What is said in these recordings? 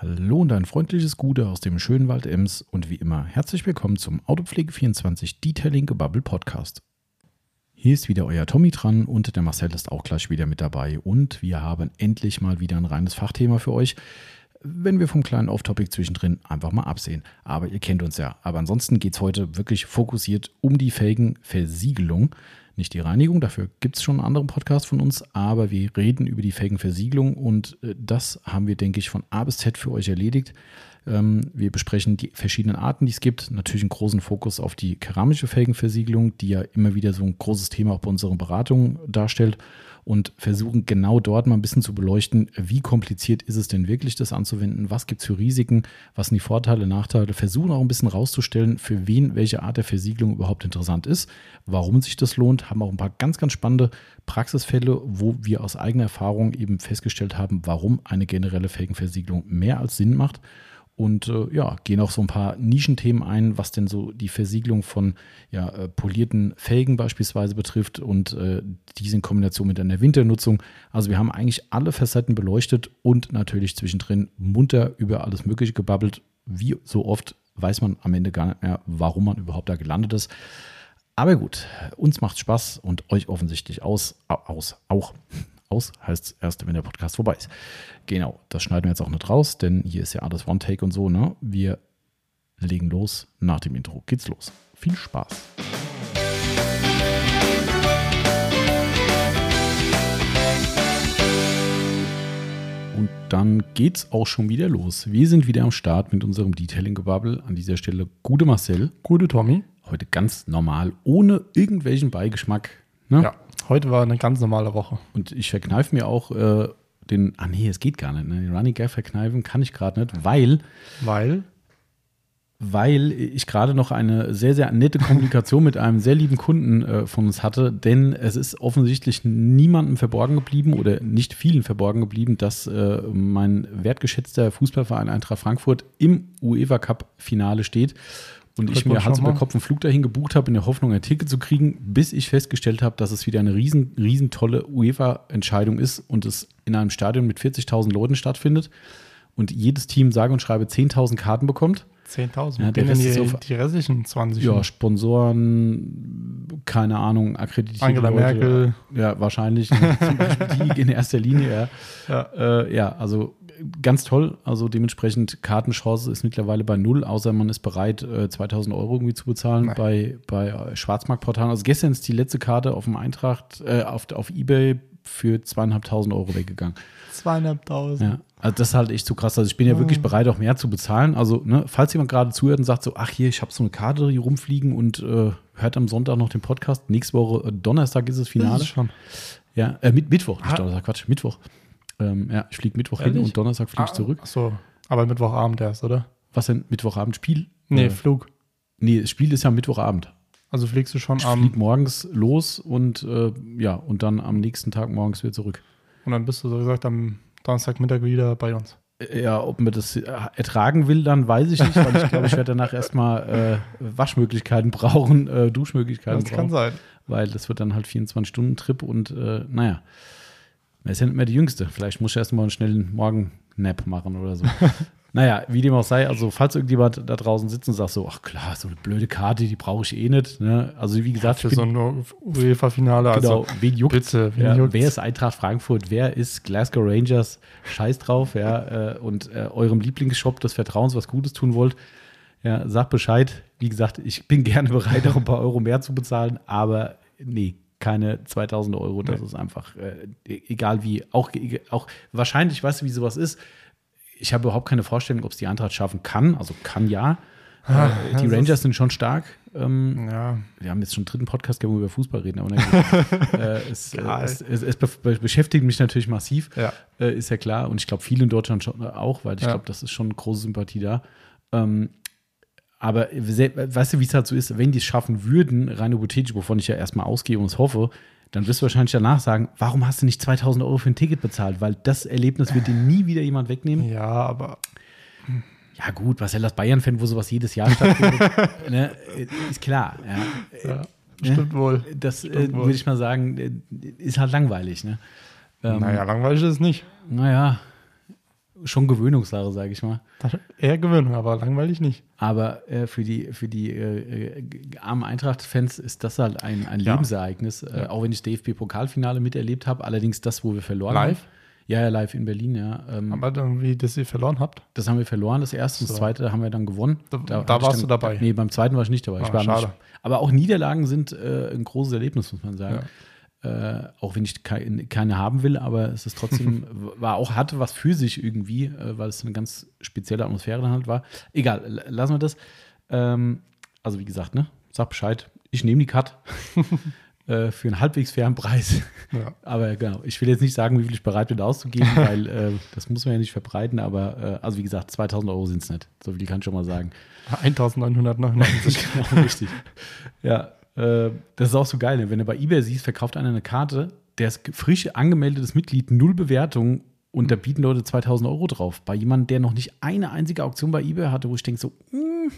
Hallo und ein freundliches Gute aus dem schönen Wald Ems und wie immer herzlich willkommen zum Autopflege24 Detailing Gebubble Podcast. Hier ist wieder euer Tommy dran und der Marcel ist auch gleich wieder mit dabei und wir haben endlich mal wieder ein reines Fachthema für euch, wenn wir vom kleinen Off-Topic zwischendrin einfach mal absehen. Aber ihr kennt uns ja. Aber ansonsten geht es heute wirklich fokussiert um die Felgenversiegelung nicht die Reinigung, dafür gibt es schon einen anderen Podcast von uns, aber wir reden über die Felgenversiegelung und äh, das haben wir, denke ich, von A bis Z für euch erledigt. Ähm, wir besprechen die verschiedenen Arten, die es gibt. Natürlich einen großen Fokus auf die keramische Felgenversiegelung, die ja immer wieder so ein großes Thema auch bei unseren Beratungen darstellt und versuchen genau dort mal ein bisschen zu beleuchten, wie kompliziert ist es denn wirklich, das anzuwenden, was gibt es für Risiken, was sind die Vorteile, Nachteile, versuchen auch ein bisschen rauszustellen, für wen welche Art der Versiegelung überhaupt interessant ist, warum sich das lohnt, haben auch ein paar ganz, ganz spannende Praxisfälle, wo wir aus eigener Erfahrung eben festgestellt haben, warum eine generelle Felgenversiegelung mehr als Sinn macht und äh, ja, gehen auch so ein paar Nischenthemen ein, was denn so die Versiegelung von ja, äh, polierten Felgen beispielsweise betrifft und äh, diese in Kombination mit einer Winternutzung. Also wir haben eigentlich alle Facetten beleuchtet und natürlich zwischendrin munter über alles Mögliche gebabbelt. Wie so oft weiß man am Ende gar nicht mehr, warum man überhaupt da gelandet ist. Aber gut, uns macht Spaß und euch offensichtlich aus, aus auch aus, heißt es erst, wenn der Podcast vorbei ist. Genau, das schneiden wir jetzt auch nicht raus, denn hier ist ja alles One-Take und so. Ne? Wir legen los. Nach dem Intro geht's los. Viel Spaß. Und dann geht's auch schon wieder los. Wir sind wieder am Start mit unserem Detailing-Gebabbel. An dieser Stelle gute Marcel. Gute Tommy. Heute ganz normal, ohne irgendwelchen Beigeschmack. Ne? Ja. Heute war eine ganz normale Woche. Und ich verkneife mir auch äh, den, ah nee, es geht gar nicht. Ne? Den Running Gag verkneifen kann ich gerade nicht, weil. Weil? Weil ich gerade noch eine sehr, sehr nette Kommunikation mit einem sehr lieben Kunden äh, von uns hatte, denn es ist offensichtlich niemandem verborgen geblieben oder nicht vielen verborgen geblieben, dass äh, mein wertgeschätzter Fußballverein Eintracht Frankfurt im UEFA Cup Finale steht und ich mir Hals über Kopf einen Flug dahin gebucht habe, in der Hoffnung, ein Ticket zu kriegen, bis ich festgestellt habe, dass es wieder eine riesen, riesen tolle UEFA-Entscheidung ist und es in einem Stadion mit 40.000 Leuten stattfindet und jedes Team sage und schreibe 10.000 Karten bekommt. 10.000? Ja, der Rest die, auf, die restlichen 20. Ja, Sponsoren, keine Ahnung, akkreditierte Angela Leute, Merkel. Ja, wahrscheinlich. zum Beispiel die in erster Linie. Ja, ja. Äh, ja also ganz toll. Also dementsprechend Kartenchance ist mittlerweile bei null, außer man ist bereit, 2000 äh, Euro irgendwie zu bezahlen bei, bei äh, Schwarzmarktportalen. Also gestern ist die letzte Karte auf dem Eintracht, äh, auf, auf Ebay für zweieinhalbtausend Euro weggegangen. Zweieinhalbtausend. Ja, also das ist halt echt so krass. Also ich bin ja wirklich bereit, auch mehr zu bezahlen. Also, ne, falls jemand gerade zuhört und sagt so, ach hier, ich habe so eine Karte hier rumfliegen und äh, hört am Sonntag noch den Podcast. Nächste Woche, äh, Donnerstag ist das Finale. Ist schon. Ja, äh, mit, Mittwoch, nicht Donnerstag, Quatsch, Mittwoch. Ähm, ja, ich fliege Mittwoch Ehrlich? hin und Donnerstag fliege ich ah, zurück. Ach so, aber Mittwochabend erst, oder? Was denn? Mittwochabend Spiel? Nee, Flug. Nee, das Spiel ist ja Mittwochabend. Also fliegst du schon ich am. Ich flieg morgens los und äh, ja, und dann am nächsten Tag morgens wieder zurück. Und dann bist du so gesagt am Donnerstagmittag wieder bei uns. Ja, ob man das äh, ertragen will, dann weiß ich nicht, weil ich glaube, ich werde danach erstmal äh, Waschmöglichkeiten brauchen, äh, Duschmöglichkeiten das brauchen. Das kann sein. Weil das wird dann halt 24-Stunden-Trip und äh, naja. Er ist ja nicht mehr die Jüngste. Vielleicht muss ich erst mal einen schnellen Morgen-Nap machen oder so. naja, wie dem auch sei, also falls irgendjemand da draußen sitzt und sagt so, ach klar, so eine blöde Karte, die brauche ich eh nicht. Ne? Also wie gesagt, ja, für so ein UEFA-Finale, genau, also wen juckt, bitte, wen ja, wer ist Eintracht Frankfurt, wer ist Glasgow Rangers, scheiß drauf, ja, äh, und äh, eurem Lieblingsshop des Vertrauens was Gutes tun wollt, ja, sagt Bescheid. Wie gesagt, ich bin gerne bereit, auch ein paar Euro mehr zu bezahlen, aber nee, keine 2000 Euro. Das nee. ist einfach, äh, egal wie, auch, auch wahrscheinlich, weißt du, wie sowas ist. Ich habe überhaupt keine Vorstellung, ob es die Eintracht schaffen kann. Also kann ja. Ah, äh, die Rangers sind schon stark. Ähm, ja. Wir haben jetzt schon einen dritten Podcast, wo wir über Fußball reden, aber äh, es, äh, es, es, es, beschäftigt mich natürlich massiv, ja. Äh, ist ja klar. Und ich glaube, viele in Deutschland schon auch, weil ich ja. glaube, das ist schon eine große Sympathie da. Ähm, aber weißt du, wie es halt so ist, wenn die es schaffen würden, rein hypothetisch, wovon ich ja erstmal ausgehe und es hoffe, dann wirst du wahrscheinlich danach sagen, warum hast du nicht 2000 Euro für ein Ticket bezahlt? Weil das Erlebnis wird dir nie wieder jemand wegnehmen. Ja, aber. Ja, gut, was ja das Bayern-Fan, wo sowas jedes Jahr stattfindet, ne, ist klar. Ja, ja stimmt ne, wohl. Das äh, würde ich mal sagen, äh, ist halt langweilig. Ne? Ähm, naja, langweilig ist es nicht. Naja, schon Gewöhnungssache, sage ich mal. Eher Gewöhnung, aber langweilig nicht. Aber äh, für die, für die äh, äh armen Eintracht-Fans ist das halt ein, ein Ja. Lebensereignis. Äh, Ja. auch wenn ich das DFB-Pokalfinale miterlebt habe, allerdings das, wo wir verloren Live? haben. Ja, ja, live in Berlin, ja. Ähm, Aber dann, wie das ihr verloren habt. das haben wir verloren, das erste. Und das So. zweite haben wir dann gewonnen. Da- da ich warst du dabei. Nee, beim zweiten war ich nicht dabei. ich Ah, war schade. Nicht, aber auch Niederlagen sind äh, ein großes Erlebnis, muss man sagen. Äh, auch wenn ich kei- keine haben will, aber es ist trotzdem, war auch, hatte was für sich irgendwie, äh, weil es eine ganz spezielle Atmosphäre dann halt war. Egal, lassen wir das. Ähm, also wie gesagt, ne, sag Bescheid. Ich nehme die Cut äh, für einen halbwegs fairen Preis. Ja. Aber genau, ich will jetzt nicht sagen, wie viel ich bereit bin auszugeben, weil äh, das muss man ja nicht verbreiten. Aber äh, also wie gesagt, 2000 Euro sind es nicht. So viel kann ich schon mal sagen. 1999. genau, richtig. Ja, äh, das ist auch so geil. Ne? Wenn du bei eBay siehst, verkauft einer eine Karte, der ist frisch angemeldetes Mitglied, null Bewertung und da bieten Leute 2000 Euro drauf. Bei jemandem, der noch nicht eine einzige Auktion bei eBay hatte, wo ich denke so, mm,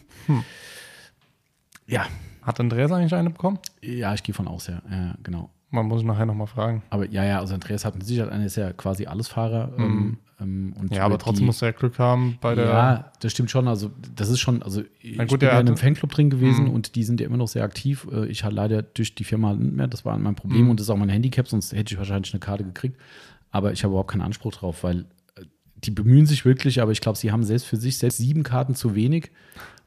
ja, Hat Andreas eigentlich eine bekommen? ja, ich gehe von aus, ja, ja, genau. Man muss ich nachher nochmal fragen. Aber ja, ja, also Andreas hat mit Sicherheit, einer ist ja quasi Allesfahrer. Ähm, ähm, und Mhm. Ja, aber die- trotzdem musst du ja Glück haben bei der. ja, das stimmt schon. Also, das ist schon, also ich gut, bin er ja in einem Fanclub drin gewesen Mhm. und die sind ja immer noch sehr aktiv. Äh, Ich hatte leider durch die Firma nicht mehr, das war mein Problem Mhm. und das ist auch mein Handicap, sonst hätte ich wahrscheinlich eine Karte gekriegt. Aber ich habe überhaupt keinen Anspruch drauf, weil äh, die bemühen sich wirklich, aber ich glaube, sie haben selbst für sich selbst sieben Karten zu wenig.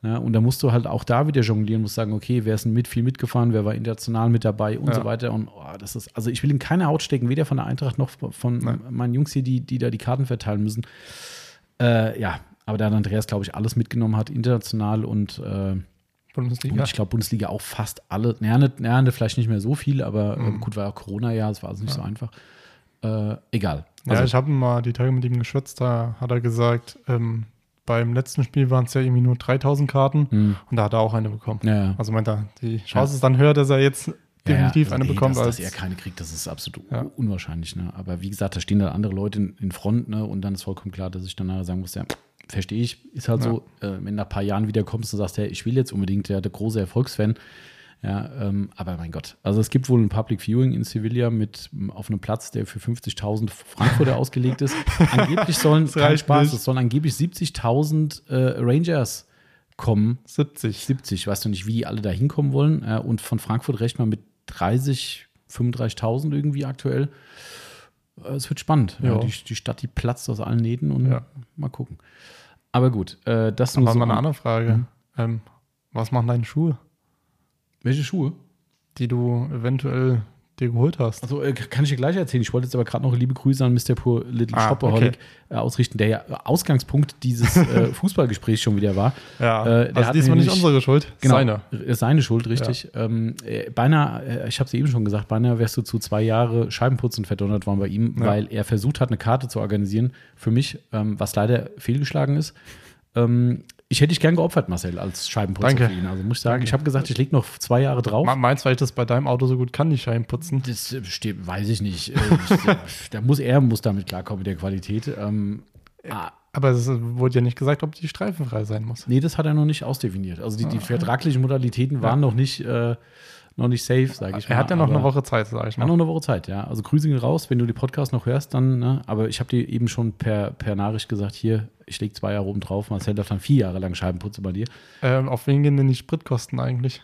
Ja, und da musst du halt auch da wieder jonglieren, musst sagen, okay, wer ist denn mit viel mitgefahren, wer war international mit dabei und Ja. so weiter. Und oh, das ist, also ich will in keine Haut stecken, weder von der Eintracht noch von Nein. meinen Jungs hier, die, die da die Karten verteilen müssen. Äh, ja, aber da hat Andreas, glaube ich, alles mitgenommen hat, international und, äh, und Bundesliga. ich glaube, Bundesliga auch fast alle. Naja, nicht- vielleicht nicht mehr so viel, aber Mhm. ähm, gut, war ja Corona-Jahr, es war also nicht so einfach. Äh, egal. ja, ich habe mal die Tage mit ihm geschwätzt, da hat er gesagt, ähm, beim letzten Spiel waren es ja irgendwie nur 3000 Karten Hm, und da hat er auch eine bekommen. ja. Also meint er, die Chance ist dann höher, dass er jetzt definitiv ja, eine nee, bekommt. Dass, als, dass er keine kriegt, das ist absolut Ja. un- unwahrscheinlich. Ne? Aber wie gesagt, da stehen dann andere Leute in, in Front ne? und dann ist vollkommen klar, dass ich dann nachher sagen muss, ja, verstehe ich, ist halt Ja. so, äh, wenn nach ein paar Jahren wieder kommst und sagst, hey, ich will jetzt unbedingt, ja, der große Erfolgsfan. Ja, ähm, aber mein Gott. Also es gibt wohl ein Public Viewing in Sevilla mit auf einem Platz, der für 50.000 Frankfurter ausgelegt ist. Angeblich sollen, kein Spaß, nicht. es sollen angeblich 70.000 äh, Rangers kommen 70. 70, weißt du nicht, wie die alle da hinkommen wollen. Äh, und von Frankfurt rechnet man mit 30, 35.000 irgendwie aktuell. Äh, es wird spannend. Ja. Ja. die, die Stadt, die platzt aus allen Nähten und Ja. mal gucken. Aber gut, äh, das Aber so mal eine an- andere Frage. Mhm. Ähm, was machen deine Schuhe, Welche Schuhe? die du eventuell dir geholt hast? Also äh, kann ich dir gleich erzählen. Ich wollte jetzt aber gerade noch liebe Grüße an Mr. Poor Little Ah, Shopaholic okay. äh, ausrichten, der ja Ausgangspunkt dieses äh, Fußballgesprächs schon wieder war. Ja, Äh, also diesmal nicht unsere Schuld, Genau, seine. Seine Schuld, richtig. Ähm, äh, beinahe, äh, ich habe es eben schon gesagt, beinahe wärst du zu zwei Jahre Scheibenputzen verdonnert worden bei ihm, Ja. weil er versucht hat, eine Karte zu organisieren für mich, ähm, was leider fehlgeschlagen ist. Ähm, ich hätte dich gern geopfert, Marcel, als Scheibenputzer Danke. für ihn. Also muss ich sagen, ich habe gesagt, ich lege noch zwei Jahre drauf. Me- Meinst du, weil ich das bei deinem Auto so gut kann, die Scheiben putzen? Das äh, steht, weiß ich nicht. Äh, äh, da muss er muss damit klarkommen mit der Qualität. Ähm, ah, Aber es wurde ja nicht gesagt, ob die streifenfrei sein muss. nee, das hat er noch nicht ausdefiniert. Also die, die vertraglichen Modalitäten waren noch nicht, äh, noch nicht safe, sage ich mal. Er hat ja noch aber- eine Woche Zeit, sag ich Ja, noch mal. eine Woche Zeit, ja. Also Grüße gehen raus, wenn du die Podcast noch hörst, dann, ne? Aber ich habe dir eben schon per, per Nachricht gesagt, hier, ich lege zwei Jahre oben drauf, Marcel darf dann vier Jahre lang Scheibenputze bei dir. Ähm, auf wen gehen denn die Spritkosten eigentlich?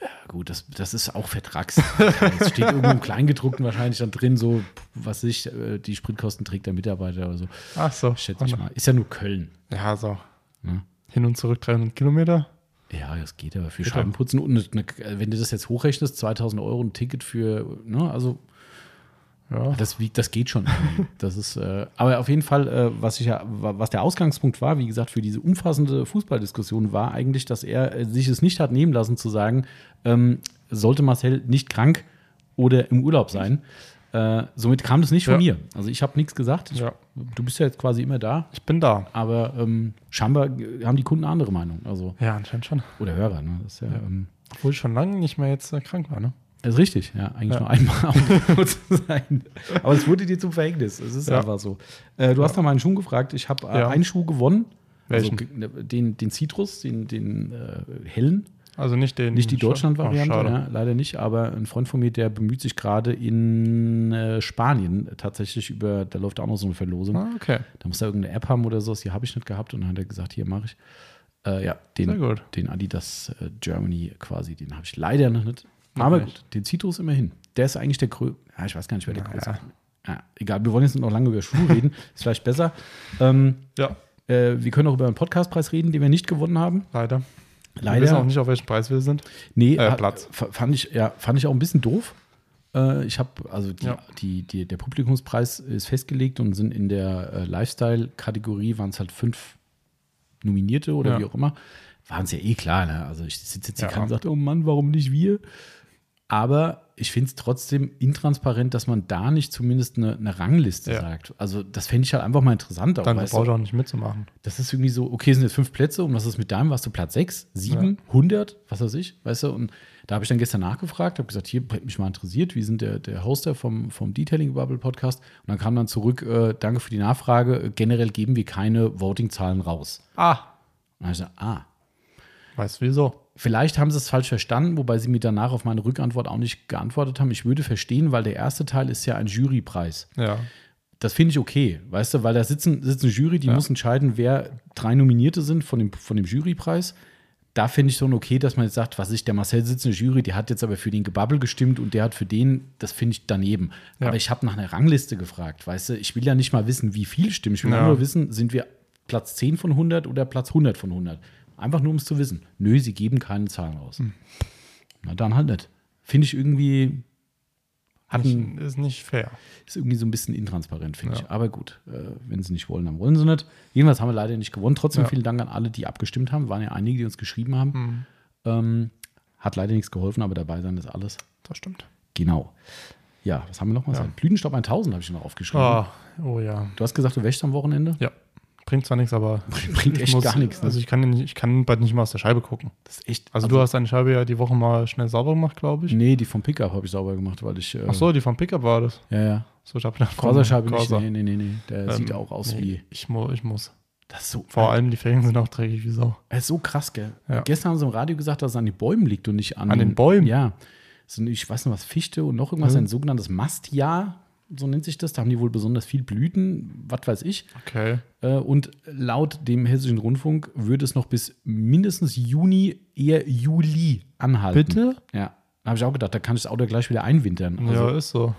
Ja, gut, das, das ist auch Vertrags. Es steht irgendwo im Kleingedruckten wahrscheinlich dann drin, so, was ich, äh, die Spritkosten trägt der Mitarbeiter oder so, Ach so. schätze ich mal. Ist ja nur Köln. Ja, so. Ne? Hin und zurück 300 Kilometer. Ja, das geht aber für Geht Scheibenputzen. Und eine, eine, wenn du das jetzt hochrechnest, 2000 Euro ein Ticket für, ne, also Ja. Das, wiegt- das geht schon. Das ist, äh, aber auf jeden Fall, äh, was, ich ja, wa- was der Ausgangspunkt war, wie gesagt, für diese umfassende Fußballdiskussion, war eigentlich, dass er äh, sich es nicht hat nehmen lassen zu sagen, ähm, sollte Marcel nicht krank oder im Urlaub sein. Äh, somit kam das nicht von Ja. mir. Also ich habe nichts gesagt. Ich, Ja. Du bist ja jetzt quasi immer da, Ich bin da. aber ähm, scheinbar haben die Kunden eine andere Meinung. Also, Ja, anscheinend schon. oder Hörer. Ne? Das ist ja, Ja. Ähm, Obwohl ich schon lange nicht mehr jetzt äh, krank war, ne? das ist richtig, ja, eigentlich nur einmal, um zu sein. Aber es wurde dir zum Verhängnis. Es ist einfach so. Äh, du hast nach meinen Schuhen gefragt. Ich habe äh, einen Schuh gewonnen. Welchen? Also, ge- den, den Citrus, den, den äh, hellen. Also nicht den. Nicht die Deutschland-Variante, Oh, ja, leider nicht, aber ein Freund von mir, der bemüht sich gerade in äh, Spanien tatsächlich über, da läuft auch noch so eine Verlosung. Ah, okay. Da muss er irgendeine App haben oder so, die habe ich nicht gehabt und dann hat er gesagt, hier mache ich. Äh, ja, den, den Adidas äh, Germany quasi, den habe ich leider noch nicht. Aber gut, den Citrus immerhin. Der ist eigentlich der größte, ja, ich weiß gar nicht, wer der größte ist. Ja, egal, wir wollen jetzt noch lange über Schuhe reden, ist vielleicht besser. Ähm, Ja, äh, wir können auch über einen Podcastpreis reden, den wir nicht gewonnen haben. leider. Wir Leider. wissen auch nicht, auf welchem Preis wir sind. Nee, Äh, Platz. Fand ich, ja, fand ich auch ein bisschen doof. Äh, ich habe, also die, Ja. die, die, der Publikumspreis ist festgelegt und sind in der äh, Lifestyle-Kategorie waren es halt fünf Nominierte oder Ja. wie auch immer. Waren es ja eh klar, ne? Also ich sitze jetzt hier Ja. und sagt, oh Mann, warum nicht wir? Aber ich finde es trotzdem intransparent, dass man da nicht zumindest eine, eine Rangliste Ja. sagt. Also das fände ich halt einfach mal interessant. auch, Dann weißt braucht du? auch nicht mitzumachen. Das ist irgendwie so, okay, sind jetzt fünf Plätze und was ist mit deinem? Warst du Platz sechs, sieben, hundert, was weiß ich, weißt du? Und da habe ich dann gestern nachgefragt, habe gesagt, hier, mich mal interessiert, wie sind der, der Hoster vom, vom Detailing Bubble Podcast? Und dann kam dann zurück, äh, danke für die Nachfrage, äh, generell geben wir keine Voting-Zahlen raus. Ah, Und dann habe ich gesagt, ah, weißt du wieso? Vielleicht haben sie es falsch verstanden, wobei sie mir danach auf meine Rückantwort auch nicht geantwortet haben. Ich würde verstehen, weil der erste Teil ist ja ein Jurypreis. Ja. Das finde ich okay, weißt du, weil da sitzen, sitzt eine Jury, die Ja. muss entscheiden, wer drei Nominierte sind von dem, von dem Jurypreis. Da finde ich schon okay, dass man jetzt sagt, was ich, der Marcel sitzt in der Jury, der hat jetzt aber für den Gebabbel gestimmt und der hat für den, das finde ich daneben. Ja. Aber ich habe nach einer Rangliste gefragt, weißt du, ich will ja nicht mal wissen, wie viel stimmen. Ich will Ja. nur wissen, sind wir Platz 10 von 100 oder Platz 100 von 100? Einfach nur, um es zu wissen. Nö, sie geben keine Zahlen raus. Hm. Na dann halt nicht. Finde ich irgendwie, hat ein, Nicht, ist nicht fair. ist irgendwie so ein bisschen intransparent, finde Ja. ich. Aber gut, äh, wenn sie nicht wollen, dann wollen sie nicht. Jedenfalls haben wir leider nicht gewonnen. Trotzdem Ja. vielen Dank an alle, die abgestimmt haben. Waren ja einige, die uns geschrieben haben. Hm, Ähm, hat leider nichts geholfen, aber dabei sein ist alles. das stimmt. Genau. Ja, was haben wir noch mal? Ja. Blütenstaub 1000 habe ich noch aufgeschrieben. Ah, oh ja. Du hast gesagt, du wäschst am Wochenende? Ja. Bringt zwar nichts, aber Bringt echt gar nichts. Ne? Also ich kann, nicht, ich kann bald nicht mal aus der Scheibe gucken. das ist echt. Also, du hast deine Scheibe ja die Woche mal schnell sauber gemacht, glaube ich. Nee, die vom Pickup habe ich sauber gemacht, weil ich. Äh, Ach so, die vom Pickup war das. Ja, ja. So, ich habe vom Corsa-Scheibe nicht. Nee, nee, nee, nee. Der Ähm, sieht auch aus nee, wie. Ich, mu ich muss. Das ist so. Vor allem die Felgen sind auch dreckig wie Sau. Er ist so krass, gell? Ja. Gestern haben sie im Radio gesagt, dass es an den Bäumen liegt und nicht an, An den Bäumen? Ja. So, ich weiß nicht was, Fichte und noch irgendwas, Mhm. ein sogenanntes Mastjahr, so nennt sich das. Da haben die wohl besonders viel Blüten, was weiß ich. Okay. Äh, Und laut dem Hessischen Rundfunk würde es noch bis mindestens Juni, eher Juli anhalten. Bitte? Ja. Da habe ich auch gedacht, da kann ich das Auto gleich wieder einwintern. Also ja, ist so.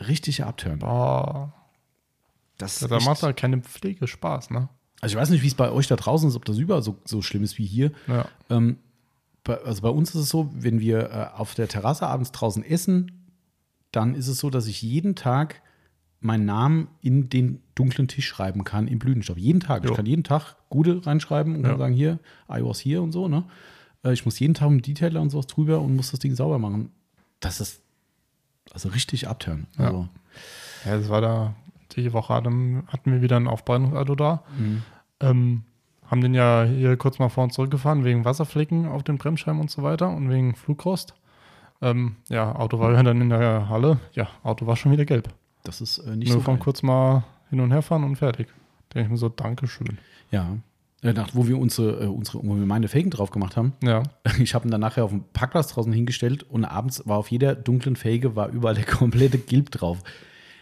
richtig abtören. Boah. Das Ja, da macht halt keine Pflege Spaß, ne? also ich weiß nicht, wie es bei euch da draußen ist, ob das überall so, so schlimm ist wie hier. Ja. Ähm, bei, also bei uns ist es so, wenn wir äh, auf der Terrasse abends draußen essen, dann ist es so, dass ich jeden Tag meinen Namen in den dunklen Tisch schreiben kann im Blütenstaub. Jeden Tag. Ich Jo. kann jeden Tag Gude reinschreiben und Ja. kann sagen, hier, I was here und so, ne? Äh, ich muss jeden Tag mit Detailer und sowas drüber und muss das Ding sauber machen. Das ist also richtig abtören. Ja. Also, Ja, das war da, die Woche hatten, hatten wir wieder ein Aufbereitungsauto da. Mhm. Ähm, haben den ja hier kurz mal vor und zurückgefahren, wegen Wasserflecken auf den Bremsscheiben und so weiter und wegen Flugrost. Ähm, ja, Auto war ja dann in der Halle. Ja, Auto war schon wieder gelb. das ist äh, nicht Nur so von geil. kurz mal hin und her fahren und fertig. Denke ich mir so, Dankeschön. Ja. Äh, nach, wo wir unsere, äh, unsere, wo wir meine Felgen drauf gemacht haben, Ja, Ich habe ihn dann nachher auf dem Parkplatz draußen hingestellt und abends war auf jeder dunklen Felge war überall der komplette Gilb drauf.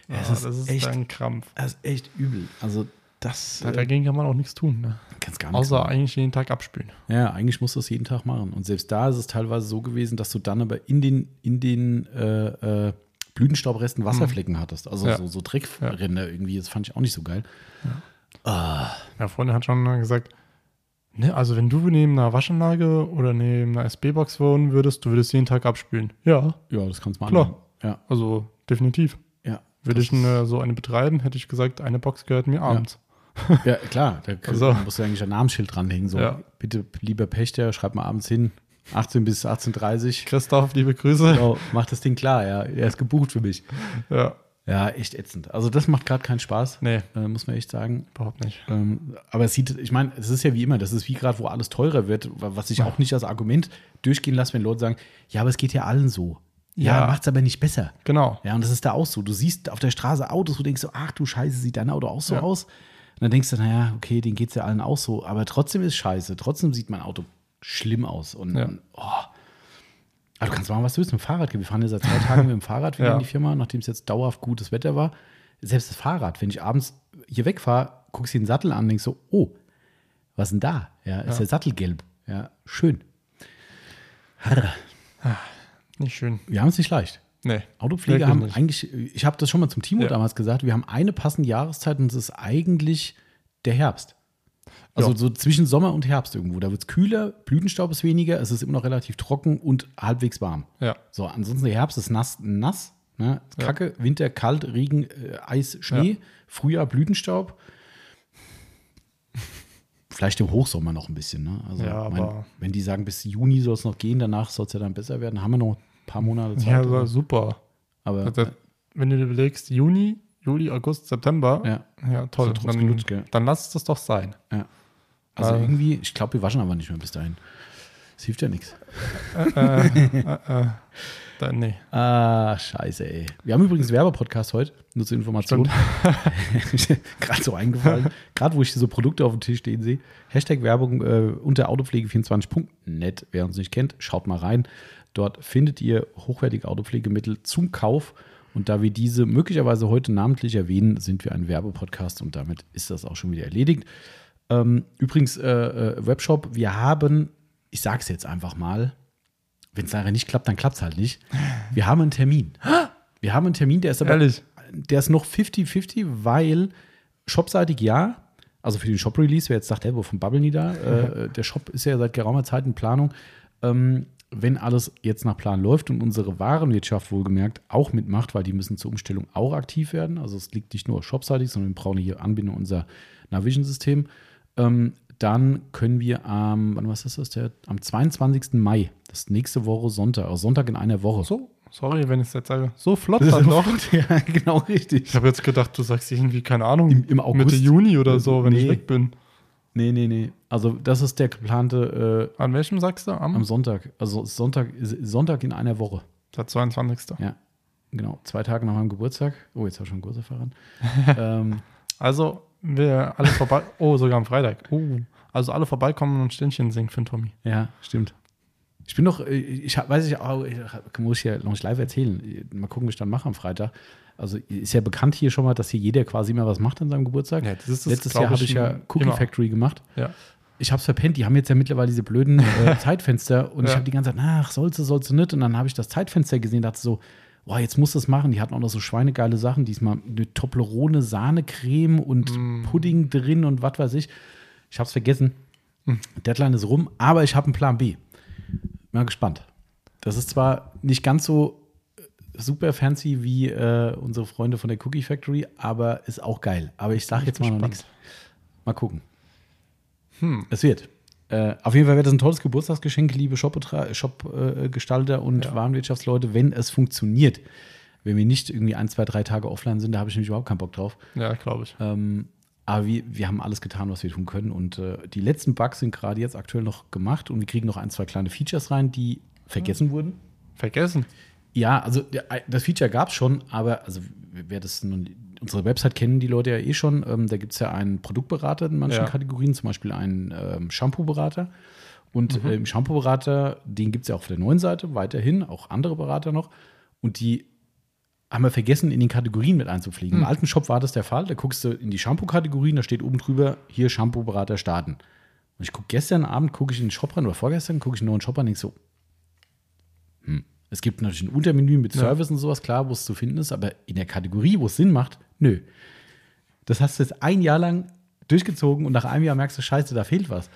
Es Ah, ist das ist echt- ein Krampf. Das ist echt übel. Also das Da- äh, Dagegen kann man auch nichts tun. Ne? kannst gar nichts Außer machen. eigentlich jeden Tag abspülen. Ja, eigentlich musst du das jeden Tag machen. Und selbst da ist es teilweise so gewesen, dass du dann aber in den, in den äh, äh, Blütenstaubresten Wasserflecken hattest. Also Ja. so, so Dreckränder irgendwie. Das fand ich auch nicht so geil. Ja, Freundin hat schon gesagt, ne, also wenn du neben einer Waschanlage oder neben einer SB-Box wohnen würdest, du würdest jeden Tag abspülen. Ja, Ja, das kannst du mal Klar. annehmen. Ja, also definitiv. ja. Würde ich eine, so eine betreiben, hätte ich gesagt, eine Box gehört mir abends. ist- Ja, klar. Da Also- musst du eigentlich ein Namensschild dranhängen. So, Ja. bitte, lieber Pächter, schreib mal abends hin. 18 bis 18.30 Christoph, liebe Grüße. Genau, mach das Ding klar, ja. Er ist gebucht für mich. Ja, Ja, echt ätzend. Also das macht gerade keinen Spaß, nee, äh, muss man echt sagen. überhaupt nicht. Ähm, aber es sieht, ich meine, es ist ja wie immer, das ist wie gerade, wo alles teurer wird, wa- was ich Ja. auch nicht als Argument durchgehen lasse, wenn Leute sagen, ja, aber es geht ja allen so. Ja, Ja. macht's aber nicht besser. Genau. Ja, und das ist da auch so. Du siehst auf der Straße Autos, wo du denkst so, ach du Scheiße, sieht dein Auto auch so Ja. aus? Und dann denkst du, naja, okay, denen geht's ja allen auch so. Aber trotzdem ist scheiße. Trotzdem sieht mein Auto schlimm aus. Und Ja. oh. Aber du kannst machen, was du willst mit dem Fahrrad. Wir fahren ja seit zwei Tagen mit dem Fahrrad wieder Ja. in die Firma, nachdem es jetzt dauerhaft gutes Wetter war. Selbst das Fahrrad, wenn ich abends hier wegfahre, guckst du den Sattel an und denkst so, oh, was ist denn da? Ja, ist Ja. der Sattel gelb. Ja, schön. Harre. Nicht schön. Wir haben es nicht leicht. Nee. Autopflege haben nicht. eigentlich, ich habe das schon mal zum Timo Ja. damals gesagt, wir haben eine passende Jahreszeit und es ist eigentlich der Herbst. Also Ja. so zwischen Sommer und Herbst irgendwo. Da wird es kühler, Blütenstaub ist weniger, es ist immer noch relativ trocken und halbwegs warm. Ja. So, ansonsten der Herbst ist nass, nass, ne? Ja. Kacke, Winter kalt, Regen, äh, Eis, Schnee, Ja. Frühjahr Blütenstaub. Vielleicht im Hochsommer noch ein bisschen, ne? Also, Ja, mein, aber- wenn die sagen, bis Juni soll es noch gehen, danach soll es ja dann besser werden, haben wir noch paar Monate Zeit. Ja, war super. aber Das- Wenn du dir überlegst, Juni, Juli, August, September, ja. ja toll. Dann, gell? dann lass es das doch sein. Ja. Also Äh. irgendwie, ich glaube, wir waschen aber nicht mehr bis dahin. Das hilft ja nichts. äh, äh, dann, nee. Ah, scheiße, ey. Wir haben übrigens Werbepodcast heute, nur zur Information. Gerade so eingefallen. Gerade wo ich so Produkte auf dem Tisch stehen sehe. Hashtag Werbung äh, unter autopflege24.net. Wer uns nicht kennt, schaut mal rein. Dort findet ihr hochwertige Autopflegemittel zum Kauf. Und da wir diese möglicherweise heute namentlich erwähnen, sind wir ein Werbepodcast und damit ist das auch schon wieder erledigt. Ähm, übrigens, äh, äh, Webshop, wir haben, ich sage es jetzt einfach mal, wenn es nachher nicht klappt, dann klappt es halt nicht. Wir haben einen Termin. Wir haben einen Termin, der ist aber Ehrlich? der ist noch 50-50, weil shopseitig ja, also für den Shop-Release, wer jetzt sagt, hey, wo vom Bubble nie da, äh, der Shop ist ja seit geraumer Zeit in Planung. Ähm, wenn alles jetzt nach Plan läuft und unsere Warenwirtschaft wohlgemerkt auch mitmacht, weil die müssen zur Umstellung auch aktiv werden. Also es liegt nicht nur shopseitig, sondern wir brauchen hier Anbindung an unser Navision-System. Ähm, dann können wir am, wann was ist das? Der, am 22. Mai, das ist nächste Woche Sonntag, also Sonntag in einer Woche. So, sorry, wenn ich es jetzt sage. So flott dann doch. ja, genau richtig. Ich habe jetzt gedacht, du sagst irgendwie, keine Ahnung, Im- im August? Mitte Juni oder so, wenn Nee. ich weg bin. Nee, nee, nee. Also das ist der geplante An welchem sagst du? äh, am Am Sonntag. Also Sonntag, Sonntag in einer Woche. der 22. Ja, genau. Zwei Tage nach meinem Geburtstag. Oh, jetzt habe ich schon Geburtstag verraten. ähm, Also, wir alle vorbei. Oh, sogar am Freitag. Oh, also alle vorbeikommen und Ständchen singen für den Tommy. ja, stimmt. Ich bin noch, äh, ich hab, weiß ich auch, ich muss ich ja noch nicht live erzählen. Mal gucken, was ich dann mache am Freitag. Also ist ja bekannt hier schon mal, dass hier jeder quasi immer was macht an seinem Geburtstag. Ja, das das, Letztes Jahr habe ich ja Cookie immer. Factory gemacht. Ja. ich habe es verpennt, die haben jetzt ja mittlerweile diese blöden äh, Zeitfenster und ich Ja. habe die ganze Zeit, ach, sollst du, sollst du nicht. Und dann habe ich das Zeitfenster gesehen dachte so, boah, jetzt musst du es machen. Die hatten auch noch so schweinegeile Sachen, diesmal eine Toblerone Sahnecreme und Mm. Pudding drin und was weiß ich. Ich habe es vergessen. Deadline ist rum, aber ich habe einen Plan B. Mal gespannt. Das ist zwar nicht ganz so super fancy wie äh, unsere Freunde von der Cookie Factory, aber ist auch geil. Aber ich sage jetzt mal noch nichts. Mal gucken. Hm. Es wird. Äh, auf jeden Fall wird das ein tolles Geburtstagsgeschenk, liebe Shop-Gestalter Shop, äh, und Ja. Warenwirtschaftsleute, wenn es funktioniert. Wenn wir nicht irgendwie ein, zwei, drei Tage offline sind, da habe ich nämlich überhaupt keinen Bock drauf. Ja, glaube ich. Ähm, aber wir, wir haben alles getan, was wir tun können. Und äh, die letzten Bugs sind gerade jetzt aktuell noch gemacht und wir kriegen noch ein, zwei kleine Features rein, die vergessen wurden. Vergessen. Ja, also das Feature gab es schon, aber also wer das nun, unsere Website kennen die Leute ja eh schon. Ähm, da gibt es ja einen Produktberater in manchen Ja. Kategorien, zum Beispiel einen ähm, Shampoo-Berater. Und Mhm. äh, im Shampoo-Berater, den gibt es ja auch auf der neuen Seite weiterhin, auch andere Berater noch. Und die haben wir vergessen, in den Kategorien mit einzupflegen. Mhm. Im alten Shop war das der Fall. Da guckst du in die Shampoo-Kategorien, da steht oben drüber, hier Shampoo-Berater starten. Und ich gucke gestern Abend, gucke ich in den Shop rein, oder vorgestern gucke ich in den neuen Shop rein und denke so, hm. Es gibt natürlich ein Untermenü mit Ja. Service und sowas, klar, wo es zu finden ist, aber in der Kategorie, wo es Sinn macht, nö. Das hast du jetzt ein Jahr lang durchgezogen und nach einem Jahr merkst du, scheiße, da fehlt was.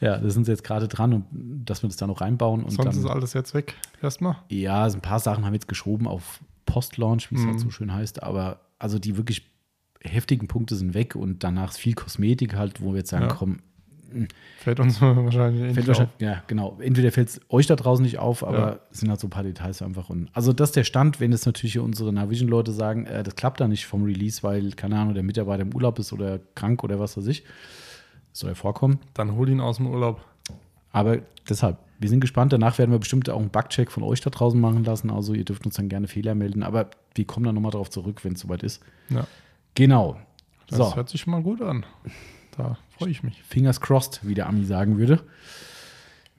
Ja, da sind sie jetzt gerade dran und dass wir das da noch reinbauen. Und Sonst ist dann, alles jetzt weg. Erstmal. ja, so ein paar Sachen haben wir jetzt geschoben auf Post-Launch, wie es halt Mhm. so schön heißt, aber also die wirklich heftigen Punkte sind weg und danach ist viel Kosmetik halt, wo wir jetzt sagen, Ja. komm, Fällt uns wahrscheinlich eh nicht wahrscheinlich, auf. ja, genau. Entweder fällt es euch da draußen nicht auf, aber Ja. es sind halt so ein paar Details einfach. Und, also das ist der Stand, wenn jetzt natürlich unsere Navision-Leute sagen, äh, das klappt da nicht vom Release, weil, keine Ahnung, der Mitarbeiter im Urlaub ist oder krank oder was weiß ich. Das soll ja vorkommen. Dann hol ihn aus dem Urlaub. Aber deshalb, wir sind gespannt. Danach werden wir bestimmt auch einen Bugcheck von euch da draußen machen lassen. Also ihr dürft uns dann gerne Fehler melden. Aber wir kommen dann nochmal darauf zurück, wenn es soweit ist. Ja. Genau. Das So, hört sich schon mal gut an. Da freue ich mich. Fingers crossed, wie der Ami sagen würde.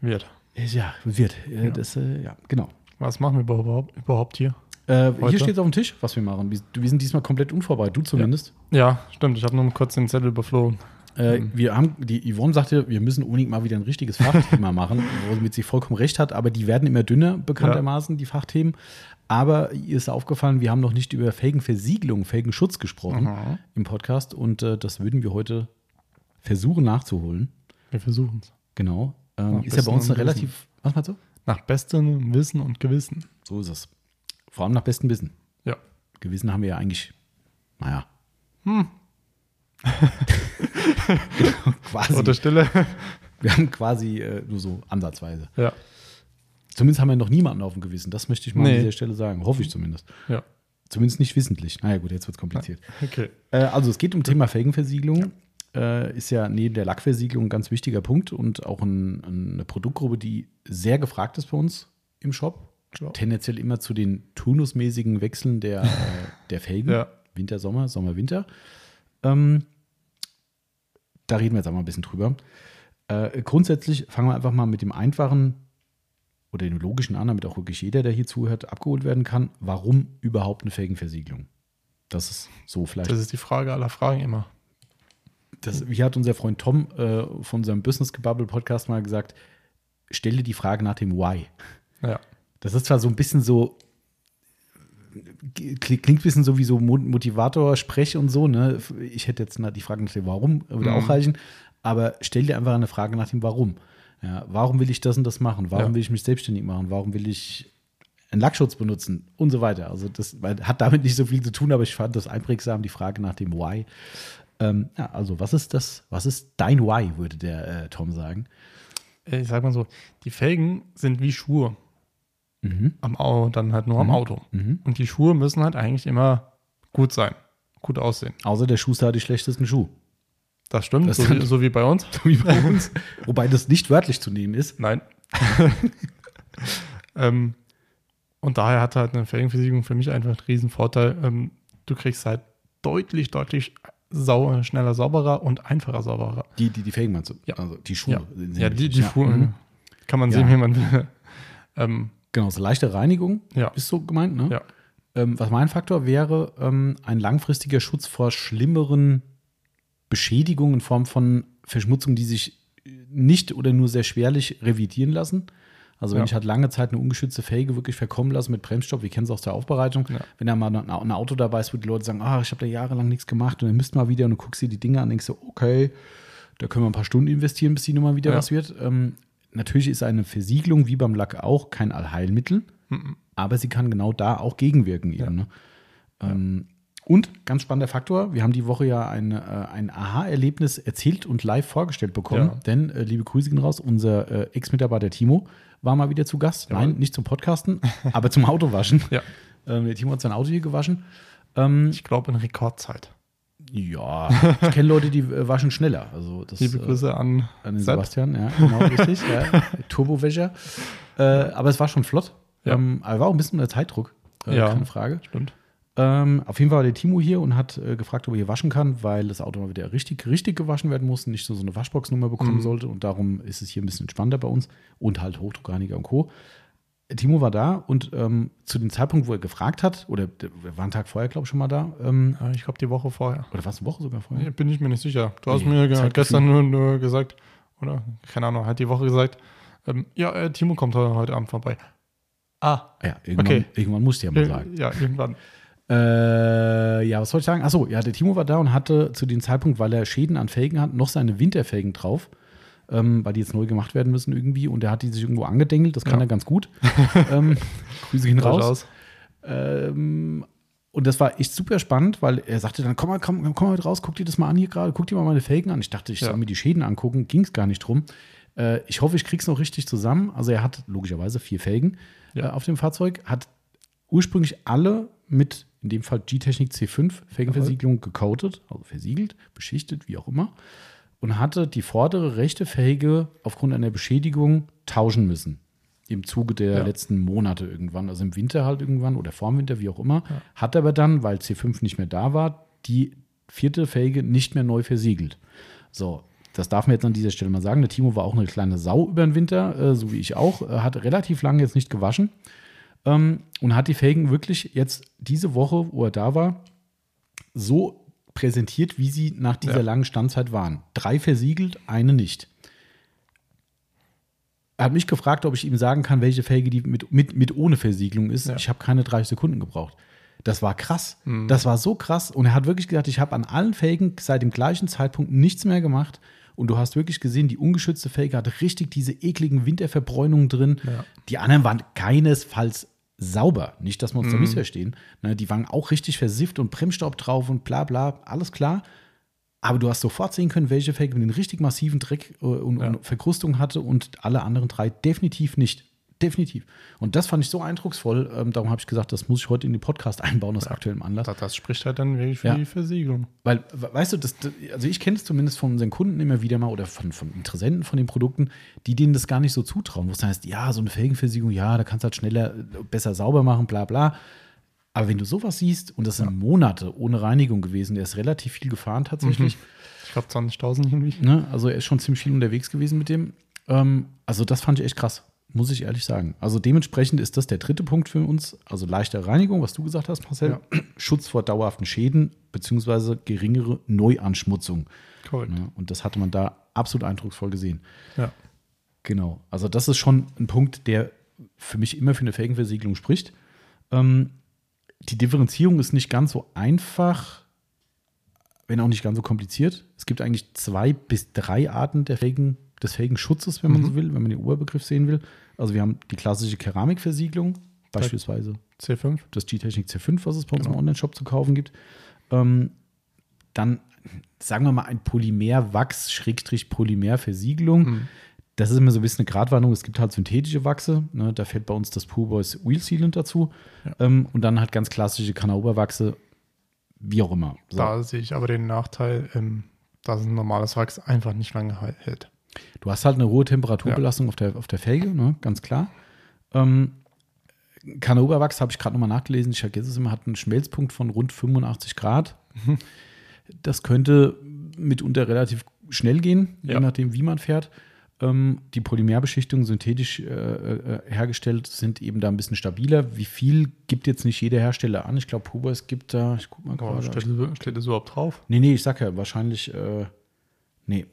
Wird. Ja, wird. Äh, Ja. Das, äh, ja, genau. Was machen wir überhaupt, überhaupt hier? Äh, hier steht es auf dem Tisch, was wir machen. Wir, wir sind diesmal komplett unvorbereitet, du zumindest. Ja, stimmt. Ich habe nur kurz den Zettel überflogen. Äh, Mhm. wir haben, die Yvonne sagte, wir müssen unbedingt mal wieder ein richtiges Fachthema machen, womit sie vollkommen recht hat, aber die werden immer dünner, bekanntermaßen, die Fachthemen. Aber ihr ist aufgefallen, wir haben noch nicht über Felgenversiegelung, Felgenschutz gesprochen Mhm. im Podcast und äh, das würden wir heute versuchen nachzuholen. Wir versuchen es. Genau. Ähm, ist ja bei uns eine relativ. Was meinst du? Nach bestem Wissen und Gewissen. So ist es. Vor allem nach bestem Wissen. Ja. Gewissen haben wir ja eigentlich, naja. Hm. quasi. Oder Stille. Wir haben quasi äh, nur so ansatzweise. ja. Zumindest haben wir noch niemanden auf dem Gewissen. Das möchte ich mal an Nee. dieser Stelle sagen. Hoffe ich zumindest. Ja. Zumindest nicht wissentlich. Naja, gut, jetzt wird es kompliziert. Okay. Äh, also, es geht um Thema Felgenversiegelung. Äh, ist ja neben der Lackversiegelung ein ganz wichtiger Punkt und auch ein, eine Produktgruppe, die sehr gefragt ist bei uns im Shop. Ja. Tendenziell immer zu den turnusmäßigen Wechseln der, äh, der Felgen. Ja. Winter, Sommer, Sommer, Winter. Ähm, da reden wir jetzt auch mal ein bisschen drüber. Äh, grundsätzlich fangen wir einfach mal mit dem einfachen oder dem logischen an, damit auch wirklich jeder, der hier zuhört, abgeholt werden kann. Warum überhaupt eine Felgenversiegelung? Das ist so vielleicht. Das ist die Frage aller Fragen immer. Das, wie hat unser Freund Tom äh, von seinem Business Gebubble Podcast mal gesagt, stelle die Frage nach dem Why. Ja. Das ist zwar so ein bisschen so, klingt klingt ein bisschen so wie so Mo- Motivator-Sprech und so, ne? Ich hätte jetzt die Frage nach dem Warum, würde Mhm. auch reichen, aber stell dir einfach eine Frage nach dem Warum. Ja, warum will ich das und das machen? Warum Ja. will ich mich selbstständig machen? Warum will ich einen Lackschutz benutzen? Und so weiter. Also das hat damit nicht so viel zu tun, aber ich fand das einprägsam, die Frage nach dem Why. Ähm, ja, also was ist das, was ist dein Why, würde der äh, Tom sagen. Ich sag mal so, die Felgen sind wie Schuhe. Mhm. Am Au dann halt nur am Mhm. Auto. Mhm. Und die Schuhe müssen halt eigentlich immer gut sein. Gut aussehen. Außer der Schuster hat die schlechtesten Schuhe. Das stimmt, Das so, wie, so wie bei uns. Wie bei uns. Wobei das nicht wörtlich zu nehmen ist. Nein. ähm, und daher hat halt eine Felgenversiegelung für mich einfach einen riesen Vorteil. Ähm, du kriegst halt deutlich, deutlich sau schneller sauberer und einfacher sauberer. Die, die, die Felgen meinst du? Ja. Also die Schuhe. Ja, sind ja die, die Schuhe Mhm. kann man Ja. sehen, wie man will. ähm, Genau, so leichte Reinigung ja, ist so gemeint, ne? ja, Ähm, was mein Faktor wäre, ähm, ein langfristiger Schutz vor schlimmeren Beschädigungen in Form von Verschmutzungen, die sich nicht oder nur sehr schwerlich revidieren lassen. Also wenn Ja. ich halt lange Zeit eine ungeschützte Felge wirklich verkommen lasse mit Bremsstoff, wir kennen es aus der Aufbereitung, Ja. wenn da mal ein, Auto dabei ist, wo die Leute sagen, ah, ich habe da jahrelang nichts gemacht und dann müsst mal wieder und du guckst dir die Dinge an und denkst so, okay, da können wir ein paar Stunden investieren, bis die Nummer wieder Ja. was wird. Ähm, natürlich ist eine Versiegelung wie beim Lack auch kein Allheilmittel, Mhm. aber sie kann genau da auch gegenwirken eben. Ne? Ähm, und ganz spannender Faktor, wir haben die Woche ja ein, äh, ein Aha-Erlebnis erzählt und live vorgestellt bekommen, Ja. denn äh, liebe Grüße gehen raus, unser äh, Ex-Mitarbeiter Timo war mal wieder zu Gast. Jawohl. Nein, nicht zum Podcasten, aber zum Autowaschen. Ja. Ähm, der Timo hat sein Auto hier gewaschen. Ähm, ich glaube in Rekordzeit. ja, ich kenne Leute, die äh, waschen schneller. Also das, Liebe äh, Grüße an, an den. Sebastian, ja, genau, richtig. ja. Turbowäscher. Äh, aber es war schon flott. Ja. Ähm, aber war auch ein bisschen unter Zeitdruck. Äh, Ja. Keine Frage. Stimmt. Ähm, auf jeden Fall war der Timo hier und hat äh, gefragt, ob er hier waschen kann, weil das Auto mal wieder richtig, richtig gewaschen werden muss und nicht so, so eine Waschboxnummer bekommen Mhm. sollte. Und darum ist es hier ein bisschen entspannter bei uns und halt Hochdruckreiniger und Co. Timo war da und ähm, zu dem Zeitpunkt, wo er gefragt hat, oder der- wir waren einen Tag vorher, glaube ich, schon mal da, ähm, ich glaube die Woche vorher. oder war es eine Woche sogar vorher? Nee, Bin ich mir nicht sicher. Du hast Nee, mir ge- gestern nur, nur gesagt, oder keine Ahnung, hat die Woche gesagt, ähm, ja, äh, Timo kommt heute, Abend vorbei. Ah, Ja, irgendwann, Okay. irgendwann musste ich ja mal sagen. ja, irgendwann. Äh, ja, was soll ich sagen? Achso, ja, der Timo war da und hatte zu dem Zeitpunkt, weil er Schäden an Felgen hat, noch seine Winterfelgen drauf, ähm, weil die jetzt neu gemacht werden müssen irgendwie. Und er hat die sich irgendwo angedengelt, das kann Ja. er ganz gut. ähm, Grüße gehen raus. Ähm, und das war echt super spannend, weil er sagte dann, komm mal, komm, komm mal mit raus, guck dir das mal an hier gerade, guck dir mal meine Felgen an. Ich dachte, ich Ja. soll mir die Schäden angucken, ging es gar nicht drum. Äh, ich hoffe, ich krieg's noch richtig zusammen. Also er hat logischerweise vier Felgen Ja. äh, auf dem Fahrzeug, hat ursprünglich alle mit, in dem Fall G-Technik C5 Felgenversiegelung gecoatet, also versiegelt, beschichtet, wie auch immer, und hatte die vordere rechte Felge aufgrund einer Beschädigung tauschen müssen. Im Zuge der Ja. letzten Monate irgendwann, also im Winter halt irgendwann oder vorm Winter, wie auch immer. Ja. Hat aber dann, weil C5 nicht mehr da war, die vierte Felge nicht mehr neu versiegelt. So, das darf man jetzt an dieser Stelle mal sagen. Der Timo war auch eine kleine Sau über den Winter, äh, so wie ich auch. Er hat relativ lange jetzt nicht gewaschen ähm, und hat die Felgen wirklich jetzt diese Woche, wo er da war, so präsentiert, wie sie nach dieser Ja. langen Standzeit waren. Drei versiegelt, eine nicht. Er hat mich gefragt, ob ich ihm sagen kann, welche Felge die mit, mit, mit ohne Versiegelung ist. Ja. Ich habe keine 30 Sekunden gebraucht. Das war krass. Mhm. Das war so krass. Und er hat wirklich gesagt, ich habe an allen Felgen seit dem gleichen Zeitpunkt nichts mehr gemacht. Und du hast wirklich gesehen, die ungeschützte Felge hatte richtig diese ekligen Winterverbräunungen drin. Ja. Die anderen waren keinesfalls sauber. Nicht, dass wir uns da Mhm. missverstehen. Ne, die waren auch richtig versifft und Bremsstaub drauf und bla bla, alles klar. Aber du hast sofort sehen können, welche Felge einen richtig massiven Dreck äh, und, Ja. und Verkrustung hatte und alle anderen drei definitiv nicht. Definitiv. Und das fand ich so eindrucksvoll. Ähm, darum habe ich gesagt, das muss ich heute in den Podcast einbauen, aus aktuellem Anlass. Das, das spricht halt dann wirklich für Ja. die Versiegelung. Weil, we- weißt du, das, also ich kenne es zumindest von unseren Kunden immer wieder mal oder von, von Interessenten von den Produkten, die denen das gar nicht so zutrauen, wo es heißt, ja, so eine Felgenversiegelung, ja, da kannst du halt schneller, äh, besser sauber machen, bla bla. Aber wenn du sowas siehst, und das sind Monate ohne Reinigung gewesen, der ist relativ viel gefahren tatsächlich, Ich glaube 20.000 irgendwie. ne? also er ist schon ziemlich viel unterwegs gewesen mit dem. Ähm, also das fand ich echt krass, muss ich ehrlich sagen. Also dementsprechend ist das der dritte Punkt für uns, also leichte Reinigung, was du gesagt hast, Marcel, Schutz vor dauerhaften Schäden, beziehungsweise geringere Neuanschmutzung. Korrekt. Ne? Und das hatte man da absolut eindrucksvoll gesehen. Ja. Genau. Also das ist schon ein Punkt, der für mich immer für eine Felgenversiegelung spricht. Ähm, die Differenzierung ist nicht ganz so einfach, wenn auch nicht ganz so kompliziert. Es gibt eigentlich zwei bis drei Arten der Felgen, des Felgenschutzes, wenn man Mhm. so will, wenn man den Oberbegriff sehen will. Also wir haben die klassische Keramikversiegelung, beispielsweise C5. das G-Technik C5, was es bei uns Genau. im Online-Shop zu kaufen gibt. Ähm, dann sagen wir mal ein Polymer-Wachs-Polymer-Versiegelung. Mhm. Das ist immer so ein bisschen eine Gratwanderung. Es gibt halt synthetische Wachse. Ne? Da fällt bei uns das Pure Boys Wheel Sealant dazu. Ja. Ähm, und dann halt ganz klassische Kanaoberwachse, wie auch immer. So. Da sehe ich aber den Nachteil, ähm, dass ein normales Wachs einfach nicht lange hält. Du hast halt eine hohe Temperaturbelastung auf, der, auf der Felge, ne? ganz klar. Ähm, Kanaoberwachs habe ich gerade nochmal nachgelesen, ich vergesse es immer, hat einen Schmelzpunkt von rund 85 Grad. Mhm. Das könnte mitunter relativ schnell gehen, je Ja. nachdem, wie man fährt. Ähm, die Polymerbeschichtungen synthetisch äh, äh, hergestellt sind eben da ein bisschen stabiler. Wie viel gibt jetzt nicht jeder Hersteller an? Ich glaube, Hubers gibt da, ich guck mal gerade. steht, das- steht das überhaupt drauf? Nee, nee, ich sag ja, wahrscheinlich, äh, nee,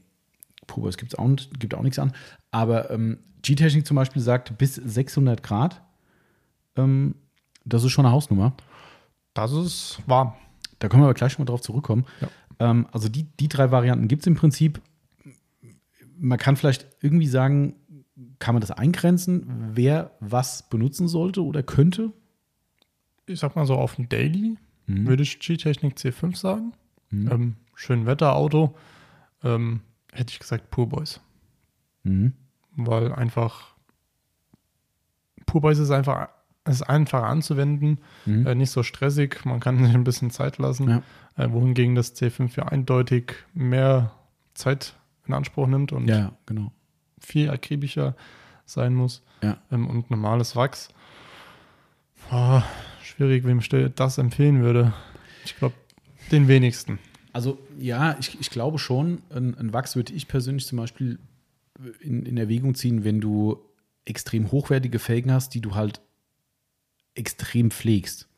Pubers gibt's auch, gibt auch nichts an. Aber ähm, G-Technik zum Beispiel sagt bis 600 Grad. Ähm, das ist schon eine Hausnummer. Das ist warm. Da können wir aber gleich schon mal drauf zurückkommen. Ja. Ähm, also die, die drei Varianten gibt es im Prinzip. Man kann vielleicht irgendwie sagen, kann man das eingrenzen, wer was benutzen sollte oder könnte? Ich sag mal so, auf dem Daily Mhm. würde ich G-Technik C5 sagen. Mhm. Ähm, schön Wetterauto. Ähm, hätte ich gesagt Pure Boys. Mhm. Weil einfach Pure Boys ist einfach ist einfach anzuwenden, Mhm. äh, nicht so stressig, man kann sich ein bisschen Zeit lassen. Ja. Äh, wohingegen das C5 ja eindeutig mehr Zeit in Anspruch nimmt und Ja, genau. viel akribischer sein muss. Ja. Ähm, und normales Wachs. Ah, schwierig, wem ich das empfehlen würde. Ich glaube, den wenigsten. Also ja, ich, ich glaube schon, ein, ein Wachs würde ich persönlich zum Beispiel in, in Erwägung ziehen, wenn du extrem hochwertige Felgen hast, die du halt extrem pflegst.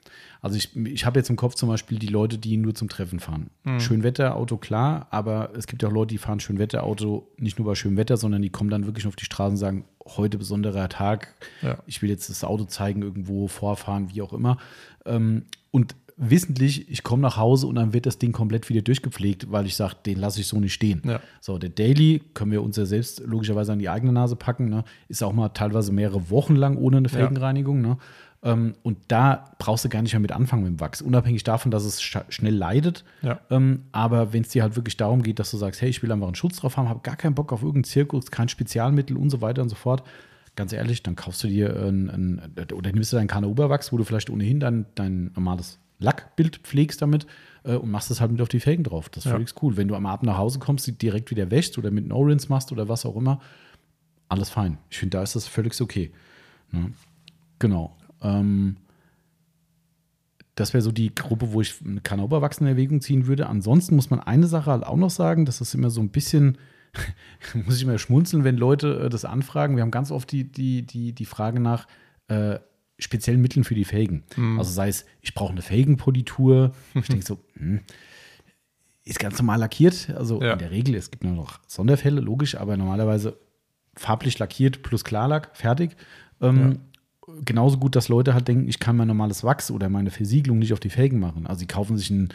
Also ich, ich habe jetzt im Kopf zum Beispiel die Leute, die nur zum Treffen fahren. Mhm. Schönwetterauto, klar, aber es gibt ja auch Leute, die fahren Schönwetterauto nicht nur bei schönem Wetter, sondern die kommen dann wirklich auf die Straße und sagen, heute besonderer Tag, Ja. ich will jetzt das Auto zeigen, irgendwo vorfahren, wie auch immer. Ähm, und wissentlich, ich komme nach Hause und dann wird das Ding komplett wieder durchgepflegt, weil ich sage, den lasse ich so nicht stehen. Ja. So, der Daily können wir uns ja selbst logischerweise an die eigene Nase packen. Ne? Ist auch mal teilweise mehrere Wochen lang ohne eine Felgenreinigung. Ne? Ähm, und da brauchst du gar nicht mehr mit anfangen mit dem Wachs. Unabhängig davon, dass es schnell leidet. Ja. Ähm, aber wenn es dir halt wirklich darum geht, dass du sagst, hey, ich will einfach einen Schutz drauf haben, habe gar keinen Bock auf irgendeinen Zirkus, kein Spezialmittel und so weiter und so fort. Ganz ehrlich, dann kaufst du dir ein, ein oder nimmst du deinen Kana-Oberwachs, wo du vielleicht ohnehin dein, dein normales Lackbild pflegst damit äh, und machst es halt mit auf die Felgen drauf. Das ist Ja. völlig cool. Wenn du am Abend nach Hause kommst, die direkt wieder wäschst oder mit No-Rinse machst oder was auch immer, alles fein. Ich finde, da ist das völlig okay. Ne? Genau. Ähm, das wäre so die Gruppe, wo ich keine Oberwachsen in Erwägung ziehen würde. Ansonsten muss man eine Sache halt auch noch sagen, das ist immer so ein bisschen muss ich immer schmunzeln, wenn Leute äh, das anfragen. Wir haben ganz oft die, die, die, die Frage nach äh, speziellen Mitteln für die Felgen. Mhm. Also sei es, ich brauche eine Felgenpolitur. Ich denke so, hm, ist ganz normal lackiert. Also Ja. in der Regel, es gibt nur noch Sonderfälle, logisch, aber normalerweise farblich lackiert plus Klarlack, fertig. Ähm, Genauso gut, dass Leute halt denken, ich kann mein normales Wachs oder meine Versiegelung nicht auf die Felgen machen. Also sie kaufen sich ein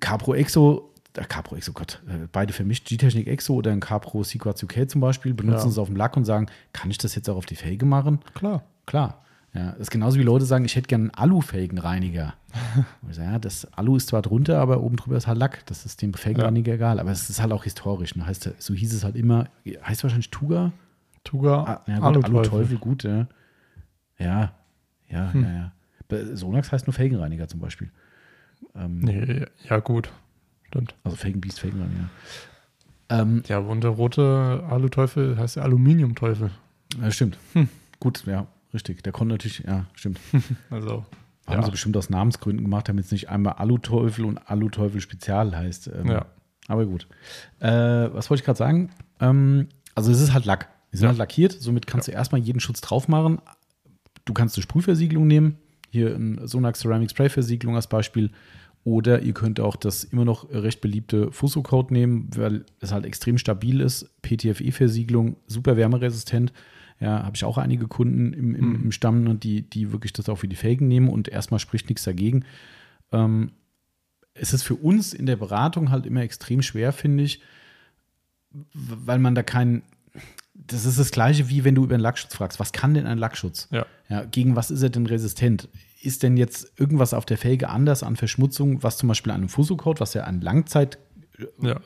Capro Exo, äh, Capro Exo, Gott, äh, beide vermischt, G-Technik Exo oder ein Capro Sequaz UK zum Beispiel, benutzen Ja. es auf dem Lack und sagen, kann ich das jetzt auch auf die Felge machen? Klar. Klar. Ja, das ist genauso wie Leute sagen, ich hätte gerne einen Alu-Felgenreiniger. Sage, ja, das Alu ist zwar drunter, aber oben drüber ist halt Lack. Das ist dem Felgenreiniger egal. Aber es ist halt auch historisch. Ne? Heißt, so hieß es halt immer, heißt wahrscheinlich Tuga? Tuga, Ah, ja, gut, Aluteufel. Alu-Teufel, gut, ja. Ja, ja, Hm. ja, ja. Sonax heißt nur Felgenreiniger zum Beispiel. Ähm, Nee, ja, gut. Stimmt. Also Felgenbiest, Felgenreiniger. Ähm, Ja, und der rote Aluteufel heißt Aluminiumteufel. ja, stimmt. Hm. Gut, ja, richtig. Der konnte natürlich, ja, stimmt. Also, Haben Ja. sie bestimmt aus Namensgründen gemacht, damit es nicht einmal Aluteufel und Aluteufel Spezial heißt. Ähm, Ja. Aber gut. Äh, was wollte ich gerade sagen? Ähm, also es ist halt Lack. Die sind Ja. halt lackiert, somit kannst du erstmal jeden Schutz drauf machen. Du kannst eine Sprühversiegelung nehmen. Hier ein Sonax Ceramic Spray Versiegelung als Beispiel. Oder ihr könnt auch das immer noch recht beliebte Fuso Coat nehmen, weil es halt extrem stabil ist. PTFE-Versiegelung, super wärmeresistent. Ja, habe ich auch einige Kunden im, im, Mhm. im Stamm, ne, die, die wirklich das auch für die Felgen nehmen und erstmal spricht nichts dagegen. Ähm, es ist für uns in der Beratung halt immer extrem schwer, finde ich, weil man da keinen. Das ist das Gleiche, wie wenn du über einen Lackschutz fragst. Was kann denn ein Lackschutz? ja. Ja, gegen was ist er denn resistent? Ist denn jetzt irgendwas auf der Felge anders an Verschmutzung, was zum Beispiel an einem Fuso-Coat, was ja ein Langzeitschutz Ja.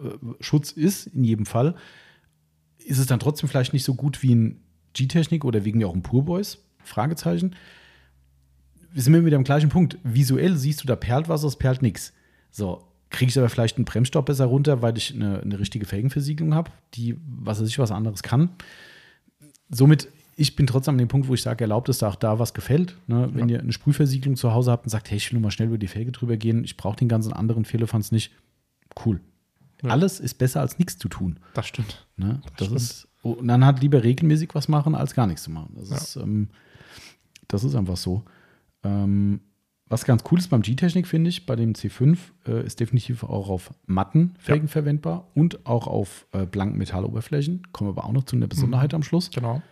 ist, in jedem Fall, ist es dann trotzdem vielleicht nicht so gut wie ein G-Technik oder wegen mir auch ein Purboys? Fragezeichen. Wir sind immer wieder am gleichen Punkt. Visuell siehst du da perlt was, es perlt nichts. So, kriege ich aber vielleicht einen Bremsstoff besser runter, weil ich eine, eine richtige Felgenversiegelung habe, die, was weiß ich, was anderes kann. Somit, ich bin trotzdem an dem Punkt, wo ich sage, erlaubt es da auch da, was gefällt. Ne? Wenn ihr eine Sprühversiegelung zu Hause habt und sagt, hey, ich will nur mal schnell über die Felge drüber gehen, ich brauche den ganzen anderen Fehlerfans nicht, cool. Ja. Alles ist besser als nichts zu tun. Das stimmt. Ne? Das, stimmt. ist, und dann hat lieber regelmäßig was machen, als gar nichts zu machen. Das, Ja. ist, ähm, das ist einfach so. Ähm, was ganz cool ist beim G-Technik, finde ich, bei dem C5, äh, ist definitiv auch auf matten Felgen verwendbar und auch auf äh, blanken Metalloberflächen. Kommen wir aber auch noch zu einer Besonderheit am Schluss. Genau.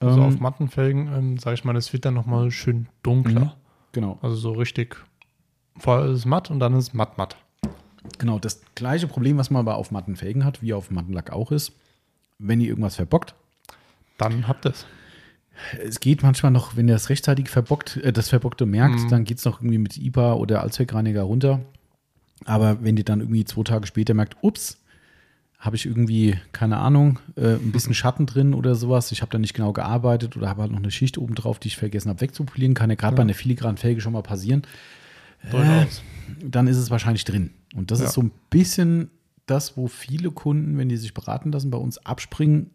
Also Ähm, auf Mattenfelgen, ähm, sage ich mal, das wird dann nochmal schön dunkler. Mhm. Genau. Also so richtig. Vorher ist es matt und dann ist es matt matt. Genau, das gleiche Problem, was man aber auf matten Felgen hat, wie auf matten Lack auch ist, wenn ihr irgendwas verbockt, Dann habt ihr es. Es geht manchmal noch, wenn ihr es rechtzeitig verbockt, äh, das Verbockte merkt, Mhm. dann geht es noch irgendwie mit IPA oder Allzweckreiniger runter. Aber wenn ihr dann irgendwie zwei Tage später merkt, ups, habe ich irgendwie, keine Ahnung, äh, ein bisschen Schatten drin oder sowas, ich habe da nicht genau gearbeitet oder habe halt noch eine Schicht oben drauf, die ich vergessen habe wegzupolieren, kann ja gerade bei einer filigranen Felge schon mal passieren, Durchaus. dann ist es wahrscheinlich drin. Und das Ja. ist so ein bisschen das, wo viele Kunden, wenn die sich beraten lassen, bei uns abspringen.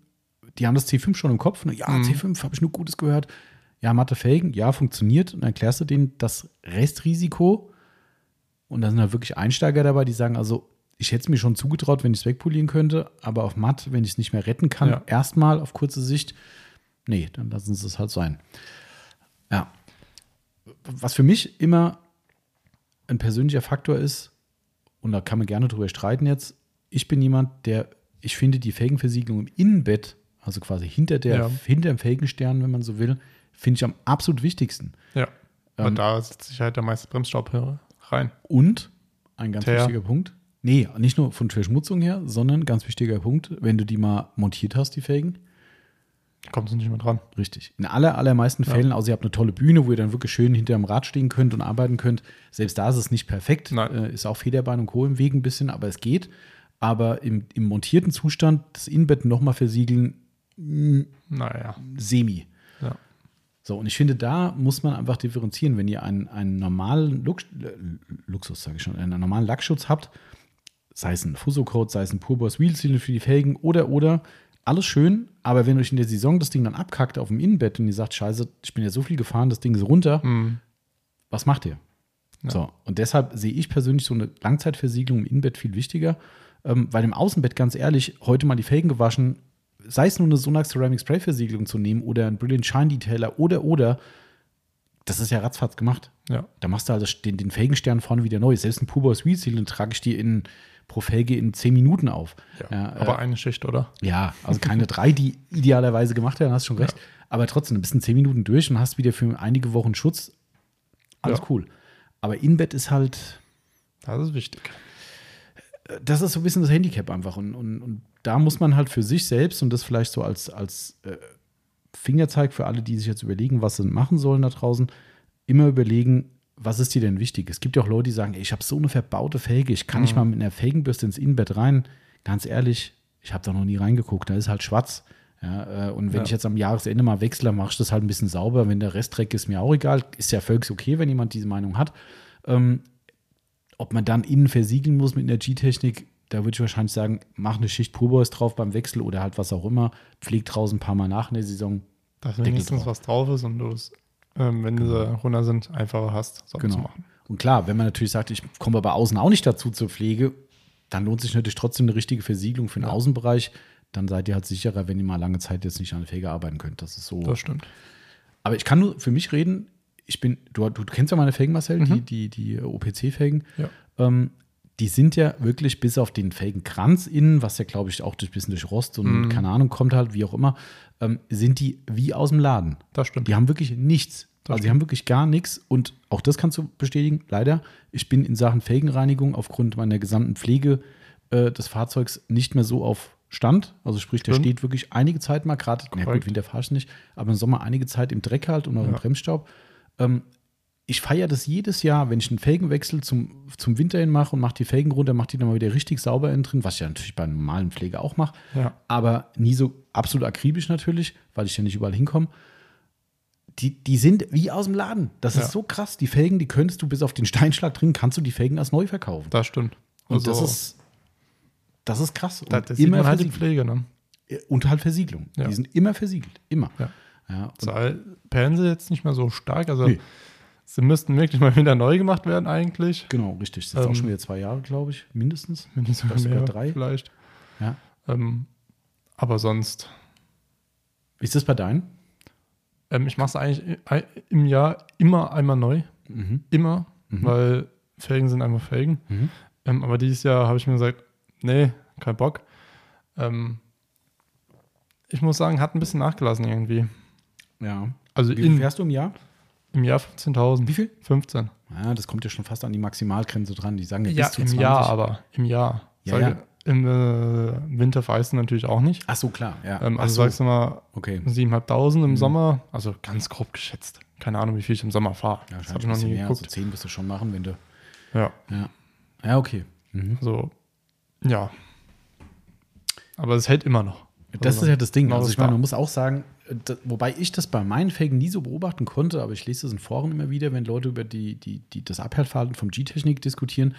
Die haben das C5 schon im Kopf. Ne? Ja, Mhm. C5 habe ich nur Gutes gehört. Ja, matte Felgen, ja, funktioniert. Und dann erklärst du denen das Restrisiko. Und da sind halt wirklich Einsteiger dabei, die sagen, also ich hätte es mir schon zugetraut, wenn ich es wegpolieren könnte, aber auf matt, wenn ich es nicht mehr retten kann, Ja. erstmal auf kurze Sicht, nee, dann lassen sie es halt sein. Ja. Was für mich immer ein persönlicher Faktor ist, und da kann man gerne drüber streiten jetzt, ich bin jemand, der, ich finde die Felgenversiegelung im Innenbett, also quasi hinter, der, Ja. hinter dem Felgenstern, wenn man so will, finde ich am absolut wichtigsten. Ja. Weil Ähm, da setzt sich halt der meiste Bremsstaub rein. Und ein ganz Teer. wichtiger Punkt, nee, nicht nur von Verschmutzung her, sondern ganz wichtiger Punkt, wenn du die mal montiert hast, die Felgen, Kommt sie nicht mehr dran. Richtig. In aller, allermeisten Ja. Fällen, außer ihr habt eine tolle Bühne, wo ihr dann wirklich schön hinter dem Rad stehen könnt und arbeiten könnt. Selbst da ist es nicht perfekt. Nein. Äh, ist auch Federbein und Co. im Weg ein bisschen, aber es geht. Aber im, im montierten Zustand das Innenbett nochmal versiegeln, mh, Naja. semi. Ja. So, und ich finde, da muss man einfach differenzieren. Wenn ihr einen, einen normalen Lux, Luxus, sage ich schon, einen normalen Lackschutz habt, sei es ein Fuso-Coat, sei es ein Purboss Wheel Seal für die Felgen oder, oder, alles schön, aber wenn euch in der Saison das Ding dann abkackt auf dem Innenbett und ihr sagt, scheiße, ich bin ja so viel gefahren, das Ding ist runter, Mhm. was macht ihr? Ja. So, und deshalb sehe ich persönlich so eine Langzeitversiegelung im Innenbett viel wichtiger. Ähm, weil im Außenbett, ganz ehrlich, heute mal die Felgen gewaschen, sei es nur eine Sonax Ceramic Spray Versiegelung zu nehmen oder ein Brilliant Shine Detailer oder oder, das ist ja ratzfatz gemacht. Ja. Da machst du also den, den Felgenstern vorne wieder neu. Selbst ein Pubois Wheel Seal, den trage ich dir in, pro Felge in 10 Minuten auf. Ja, aber äh, eine Schicht, oder? ja, also keine drei, die idealerweise gemacht werden, hast schon recht. Aber trotzdem, du bist in 10 Minuten durch und hast wieder für einige Wochen Schutz. Alles Ja. cool. Aber Inbett ist halt, Das ist wichtig. Das ist so ein bisschen das Handicap einfach. Und, und, und da muss man halt für sich selbst und das vielleicht so als, als äh, Fingerzeig für alle, die sich jetzt überlegen, was sie machen sollen da draußen, immer überlegen, was ist dir denn wichtig? Es gibt ja auch Leute, die sagen, ey, ich habe so eine verbaute Felge, ich kann nicht mal mit einer Felgenbürste ins Innenbett rein. Ganz ehrlich, ich habe da noch nie reingeguckt, da ist halt schwarz. Ja, äh, und wenn Ja. ich jetzt am Jahresende mal wechsle, mache ich das halt ein bisschen sauber. Wenn der Rest Dreck ist, mir auch egal. Ist ja völlig okay, wenn jemand diese Meinung hat. Ähm, ob man dann innen versiegeln muss mit Energietechnik, da würde ich wahrscheinlich sagen, mach eine Schicht Purbois drauf beim Wechsel oder halt was auch immer. Pfleg draußen ein paar Mal nach in der Saison. Dass Deckel wenigstens drauf. was drauf ist und du es, ähm, wenn diese runter sind, einfacher hast, sauber zu Genau. machen. Und klar, wenn man natürlich sagt, ich komme aber außen auch nicht dazu zur Pflege, dann lohnt sich natürlich trotzdem eine richtige Versiegelung für den Ja. Außenbereich. Dann seid ihr halt sicherer, wenn ihr mal lange Zeit jetzt nicht an der Felge arbeiten könnt. Das ist so. Das stimmt. Aber ich kann nur für mich reden. Ich bin, du, du kennst ja meine Felgen, Marcel, die, die, die OPC-Felgen. Ja. Ähm, die sind ja wirklich bis auf den Felgenkranz innen, was ja, glaube ich, auch durch bisschen durch Rost und keine Ahnung kommt halt, wie auch immer, ähm, sind die wie aus dem Laden. Das stimmt. Die haben wirklich nichts. Das also die haben wirklich gar nichts. Und auch das kannst du bestätigen, leider. Ich bin in Sachen Felgenreinigung aufgrund meiner gesamten Pflege äh, des Fahrzeugs nicht mehr so auf Stand. Also sprich, der Stimmt. steht wirklich einige Zeit mal, gerade, na gut. Winter fahr ich nicht, aber im Sommer einige Zeit im Dreck halt und auch im Ja. Bremsstaub. Ähm, ich feiere das jedes Jahr, wenn ich einen Felgenwechsel zum, zum Winter hin mache und mache die Felgen runter, mache die dann mal wieder richtig sauber innen drin, was ich ja natürlich bei normalen Pflege auch mache Ja. aber nie so absolut akribisch natürlich, weil ich ja nicht überall hinkomme. Die, die sind wie aus dem Laden. Das Ja. ist so krass. Die Felgen, die könntest du bis auf den Steinschlag drin, kannst du die Felgen als neu verkaufen. Das stimmt. Und das Also, ist, das ist krass. Und da, das sieht man halt die. Pflege, ne? Und halt Versiegelung. Ja. Die sind immer versiegelt. Immer. Ja. Ja, Zahl perlen sie jetzt nicht mehr so stark. Also Nee. sie müssten wirklich mal wieder neu gemacht werden eigentlich. genau, richtig. Das ist jetzt auch Ähm, schon wieder zwei Jahre, glaube ich, mindestens. Sogar mehr, drei. vielleicht. Ja. Ähm, aber sonst, Wie ist das bei deinen? ähm, ich mache es eigentlich im Jahr immer einmal neu. Mhm. Immer, weil Felgen sind einfach Felgen. Mhm. Ähm, aber dieses Jahr habe ich mir gesagt, nee, kein Bock. Ähm, ich muss sagen, hat ein bisschen nachgelassen irgendwie. Ja. Also Wie viel in, fährst du im Jahr? im Jahr 15.000. Wie viel? 15. Ja, das kommt ja schon fast an die Maximalgrenze dran. Die sagen ja, Ja, bis zu im 20. Jahr aber. Im Jahr. Ja, ja. Im äh, Winter du natürlich auch nicht. Ach so, klar. Ja. Ähm, also so. sagst du mal Okay. 7.500 im Sommer, also ganz grob geschätzt. Keine Ahnung, wie viel ich im Sommer fahre. Ja, das habe ich noch nie mehr. Also geguckt. 10 wirst du schon machen, wenn du. Ja, Ja. Ja, okay. Mhm. so. Ja. Aber es hält immer noch. Das ist ja das Ding. Also ich meine, man muss auch sagen, wobei ich das bei meinen Felgen nie so beobachten konnte, aber ich lese das in Foren immer wieder, wenn Leute über die, die, die, das Abhärtverhalten vom G-Technik diskutieren.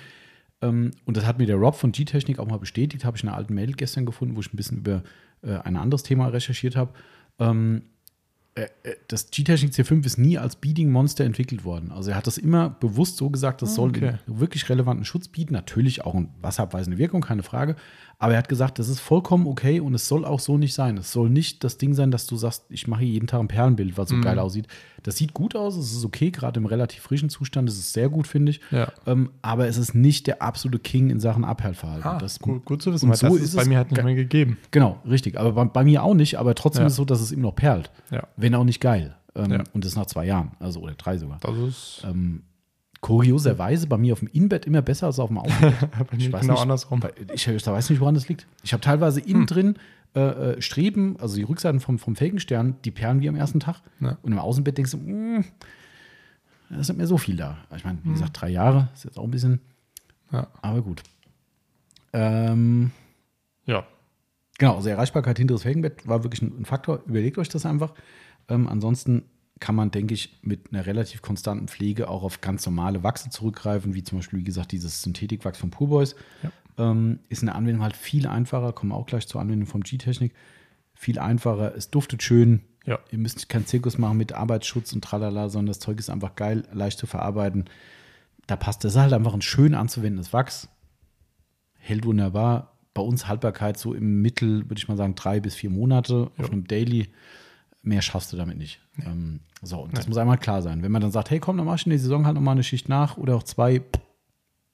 Ähm, und das hat mir der Rob von G-Technik auch mal bestätigt, habe ich in einer alten Mail gestern gefunden, wo ich ein bisschen über äh, ein anderes Thema recherchiert habe. Ähm, äh, äh, das G-Technik C5 ist nie als Beading Monster entwickelt worden. Also er hat das immer bewusst so gesagt, das soll okay. einen wirklich relevanten Schutz bieten. Natürlich auch eine wasserabweisende Wirkung, keine Frage. Aber er hat gesagt, das ist vollkommen okay und es soll auch so nicht sein. Es soll nicht das Ding sein, dass du sagst, ich mache hier jeden Tag ein Perlenbild, was so Mhm. geil aussieht. Das sieht gut aus, es ist okay, gerade im relativ frischen Zustand ist es sehr gut, finde ich. Ja. Ähm, aber es ist nicht der absolute King in Sachen Abhärtverhalten. Ah, das, gut, gut zu wissen, weil so das ist ist bei mir halt nicht mehr gegeben. Genau, richtig. Aber bei, bei mir auch nicht, aber trotzdem Ja. ist es so, dass es immer noch perlt. Ja. Wenn auch nicht geil. Ähm. Und das nach zwei Jahren, also oder drei sogar. Das ist Ähm, kurioserweise bei mir auf dem Innenbett immer besser als auf dem Außenbett. Ich weiß genau nicht, andersrum. Ich, ich weiß nicht, woran das liegt. Ich habe teilweise innen drin äh, äh, Streben, also die Rückseiten vom, vom Felgenstern, die perlen wie am ersten Tag. Ja. Und im Außenbett denkst du, mm, da ist nicht mehr so viel da. Ich meine, wie gesagt, drei Jahre ist jetzt auch ein bisschen, Ja. aber gut. Ähm, ja. Genau, also Erreichbarkeit hinteres Felgenbett war wirklich ein, ein Faktor. Überlegt euch das einfach. Ähm, ansonsten kann man, denke ich, mit einer relativ konstanten Pflege auch auf ganz normale Wachse zurückgreifen, wie zum Beispiel, wie gesagt, dieses Synthetikwachs von Purboys. Ja. Ähm, ist in der Anwendung halt viel einfacher, kommen wir auch gleich zur Anwendung vom G-Technik. Viel einfacher, es duftet schön. Ja. Ihr müsst keinen Zirkus machen mit Arbeitsschutz und tralala, sondern das Zeug ist einfach geil, leicht zu verarbeiten. Da passt das halt einfach ein schön anzuwendendes Wachs. Hält wunderbar, bei uns Haltbarkeit so im Mittel, würde ich mal sagen, drei bis vier Monate Ja. auf einem Daily. Mehr schaffst du damit nicht. Ähm, so, und das Nee. muss einmal klar sein. Wenn man dann sagt, hey, komm, dann mach ich in der Saison halt nochmal eine Schicht nach oder auch zwei,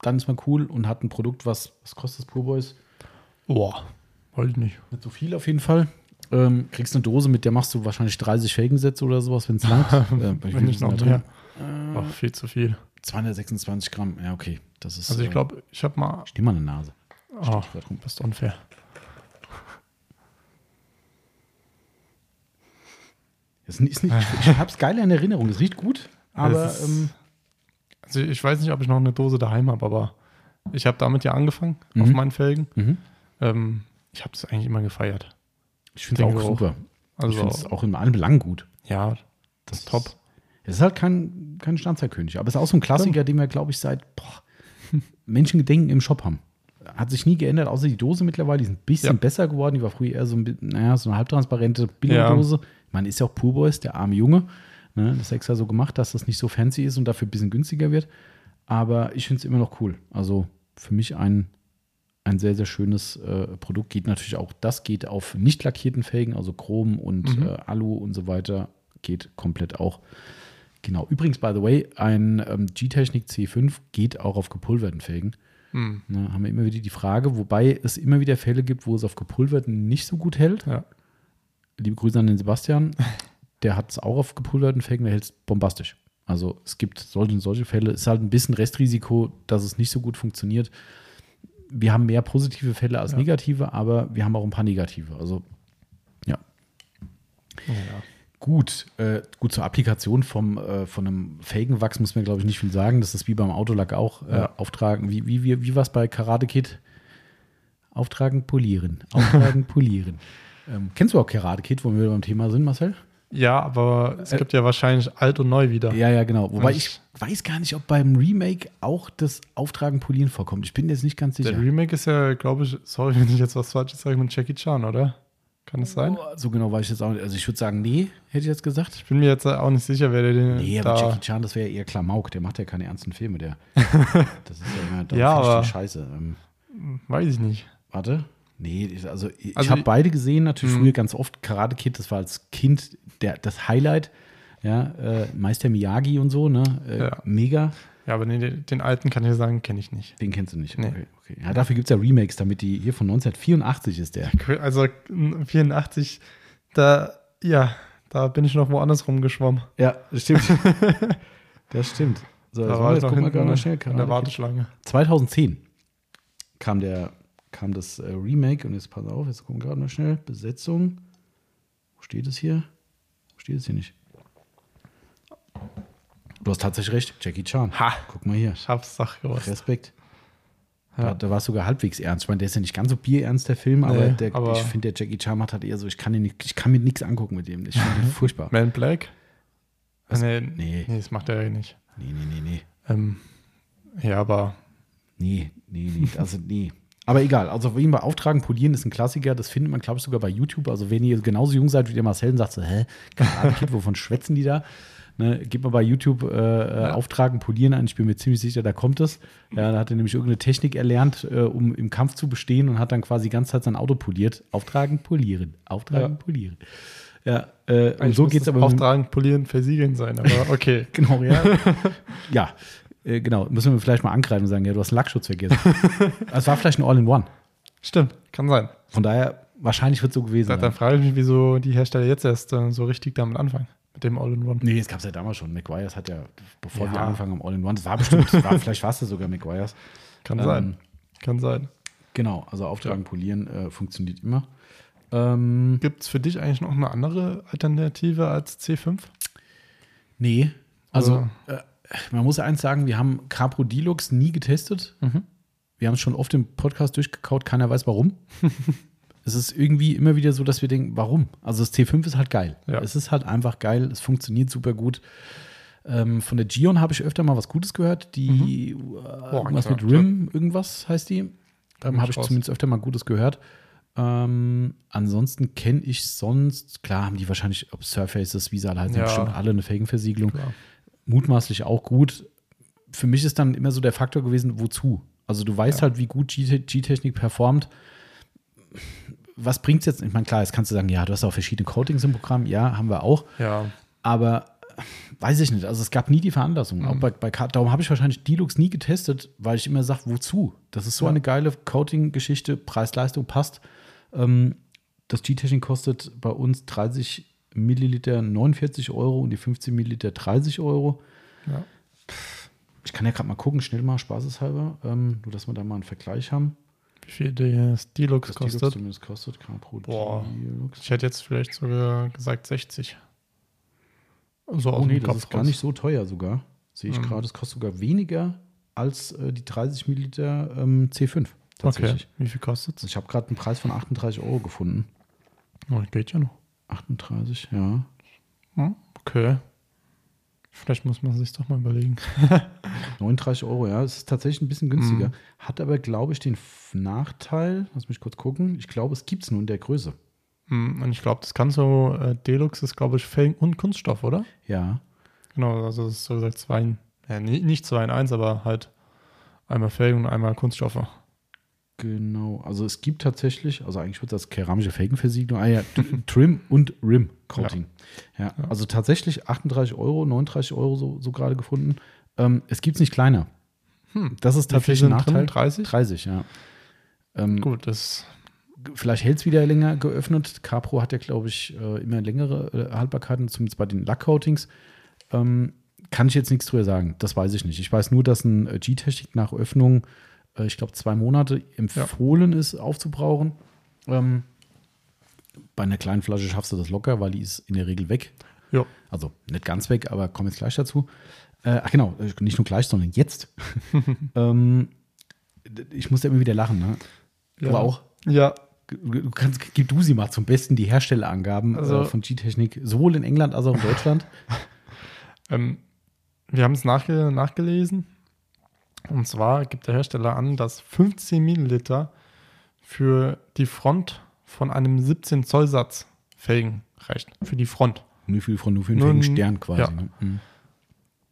dann ist man cool und hat ein Produkt, was, was kostet das Pure Boys? Boah, wollte ich nicht. Nicht so viel auf jeden Fall. Ähm, kriegst eine Dose, mit der machst du wahrscheinlich 30 Felgensätze oder sowas, wenn es langt. äh, Wenn viel nicht noch mehr. drin? Ach, viel zu viel. 226 Gramm, ja, okay. Das ist. Also ich äh, glaube, ich habe mal. Steh mal eine Nase. Oh, das ist unfair. Das ist nicht, ich hab's geil in Erinnerung. Es riecht gut, aber Es ist- ähm, Also ich weiß nicht, ob ich noch eine Dose daheim habe, aber ich habe damit ja angefangen auf Mhm. meinen Felgen. mhm. Ähm, ich habe es eigentlich immer gefeiert. ich finde es auch Geruch. super. ich Also finde es auch in allen Belangen gut. ja, Das ist top. Es ist halt kein, kein Standzeitkönig, aber es ist auch so ein Klassiker, den wir, glaube ich, seit boah, Menschengedenken im Shop haben. Hat sich nie geändert, außer die Dose mittlerweile. Die ist ein bisschen Ja. besser geworden. Die war früher eher so, ein, naja, so eine halbtransparente Billigdose. Man ist ja auch Pure Boys, der arme Junge. Ne, das ist extra so gemacht, dass das nicht so fancy ist und dafür ein bisschen günstiger wird. Aber ich finde es immer noch cool. Also für mich ein, ein sehr, sehr schönes äh, Produkt. Geht natürlich auch, das geht auf nicht lackierten Felgen, also Chrom und Mhm. äh, Alu und so weiter. Geht komplett auch. Genau. Übrigens, by the way, ein ähm, G-Technik C5 geht auch auf gepulverten Felgen. Hm. Ne, haben wir immer wieder die Frage, wobei es immer wieder Fälle gibt, wo es auf gepulverten nicht so gut hält. Ja. Liebe Grüße an den Sebastian. Der hat es auch auf gepulverten Felgen, der hält es bombastisch. Also es gibt solche, solche Fälle. Es ist halt ein bisschen Restrisiko, dass es nicht so gut funktioniert. Wir haben mehr positive Fälle als Ja. negative, aber wir haben auch ein paar negative. Also ja, ja. Gut, äh, gut zur Applikation vom, äh, von einem Felgenwachs muss man, glaube ich, nicht viel sagen. Das ist wie beim Autolack auch. Äh, Ja. Auftragen, wie, wie, wie, wie war es bei Karate Kid? Auftragen, polieren. Auftragen, polieren. Ähm, kennst du auch Karate Kid, wo wir beim Thema sind, Marcel? ja, aber es gibt ja wahrscheinlich alt und neu wieder. Ja, ja, genau. Wobei Ich- ich weiß gar nicht, ob beim Remake auch das Auftragen, polieren vorkommt. Ich bin jetzt nicht ganz sicher. Der Remake ist ja, glaube ich, sorry, wenn ich jetzt was Falsches sage, mit Jackie Chan, oder? Kann es sein? So genau weiß ich jetzt auch nicht. Also ich würde sagen, nee, hätte ich jetzt gesagt. Ich bin mir jetzt auch nicht sicher, wer der den Nee, aber Jackie Chan, das wäre eher Klamauk. Der macht ja keine ernsten Filme. Der, das ist ja immer Ja, aber- Scheiße. Ähm, Weiß ich nicht. Warte. Nee, also ich Also habe beide gesehen, natürlich Mhm. früher ganz oft. Karate Kid, das war als Kind der, das Highlight. Ja, äh, Meister Miyagi und so, ne? Äh, Ja. Mega. Ja, aber nee, den, den alten kann ich sagen, kenne ich nicht. Den kennst du nicht. Nee. Okay, okay. Ja, dafür gibt es ja Remakes, damit die hier von 1984 ist der. Also 84, da, ja, da bin ich noch woanders rumgeschwommen. Ja, das stimmt. das stimmt. So, Da jetzt, war jetzt noch gucken wir gerade mal in schnell. der. Warteschlange. 2010 kam der kam das äh, Remake und jetzt pass auf, jetzt gucken wir gerade mal schnell. Besetzung. Wo steht es hier? Wo steht es hier nicht? Du hast tatsächlich recht, Jackie Chan. Ha. Guck mal hier. Ich hab's doch gewusst. Respekt. Ja. Da, da war es sogar halbwegs ernst. Ich meine, der ist ja nicht ganz so bierernst, der Film, aber, Nee, der, aber- ich finde, der Jackie Chan macht halt eher so, ich kann, ihn ich kann mir nichts angucken mit dem. Ich finde den furchtbar. Man Black? Was? Nee, Nee. nee. nee, das macht er ja nicht. Nee, nee, nee, nee. Ähm, ja, aber Nee, nee, nee. Also, nee. Aber egal, also auf jeden Fall Auftragen, Polieren ist ein Klassiker. Das findet man, glaube ich, sogar bei YouTube. Also, wenn ihr genauso jung seid wie der Marcel und sagt so, hä, Kid, wovon schwätzen die da? Ne, gebt mal bei YouTube äh, äh, Auftragen, Polieren ein. Ich bin mir ziemlich sicher, da kommt es. Ja, da hat er nämlich irgendeine Technik erlernt, äh, um im Kampf zu bestehen und hat dann quasi die ganze Zeit sein Auto poliert. Auftragen, polieren. Auftragen, Ja. polieren. Ja, äh, und so geht es aber. Auftragen, polieren, versiegeln sein, aber okay. Genau, ja. ja, äh, genau. Müssen wir vielleicht mal angreifen und sagen, ja, du hast einen Lackschutz vergessen. Es war vielleicht ein All-in-One. Stimmt, kann sein. Von daher, wahrscheinlich wird es so gewesen sein. dann frage ich mich, wieso die Hersteller jetzt erst äh, so richtig damit anfangen. Mit dem All-in-One. Nee, das gab es ja damals schon. McGuire's hat ja, bevor Ja. wir angefangen haben, All-in-One, das war bestimmt, war, vielleicht war es ja sogar McGuire's. Kann Ähm, sein. Kann sein. Genau, also Auftragen, Polieren äh, funktioniert immer. Ähm, Gibt es für dich eigentlich noch eine andere Alternative als C5? nee, also äh, man muss eins sagen, wir haben Capro Deluxe nie getestet. Mhm. Wir haben es schon oft im Podcast durchgekaut, keiner weiß warum. es ist irgendwie immer wieder so, dass wir denken, warum? Also das T5 ist halt geil. Ja. Es ist halt einfach geil, es funktioniert super gut. Ähm, von der Gion habe ich öfter mal was Gutes gehört. Die äh, irgendwas mit RIM, irgendwas heißt die. Ähm, habe ich raus. zumindest öfter mal Gutes gehört. Ähm, ansonsten kenne ich sonst, klar haben die wahrscheinlich, ob Surfaces, alle heißen, Ja. bestimmt alle eine Felgenversiegelung Klar. Mutmaßlich auch gut. Für mich ist dann immer so der Faktor gewesen, wozu? Also du weißt Ja. halt, wie gut G-Technik performt. was bringt es jetzt? Ich meine, klar, jetzt kannst du sagen, ja, du hast auch verschiedene Coatings im Programm. Ja, haben wir auch. Ja. Aber weiß ich nicht. Also es gab nie die Veranlassung. Mhm. Auch bei, bei darum habe ich wahrscheinlich Dilux nie getestet, weil ich immer sage, wozu? Das ist so Ja. eine geile Coating-Geschichte, Preis-Leistung passt. Ähm, das G-Technik kostet bei uns 30 Milliliter 49 Euro und die 15 Milliliter 30 Euro. ja. Ich kann ja gerade mal gucken, schnell mal, spaßeshalber, ähm, nur dass wir da mal einen Vergleich haben. Wie viel Was Dilux kostet? zumindest kostet. Capro Boah. Dilux. Ich hätte jetzt vielleicht sogar gesagt 60. So Oh nee, das ist gar nicht so teuer sogar. Sehe ich Mhm. gerade. Es kostet sogar weniger als äh, die 30 Milliliter ähm, C5. Okay. Tatsächlich. Wie viel kostet Also ich habe gerade einen Preis von 38 Euro gefunden. Oh, geht ja noch. 38, ja. Hm, Okay. Vielleicht muss man sich doch mal überlegen. 39 Euro, ja. Es ist tatsächlich ein bisschen günstiger. Mhm. Hat aber, glaube ich, den Nachteil, lass mich kurz gucken, ich glaube, es gibt es nur in der Größe. Hm, Und ich glaube, das kann so, äh, Deluxe ist, glaube ich, Felgen und Kunststoff, oder? Ja. Genau, also das ist so gesagt zwei in, ja, nicht zwei in eins, aber halt einmal Felgen und einmal Kunststoffe. Genau, also es gibt tatsächlich, also eigentlich wird das keramische Felgenversiegelung, ah ja, Trim und Rim Coating. Ja. Ja. also tatsächlich 38 Euro, 39 Euro so, so gerade gefunden. Ähm, es gibt es nicht kleiner. Hm. Das ist tatsächlich ein sind drin? Nachteil. 30? 30, ja. Ähm, Gut, das vielleicht hält es wieder länger geöffnet. Capro hat ja, glaube ich, äh, immer längere äh, Haltbarkeiten, zumindest bei den Lackcoatings. Ähm, kann ich jetzt nichts drüber sagen. Das weiß ich nicht. Ich weiß nur, dass ein äh, G-Technik nach Öffnung, äh, ich glaube, zwei Monate empfohlen ist, aufzubrauchen. Ähm, bei einer kleinen Flasche schaffst du das locker, weil die ist in der Regel weg. Ja. Also nicht ganz weg, aber kommen jetzt gleich dazu. Äh, ach genau, äh, nicht nur gleich, sondern jetzt. ähm, ich muss ja immer wieder lachen, ne? Ja. auch? Ja, Du kannst, gib du sie mal zum Besten, die Herstellerangaben Also- äh, von G-Technik, sowohl in England als auch in Deutschland. Ähm, wir haben es nachge nachgelesen. Und zwar gibt der Hersteller an, dass 15 Milliliter für die Front von einem 17 Zoll Satz Felgen reicht. Für die Front. nur für, von nur für einen Nur Felgenstern quasi. ja. Ne? Mhm.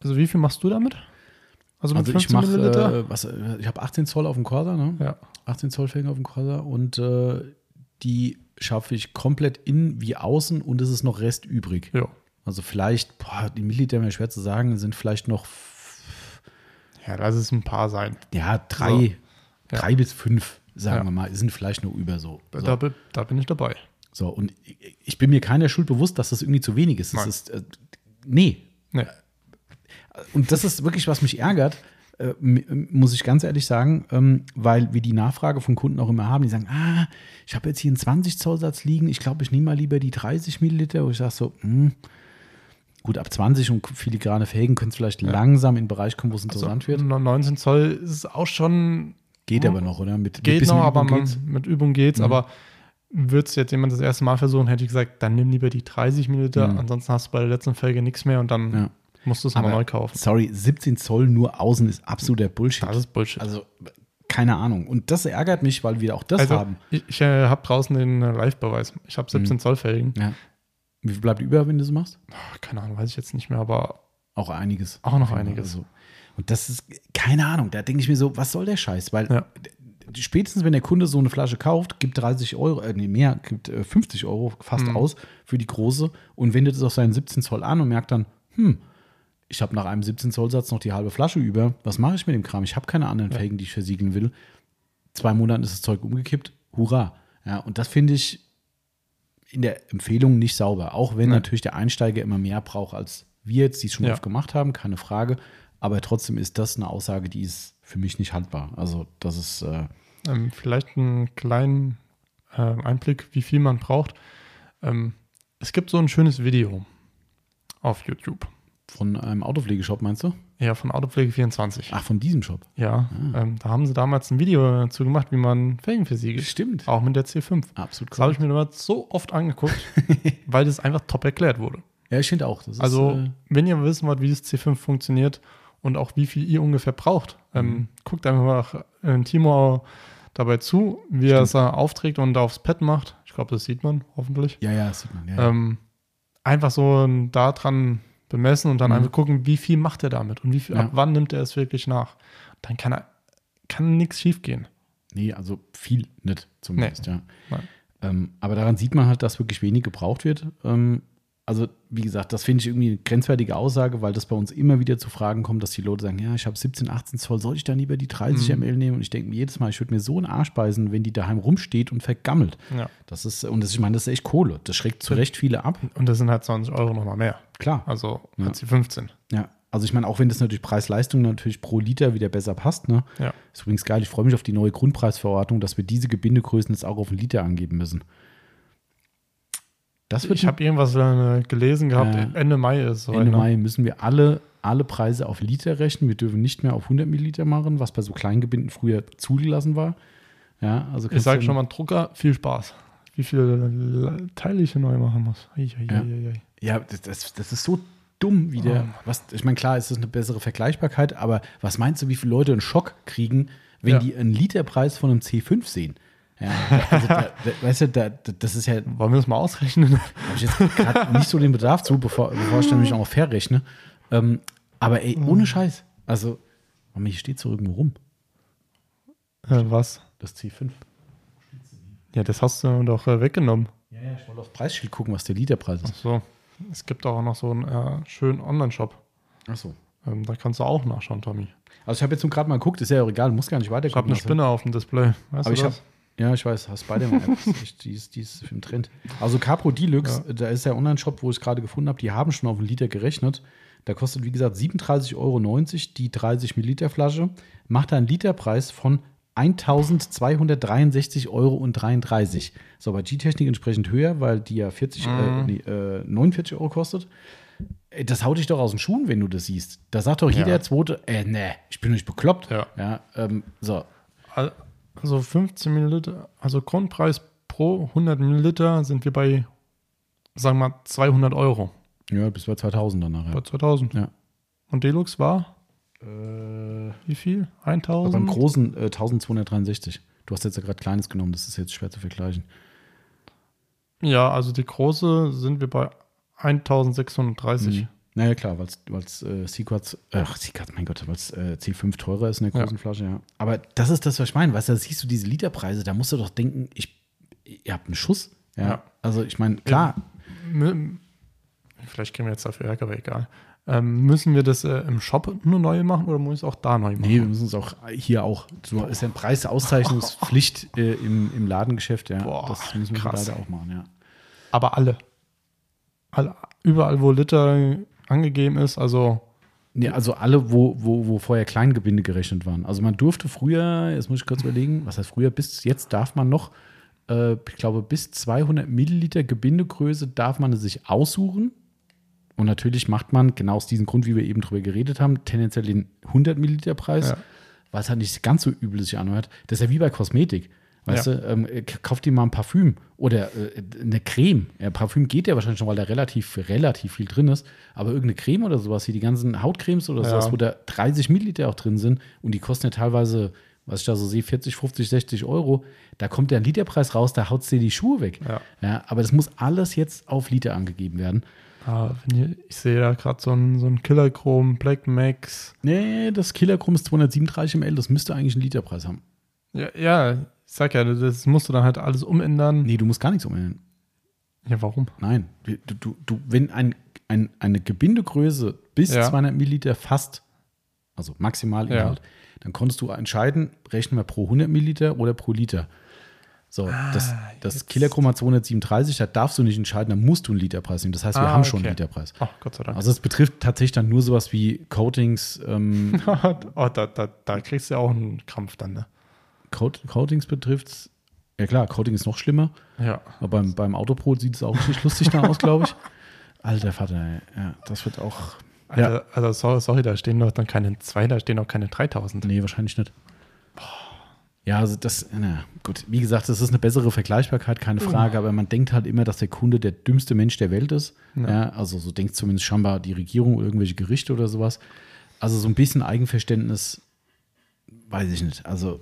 Also wie viel machst du damit? Also mit Also ich 15 mache, Milliliter? äh, was, äh, ich habe 18 Zoll auf dem Corsa, ne? ja. 18 Zoll Felgen auf dem Corsa und äh, die schaffe ich komplett innen wie außen und es ist noch Rest übrig. Ja. Also vielleicht, boah, die Milliliter mir schwer zu sagen, sind vielleicht noch, Ja, lass es ein paar sein. ja, drei, So. Ja. drei bis fünf, sagen Ja. wir mal, sind vielleicht noch über so. so. Da, da bin ich dabei. So, und ich- bin mir keiner Schuld bewusst, dass das irgendwie zu wenig ist. Das Nein. ist, äh, nee. Nee. Und das ist wirklich, was mich ärgert, äh, muss ich ganz ehrlich sagen, ähm, weil wir die Nachfrage von Kunden auch immer haben, die sagen, ah, ich habe jetzt hier einen 20 Zoll Satz liegen, ich glaube, ich nehme mal lieber die 30 Milliliter. Wo ich sage so, hm, gut, ab 20 und filigrane Felgen können es vielleicht langsam in den Bereich kommen, wo es Also, interessant wird. 19 Zoll ist auch schon Geht aber noch, oder? Mit, mit Geht bisschen noch, aber Übung man, geht's. mit Übung geht's. Mhm. Aber würde es jetzt jemand das erste Mal versuchen, hätte ich gesagt, dann nimm lieber die 30 Milliliter. Mhm. Ansonsten hast du bei der letzten Felge nichts mehr und dann Ja. musst du es nochmal Aber neu kaufen. Sorry, 17 Zoll nur außen ist absoluter Bullshit. Das ist Bullshit. Also, keine Ahnung. Und das ärgert mich, weil wir auch das Also, haben. ich, ich äh, habe draußen den äh, Live-Beweis. Ich habe 17 Mhm. Zoll Felgen. Ja. Wie viel bleibt über, wenn du so machst? Ach, keine Ahnung, weiß ich jetzt nicht mehr, aber Auch einiges. Auch noch einiges. Also, und das ist, keine Ahnung, da denke ich mir so, was soll der Scheiß? Weil Ja. spätestens, wenn der Kunde so eine Flasche kauft, gibt 30 Euro, äh, nee, mehr, gibt äh, 50 Euro fast Mhm. aus für die große und wendet es auf seinen 17 Zoll an und merkt dann, hm, ich habe nach einem 17 Zoll Satz noch die halbe Flasche über. Was mache ich mit dem Kram? Ich habe keine anderen Ja. Felgen, die ich versiegeln will. Zwei Monaten ist das Zeug umgekippt. Hurra. Ja, und das finde ich in der Empfehlung nicht sauber. Auch wenn Ja. natürlich der Einsteiger immer mehr braucht als wir jetzt, die es schon Ja. oft gemacht haben, keine Frage. Aber trotzdem ist das eine Aussage, die ist für mich nicht haltbar. Also, das ist, äh, ähm, vielleicht einen kleinen äh, Einblick, wie viel man braucht. Ähm, es gibt so ein schönes Video auf YouTube. Von einem Autopflegeshop, meinst du? Ja, von Autopflege24. Ach, von diesem Shop. Ja, Ah. ähm, da haben sie damals ein Video dazu gemacht, wie man Felgen versiegelt. Stimmt. Auch mit der C5. Absolut Das habe ich mir damals so oft angeguckt, weil das einfach top erklärt wurde. Ja, ich finde auch. Ist, Also, äh, wenn ihr wissen wollt, wie das C5 funktioniert und auch wie viel ihr ungefähr braucht, Mhm. ähm, guckt einfach äh, Timo dabei zu, wie er es aufträgt und aufs Pad macht. Ich glaube, das sieht man hoffentlich. ja, ja, das sieht man. Ja. Ähm, einfach so ähm, daran bemessen und dann Mhm. einfach gucken, wie viel macht er damit und wie viel, Ja. ab wann nimmt er es wirklich nach. Dann kann er kann nichts schief gehen. Nee, also viel nicht zumindest, ja. Nein. Ähm, aber daran sieht man halt, dass wirklich wenig gebraucht wird. Ähm, also, wie gesagt, das finde ich irgendwie eine grenzwertige Aussage, weil das bei uns immer wieder zu Fragen kommt, dass die Leute sagen, ja, ich habe 17, 18 Zoll, soll ich dann lieber die 30 Mhm. ml nehmen? Und ich denke mir jedes Mal, ich würde mir so einen Arsch beißen, wenn die daheim rumsteht und vergammelt. Ja. Das ist, und das, ich meine, das ist echt Kohle. Das schreckt zu Recht viele ab. Und das sind halt 20 Euro nochmal mehr. Klar. Also Ja. als die 15. Ja, also ich meine, auch wenn das natürlich Preis-Leistung natürlich pro Liter wieder besser passt, ne? Ja. Ist übrigens geil, ich freue mich auf die neue Grundpreisverordnung, dass wir diese Gebindegrößen jetzt auch auf einen Liter angeben müssen. Das wird Ich habe irgendwas äh, gelesen gehabt, Ja. Ende Mai ist es soweit, Ende ne? Mai müssen wir alle, alle Preise auf Liter rechnen. Wir dürfen nicht mehr auf 100 Milliliter machen, was bei so Kleingebinden früher zugelassen war. Ja, also Ich sage schon mal, Drucker, viel Spaß. Wie viele Teile ich hier neu machen muss. Ei, ei, Ja. ei. Ja, das, das, das ist so dumm wie der. Was, ich meine, klar, es ist eine bessere Vergleichbarkeit, aber was meinst du, wie viele Leute einen Schock kriegen, wenn Ja. die einen Literpreis von einem C5 sehen? Ja, also da, da, weißt du, da, da, das ist ja, habe Wollen wir das mal ausrechnen? ich jetzt gerade nicht so den Bedarf zu, bevor, bevor ich nämlich auch verrechne. Ähm, aber ey, ohne Scheiß. Also, Mama, hier steht so irgendwo rum, äh, was? das C5. Ja, das hast du doch äh, weggenommen. Ja, ja, ich wollte aufs Preisschild gucken, was der Literpreis Ach ist. so. Es gibt auch noch so einen äh, schönen Online-Shop. Ach so. Ähm, da kannst du auch nachschauen, Tommy. Also ich habe jetzt nur gerade mal geguckt, ist ja auch egal, muss gar nicht Ich habe eine Also- Spinne auf dem Display. Weißt Aber du ich das? habe, ja, ich weiß, das ist echt- die ist, die ist im Trend. Also Capro Deluxe, da ist der Online-Shop, wo ich es gerade gefunden habe, die haben schon auf einen Liter gerechnet. Da kostet, wie gesagt, 37,90 Euro die 30 Milliliter Flasche. Macht da einen Literpreis von 1.263,33 Euro. So, bei G-Technik entsprechend höher, weil die ja 40, äh, nee, äh, 49 Euro kostet. Das haut dich doch aus den Schuhen, wenn du das siehst. Da sagt doch jeder Ja. Zweite, äh, ne, ich bin nicht bekloppt. Ja. ja ähm, so, Also 15 Milliliter, also Grundpreis pro 100 Milliliter sind wir bei, sagen wir mal, 200 Euro. ja, bis bei 2000 dann nachher. Bei 2000. Ja. Und Deluxe war Äh, wie viel? beim 1000? großen äh, 1263. Du hast jetzt ja gerade kleines genommen, das ist jetzt schwer zu vergleichen. Ja, also die große sind wir bei 1630. Mhm. Naja, klar, weil es äh, Sequats, ach, Sequats, mein Gott, weil es äh, C5 teurer ist in der Ja. großen Flasche, ja. Aber das ist das, was ich meine. Weißt du, da siehst du diese Literpreise, da musst du doch denken, ich, ihr habt einen Schuss. Ja. Ja. Also, ich meine, klar, Vielleicht kriegen wir jetzt dafür Ärger, aber egal. Ähm, müssen wir das äh, im Shop nur neu machen oder muss ich es auch da neu machen? nee, wir müssen es auch hier auch, so ist ja ein Preisauszeichnungspflicht äh, im, im Ladengeschäft, ja. Boah, das müssen wir krass. leider auch machen, ja. Aber alle. alle. Überall, wo Liter angegeben ist, also Nee, also alle, wo, wo, wo vorher Kleingebinde gerechnet waren. Also man durfte früher, jetzt muss ich kurz überlegen, was heißt früher, bis jetzt darf man noch, äh, ich glaube, bis 200 Milliliter Gebindegröße darf man es sich aussuchen. Und natürlich macht man, genau aus diesem Grund, wie wir eben drüber geredet haben, tendenziell den 100 Milliliter Preis, Ja. weil es halt nicht ganz so übel sich anhört. Das ist ja wie bei Kosmetik. Weißt Ja. du, ähm, äh, kauf dir mal ein Parfüm oder äh, eine Creme. Ja, Parfüm geht ja wahrscheinlich schon, weil da relativ, relativ viel drin ist. Aber irgendeine Creme oder sowas, wie die ganzen Hautcremes oder Ja. sowas, wo da 30 Milliliter auch drin sind und die kosten ja teilweise, was ich da so sehe, 40, 50, 60 Euro. Da kommt der ein Literpreis raus, da haut dir die Schuhe weg. Ja. Ja, aber das muss alles jetzt auf Liter angegeben werden. ah, wenn ihr, ich sehe da gerade so ein, so ein Killer Chrome Black Max. Nee, das Killerchrom ist 237 ml, das müsste eigentlich einen Literpreis haben. Ja, ja, ich sag ja, das musst du dann halt alles umändern. Nee, du musst gar nichts umändern. Ja, warum? Nein, du, du, du, wenn ein, ein, eine Gebindegröße bis Ja. 200 Milliliter fasst, also maximal Ja. Inhalt, dann konntest du entscheiden, rechnen wir pro 100 Milliliter oder pro Liter. So, das, das jetzt. Killerchrom hat 237, da darfst du nicht entscheiden, da musst du einen Literpreis nehmen. Das heißt, wir Ah, haben schon okay. einen Literpreis. Ach, Gott sei Dank. Also es betrifft tatsächlich dann nur sowas wie Coatings, ähm, oh, da, da, da kriegst du ja auch einen Krampf dann, ne? Coat, Coatings betrifft Ja klar, Coating ist noch schlimmer. Ja. Aber beim, beim Autobrot sieht es auch nicht lustig da aus, glaube ich. Alter Vater, ja, das wird auch. Also, also sorry, sorry, da stehen doch dann keine zwei, da stehen auch keine 3000. Nee, wahrscheinlich nicht. Ja, also das, na gut, wie gesagt, das ist eine bessere Vergleichbarkeit, keine Frage, aber man denkt halt immer, dass der Kunde der dümmste Mensch der Welt ist. Ja. Ja. also so denkt zumindest scheinbar die Regierung oder irgendwelche Gerichte oder sowas. Also so ein bisschen Eigenverständnis, weiß ich nicht. Also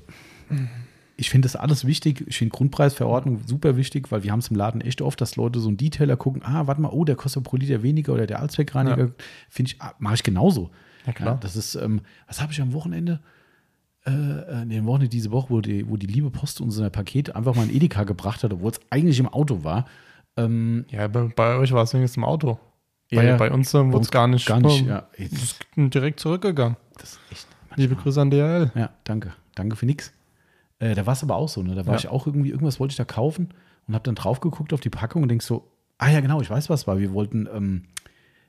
ich finde das alles wichtig. Ich finde Grundpreisverordnung super wichtig, weil wir haben es im Laden echt oft, dass Leute so einen Detailer gucken, ah, warte mal, oh, der kostet pro Liter weniger oder der Allzweckreiniger, finde ich, ah, mache ich genauso. Ja, klar. das ist, ähm, was habe ich am Wochenende? äh, äh, nee, Woche, diese Woche, wo die, wo die liebe Post uns ein Paket einfach mal in Edeka gebracht hat, obwohl es eigentlich im Auto war. Ähm, Ja, bei, bei euch war es wenigstens im Auto. Ja, bei, ja. bei uns äh, wurde es gar nicht, gar nicht, ja. ist direkt zurückgegangen. Das ist echt. Liebe Grüße an DRL. Ja, danke. Danke für nix. Äh, da war es aber auch so, ne? Da war Ja. ich auch irgendwie, irgendwas wollte ich da kaufen und habe dann drauf geguckt auf die Packung und denk so, ah ja, genau, ich weiß, was war. Wir wollten, ähm,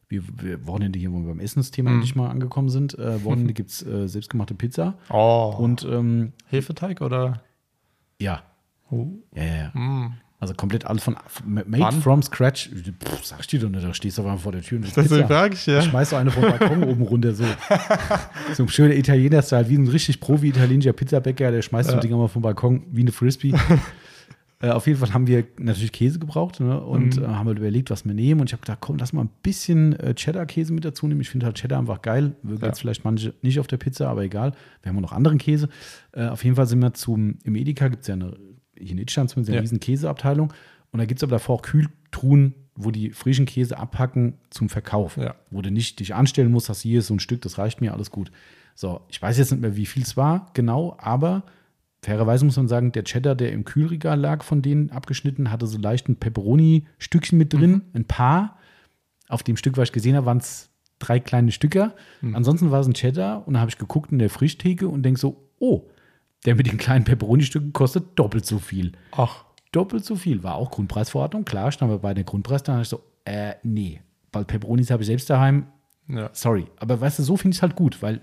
wir, wir Wochenende hier, wo wir beim Essensthema Mhm. endlich mal angekommen sind, äh, Wochenende gibt es äh, selbstgemachte Pizza. Oh. Und ähm, Hefeteig oder? ja, Oh. ja, ja, ja. Mm. Also komplett alles von made Wann? from scratch. Pff, sag ich dir doch nicht, da stehst du aber vor der Tür und Deswegen Pizza. frage ich ja. Ich schmeiß so eine vom Balkon oben runter, so. So ein schöner Italiener-Style, wie ein richtig Profi-italienischer Pizzabäcker, der schmeißt so Ja. ein Ding mal vom Balkon wie eine Frisbee. äh, auf jeden Fall haben wir natürlich Käse gebraucht ne? und Mhm. äh, haben halt überlegt, was wir nehmen. Und ich habe gedacht, komm, lass mal ein bisschen äh, Cheddar-Käse mit dazu nehmen. Ich finde halt Cheddar einfach geil. Mögen Ja. jetzt vielleicht manche nicht auf der Pizza, aber egal. Wir haben auch noch anderen Käse. Äh, auf jeden Fall sind wir zum, im Edeka gibt es ja eine, hier in Itstein zumindest eine Ja. riesen Käseabteilung. Und da gibt es aber davor auch Kühltruhen, wo die frischen Käse abpacken zum Verkauf. Ja. Wo du nicht dich anstellen musst, hast hier ist so ein Stück, das reicht mir, alles gut. So, ich weiß jetzt nicht mehr, wie viel es war, genau, aber fairerweise muss man sagen, der Cheddar, der im Kühlregal lag, von denen abgeschnitten, hatte so leicht ein Pepperoni-Stückchen mit drin, ein paar. Auf dem Stück, was ich gesehen habe, waren es drei kleine Stücker. Ansonsten war es ein Cheddar und da habe ich geguckt in der Frischtheke und denke so, oh, der mit den kleinen Pepperoni-Stücken kostet doppelt so viel. Ach, Doppelt so viel. War auch Grundpreisverordnung, klar, stand aber bei der Grundpreis, da habe ich so, äh, nee, weil Pepperonis habe ich selbst daheim, ja. sorry. Aber weißt du, so finde ich es halt gut, weil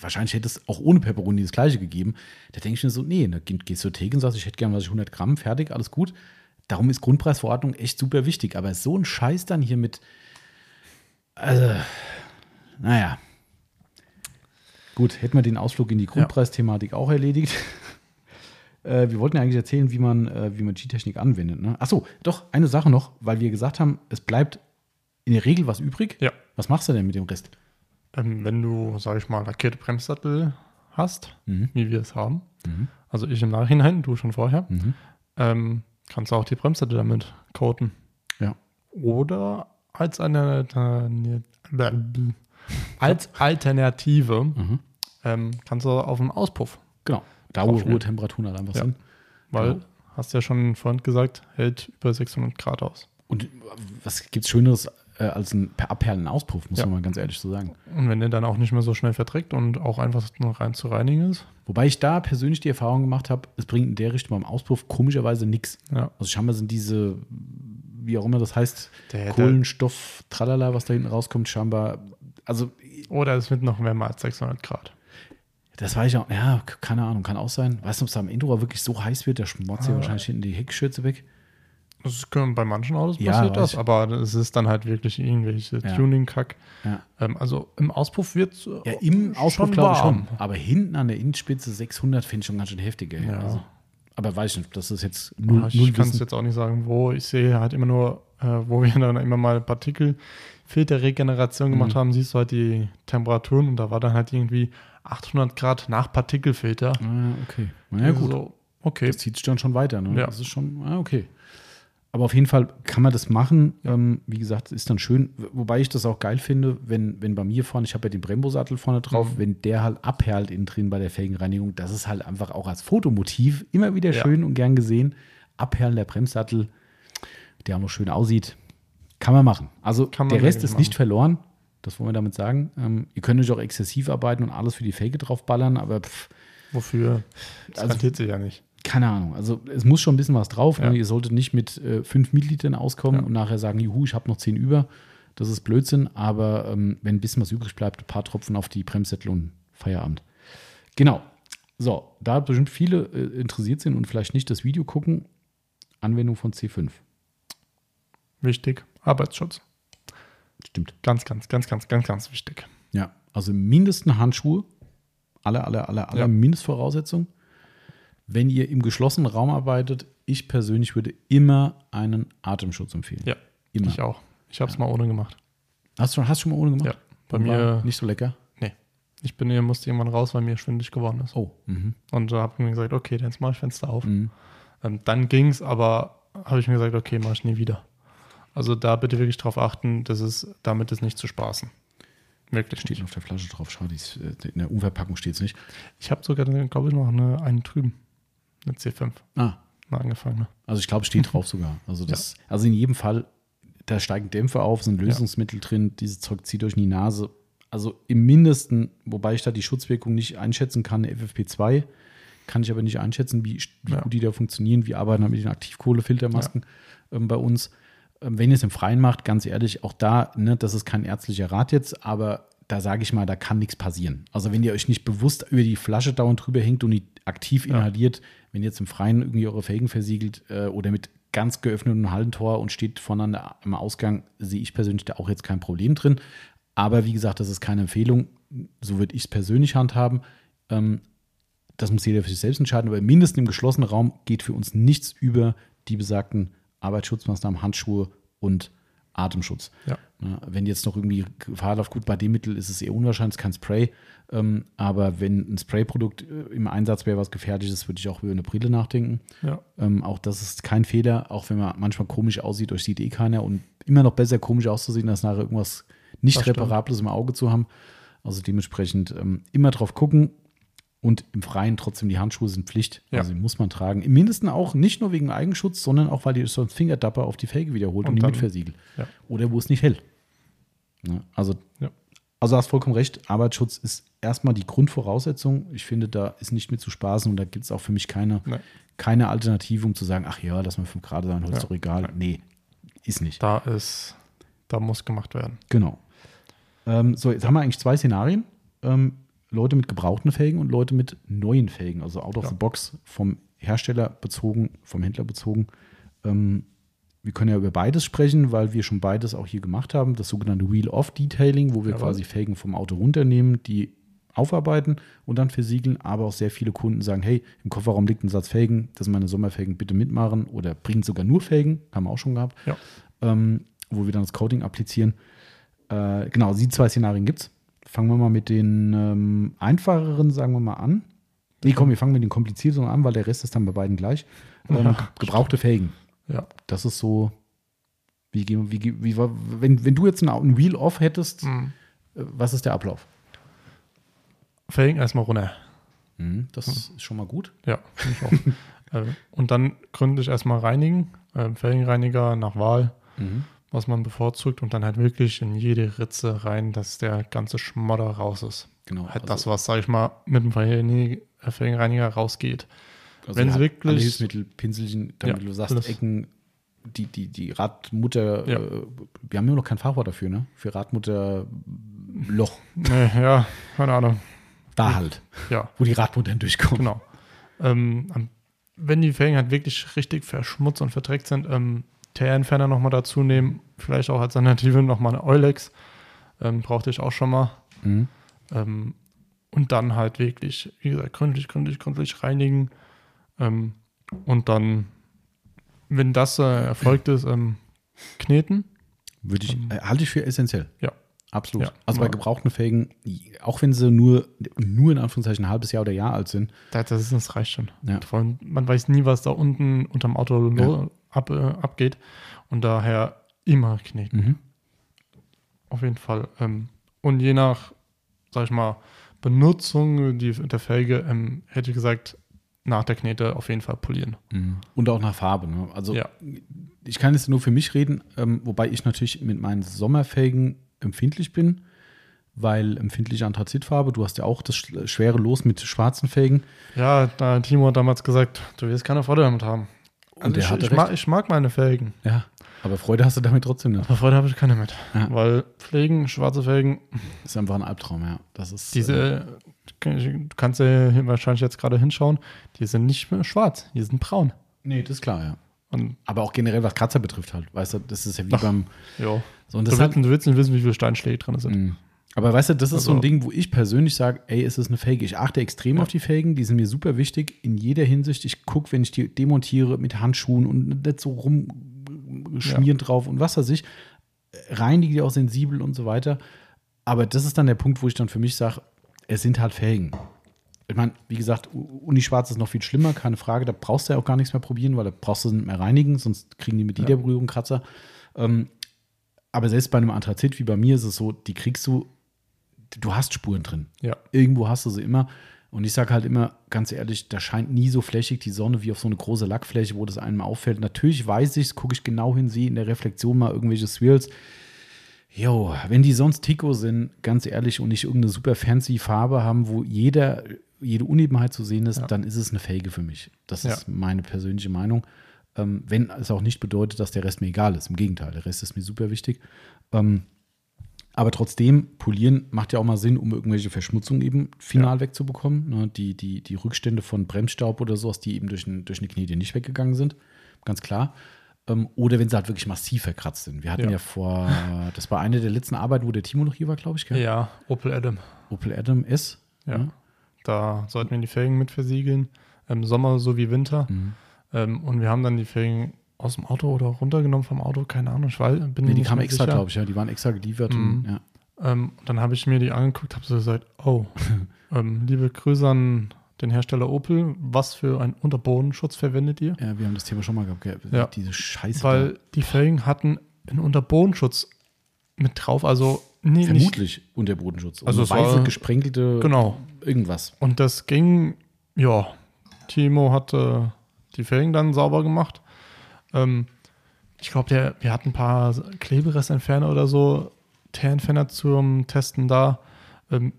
wahrscheinlich hätte es auch ohne Pepperoni das gleiche gegeben. Da denke ich mir so, nee, da geh- gehst du Theke und sagst, ich hätte gerne was ich 100 Gramm, fertig, alles gut. Darum ist Grundpreisverordnung echt super wichtig. Aber so ein Scheiß dann hier mit, also, naja. Gut, hätten wir den Ausflug in die Grundpreisthematik auch erledigt. Äh, wir wollten ja eigentlich erzählen, wie man, äh, wie man G-Technik anwendet. Ne? Achso, doch, eine Sache noch, weil wir gesagt haben, es bleibt in der Regel was übrig. Ja. Was machst du denn mit dem Rest? Ähm, wenn du, sag ich mal, lackierte Bremssattel hast, Mhm. wie wir es haben, also ich im Nachhinein, du schon vorher, Mhm. ähm, kannst du auch die Bremssattel damit coaten. Ja. Oder als eine als Alternative Mhm. Ähm, kannst du auf dem Auspuff, Genau. Da, wo hohe Temperaturen halt einfach Ja. sind. weil, Genau. hast ja schon vorhin gesagt, hält über 600 Grad aus. Und was gibt es Schöneres äh, als ein per abperlenden Auspuff, muss Ja. man mal ganz ehrlich so sagen. Und wenn der dann auch nicht mehr so schnell verträgt und auch einfach nur rein zu reinigen ist, Wobei ich da persönlich die Erfahrung gemacht habe, es bringt in der Richtung beim Auspuff komischerweise nichts. ja, Also scheinbar sind diese, wie auch immer das heißt, Der- der- Kohlenstoff, tralala, was da hinten rauskommt, scheinbar, also oder es wird noch wärmer als 600 Grad. Das weiß ich auch, ja, keine Ahnung, kann auch sein. Weißt du, ob es am Endrohr wirklich so heiß wird, der schmotzt Ah. ja wahrscheinlich hinten die Heckschürze weg. Das ist, bei manchen Autos Ja, passiert das, ich. aber es ist dann halt wirklich irgendwelche Ja. Tuning-Kack. Ja. Ähm, also im Auspuff wird es Ja, im Auspuff glaube ich schon. Aber hinten an der Innenspitze 600 finde ich schon ganz schön heftig. Ey. Ja. Also, aber weiß ich nicht, das ist jetzt null, Ich null kann es jetzt auch nicht sagen, wo. Ich sehe halt immer nur, äh, wo wir dann immer mal Partikelfilterregeneration Mhm. gemacht haben, siehst du halt die Temperaturen und da war dann halt irgendwie 800 Grad nach Partikelfilter. Ah, okay. Na ja, gut. So, okay. Das zieht sich dann schon weiter. Ne? Ja. Das ist schon, ah, okay. Aber auf jeden Fall kann man das machen. Ähm, wie gesagt, ist dann schön. Wobei ich das auch geil finde, wenn, wenn bei mir vorne, ich habe ja den Brembo-Sattel vorne drauf, Mhm. wenn der halt abperlt innen drin bei der Felgenreinigung, das ist halt einfach auch als Fotomotiv immer wieder Ja. schön und gern gesehen. Abperlen der Bremssattel, der auch noch schön aussieht. Kann man machen. Also Kann der Rest ist nicht machen. verloren. Das wollen wir damit sagen. Ähm, ihr könnt euch auch exzessiv arbeiten und alles für die Felge draufballern, aber pff, Wofür? Das Also- rentiert sich ja nicht. keine Ahnung. Also es muss schon ein bisschen was drauf. Ja. Ne? Ihr solltet nicht mit äh, 5 Millilitern auskommen Ja. und nachher sagen, juhu, ich habe noch 10 über. Das ist Blödsinn, aber ähm, wenn ein bisschen was übrig bleibt, ein paar Tropfen auf die Bremssättel und Feierabend. Genau. So, da bestimmt viele äh, interessiert sind und vielleicht nicht das Video gucken, Anwendung von C5. Wichtig. Arbeitsschutz. Stimmt. Ganz, ganz, ganz, ganz, ganz, ganz wichtig. Ja, also mindestens Handschuhe. Alle, alle, alle, alle Ja. Mindestvoraussetzung. Wenn ihr im geschlossenen Raum arbeitet, ich persönlich würde immer einen Atemschutz empfehlen. Ja, Immer. ich auch. Ich habe es mal ohne gemacht. Hast du hast du schon mal ohne gemacht? Ja, bei war mir nicht so lecker. Nee. Ich bin hier, musste irgendwann raus, weil mir schwindelig geworden ist. Oh. Mhm. Und da habe ich mir gesagt, okay, dann jetzt mache ich Fenster auf. Mhm. Ähm, dann ging es, aber habe ich mir gesagt, okay, mache ich nie wieder. Also da bitte wirklich drauf achten, dass es damit ist nicht zu spaßen. Wirklich Steht auf der Flasche drauf. Schade, ist, äh, in der Umverpackung steht es nicht. Ich habe sogar, glaube ich, noch eine, einen drüben. Eine C5. Ah, Eine angefangene. also ich glaube, steht drauf sogar. Also, das, also in jedem Fall, da steigen Dämpfer auf, sind Lösungsmittel drin, dieses Zeug zieht euch in die Nase. Also im Mindesten, wobei ich da die Schutzwirkung nicht einschätzen kann, eine FFP2, kann ich aber nicht einschätzen, wie, wie Ja. gut die da funktionieren. Wir arbeiten halt mit den Aktivkohlefiltermasken ähm, bei uns. Ähm, wenn ihr es im Freien macht, ganz ehrlich, auch da, ne, das ist kein ärztlicher Rat jetzt, aber da sage ich mal, da kann nichts passieren. Also wenn ihr euch nicht bewusst über die Flasche dauernd drüber hängt und die aktiv Ja. inhaliert, wenn ihr jetzt im Freien irgendwie eure Felgen versiegelt äh, oder mit ganz geöffnetem Hallentor und steht voneinander am Ausgang, sehe ich persönlich da auch jetzt kein Problem drin. Aber wie gesagt, das ist keine Empfehlung. So würde ich es persönlich handhaben. Ähm, das muss jeder für sich selbst entscheiden, aber mindestens im geschlossenen Raum geht für uns nichts über die besagten Arbeitsschutzmaßnahmen, Handschuhe und Atemschutz. Ja. Wenn jetzt noch irgendwie Gefahr läuft, gut, bei dem Mittel ist es eher unwahrscheinlich, es ist kein Spray, ähm, aber wenn ein Sprayprodukt äh, im Einsatz wäre, was gefährlich ist, würde ich auch über eine Brille nachdenken. Ja. Ähm, auch das ist kein Fehler, auch wenn man manchmal komisch aussieht, euch sieht eh keiner und immer noch besser komisch auszusehen, als nachher irgendwas nicht. Reparables im Auge zu haben. Also dementsprechend ähm, immer drauf gucken und im Freien trotzdem die Handschuhe sind Pflicht. Ja. Also die muss man tragen. Im Mindesten auch nicht nur wegen Eigenschutz, sondern auch, weil ihr sonst Fingerdapper auf die Felge wiederholt und, Und die dann- mitversiegelt. Ja. Oder wo es nicht hält. Ne? Also, Ja. also hast vollkommen recht, Arbeitsschutz ist erstmal die Grundvoraussetzung. Ich finde, da ist nicht mit zu spaßen und da gibt es auch für mich keine, keine Alternative, um zu sagen, ach ja, lass mal fünf Grad sein, heute ist Ja. doch egal. Nee, ist nicht. Da ist, da muss gemacht werden. Genau. Ähm, so, jetzt haben wir eigentlich zwei Szenarien. Ähm, Leute mit gebrauchten Felgen und Leute mit neuen Felgen, also out of Ja. the box vom Hersteller bezogen, vom Händler bezogen. Ähm, wir können ja über beides sprechen, weil wir schon beides auch hier gemacht haben. Das sogenannte Wheel-Off-Detailing, wo wir Jawohl. quasi Felgen vom Auto runternehmen, die aufarbeiten und dann versiegeln. Aber auch sehr viele Kunden sagen, hey, im Kofferraum liegt ein Satz Felgen, das sind meine Sommerfelgen, bitte mitmachen. Oder bringen sogar nur Felgen, haben wir auch schon gehabt, Ja. ähm, wo wir dann das Coating applizieren. Äh, genau, die zwei Szenarien gibt es. Fangen wir mal mit den ähm, einfacheren, sagen wir mal, an. Nee, komm, wir fangen mit den komplizierteren an, weil der Rest ist dann bei beiden gleich. Ähm, Ja, gebrauchte Felgen. Ja. Das ist so, wie, gehen- wie, wie, wenn, wenn du jetzt ein, Wheel-Off hättest, Mhm. äh, was ist der Ablauf? Felgen erstmal runter. Mhm, das ist schon mal gut. Ja, finde ich auch. äh, und dann gründlich erstmal reinigen. Ähm, Felgenreiniger nach Wahl, was man bevorzugt. Und dann halt wirklich in jede Ritze rein, dass der ganze Schmodder raus ist. Genau. Halt das, was, sag ich mal, mit dem Felgen- Felgenreiniger rausgeht. Also wenn sie wirklich- alle Hilfsmittel, Pinselchen, damit Ja, du sagst, alles. Ecken, die, die, die Radmutter, Ja. äh, wir haben immer noch kein Fachwort dafür, ne? Für Radmutter Loch. Nee, ja, keine Ahnung. Da halt, Ja, wo die Radmuttern durchkommen. genau. Ähm, wenn die Felgen halt wirklich richtig verschmutzt und verdreckt sind, ähm, Teerentferner nochmal dazu nehmen. Vielleicht auch als Alternative nochmal eine Eulex. Ähm, brauchte ich auch schon mal. Mhm. Ähm, und dann halt wirklich, wie gesagt, gründlich, gründlich, gründlich reinigen. Ähm, und dann, wenn das äh, erfolgt ist, ähm, kneten. Würde ich, äh, halte ich für essentiell. Ja. Absolut. Ja. Also bei gebrauchten Felgen, auch wenn sie nur, nur in Anführungszeichen ein halbes Jahr oder Jahr alt sind, Das, das, ist, das reicht schon. Ja. Vor allem, man weiß nie, was da unten unterm Auto Ja. Ab, äh, abgeht. Und daher immer kneten. mhm. Auf jeden Fall. Ähm, und je nach, sag ich mal, Benutzung die, der Felge, ähm, hätte ich gesagt, nach der Knete auf jeden Fall polieren. Mhm. und auch nach Farbe. Ne? Also Ja. ich kann jetzt nur für mich reden, ähm, wobei ich natürlich mit meinen Sommerfelgen empfindlich bin, weil empfindliche Anthrazitfarbe, du hast ja auch das sch- schwere Los mit schwarzen Felgen. Ja, da Timo hat damals gesagt, du wirst keine Freude damit haben. Und der ich, hatte ich, mag, ich mag meine Felgen, Ja, aber Freude hast du damit trotzdem nicht. aber Freude habe ich keine mit. Ja. Weil Pflegen, schwarze Felgen, Das ist einfach ein Albtraum, ja. Das ist, äh, diese, du kannst ja wahrscheinlich jetzt gerade hinschauen, die sind nicht mehr schwarz, die sind braun. nee, das ist klar, ja. Und Aber auch generell, was Kratzer betrifft halt, weißt du, das ist ja wie Ach. beim, ja, so, und du willst, hat, du willst nicht wissen, wie viele Steinschläge drin sind. Aber weißt du, das ist so ein Also- Ding, wo ich persönlich sage, ey, es ist eine Felge. Ich achte extrem Ja. auf die Felgen, die sind mir super wichtig in jeder Hinsicht. Ich gucke, wenn ich die demontiere mit Handschuhen und nicht so rumschmieren drauf und was weiß ich, reinige die auch sensibel und so weiter. Aber das ist dann der Punkt, wo ich dann für mich sage, es sind halt Felgen. Ich meine, wie gesagt, Unischwarz ist noch viel schlimmer, keine Frage. Da brauchst du ja auch gar nichts mehr probieren, weil da brauchst du sie nicht mehr reinigen, sonst kriegen die mit jeder Ja. Berührung Kratzer. Ähm, aber selbst bei einem Anthrazit wie bei mir ist es so, die kriegst du du hast Spuren drin. Ja. Irgendwo hast du sie immer. Und ich sage halt immer, ganz ehrlich, da scheint nie so flächig die Sonne wie auf so eine große Lackfläche, wo das einem auffällt. Natürlich weiß ich gucke ich genau hin, sehe in der Reflexion mal irgendwelche Swirls. Jo, wenn die sonst Tico sind, ganz ehrlich, und nicht irgendeine super fancy Farbe haben, wo jeder, jede Unebenheit zu sehen ist, Ja. dann ist es eine Fake für mich. Das Ja. ist meine persönliche Meinung. Ähm, wenn es auch nicht bedeutet, dass der Rest mir egal ist. Im Gegenteil, der Rest ist mir super wichtig. Ähm, aber trotzdem, polieren macht ja auch mal Sinn, um irgendwelche Verschmutzungen eben final wegzubekommen. Ne? Die, die, die Rückstände von Bremsstaub oder sowas, die eben durch, ein, durch eine Knete nicht weggegangen sind. Ganz klar. Ähm, oder wenn sie halt wirklich massiv verkratzt sind. Wir hatten ja, Ja. vor, das war eine der letzten Arbeiten, wo der Timo noch hier war, glaube ich. Gell? Ja, Opel Adam. Opel Adam S. Ja. ne? Da sollten wir die Felgen mit versiegeln. Im Sommer sowie Winter. Mhm. Ähm, und wir haben dann die Felgen aus dem Auto oder runtergenommen vom Auto, keine Ahnung, ich weiß, bin Nee, die kamen extra, glaube ich, ja. Die waren extra geliefert. Mhm. Und, ja. Ähm, dann habe ich mir die angeguckt, habe so gesagt, oh, ähm, liebe Grüße an den Hersteller Opel, was für einen Unterbodenschutz verwendet ihr? ja, wir haben das Thema schon mal gehabt. Ja. Diese Scheiße. Weil die Felgen hatten einen Unterbodenschutz mit drauf, also nee, da. nicht, vermutlich Unterbodenschutz. Also Also weiße, war- gesprenkelte genau. irgendwas. Und das ging, ja, Timo hatte die Felgen dann sauber gemacht. Ähm, ich glaube, wir hatten ein paar Kleberestentferner oder so, Teerentferner zum Testen da. Ähm,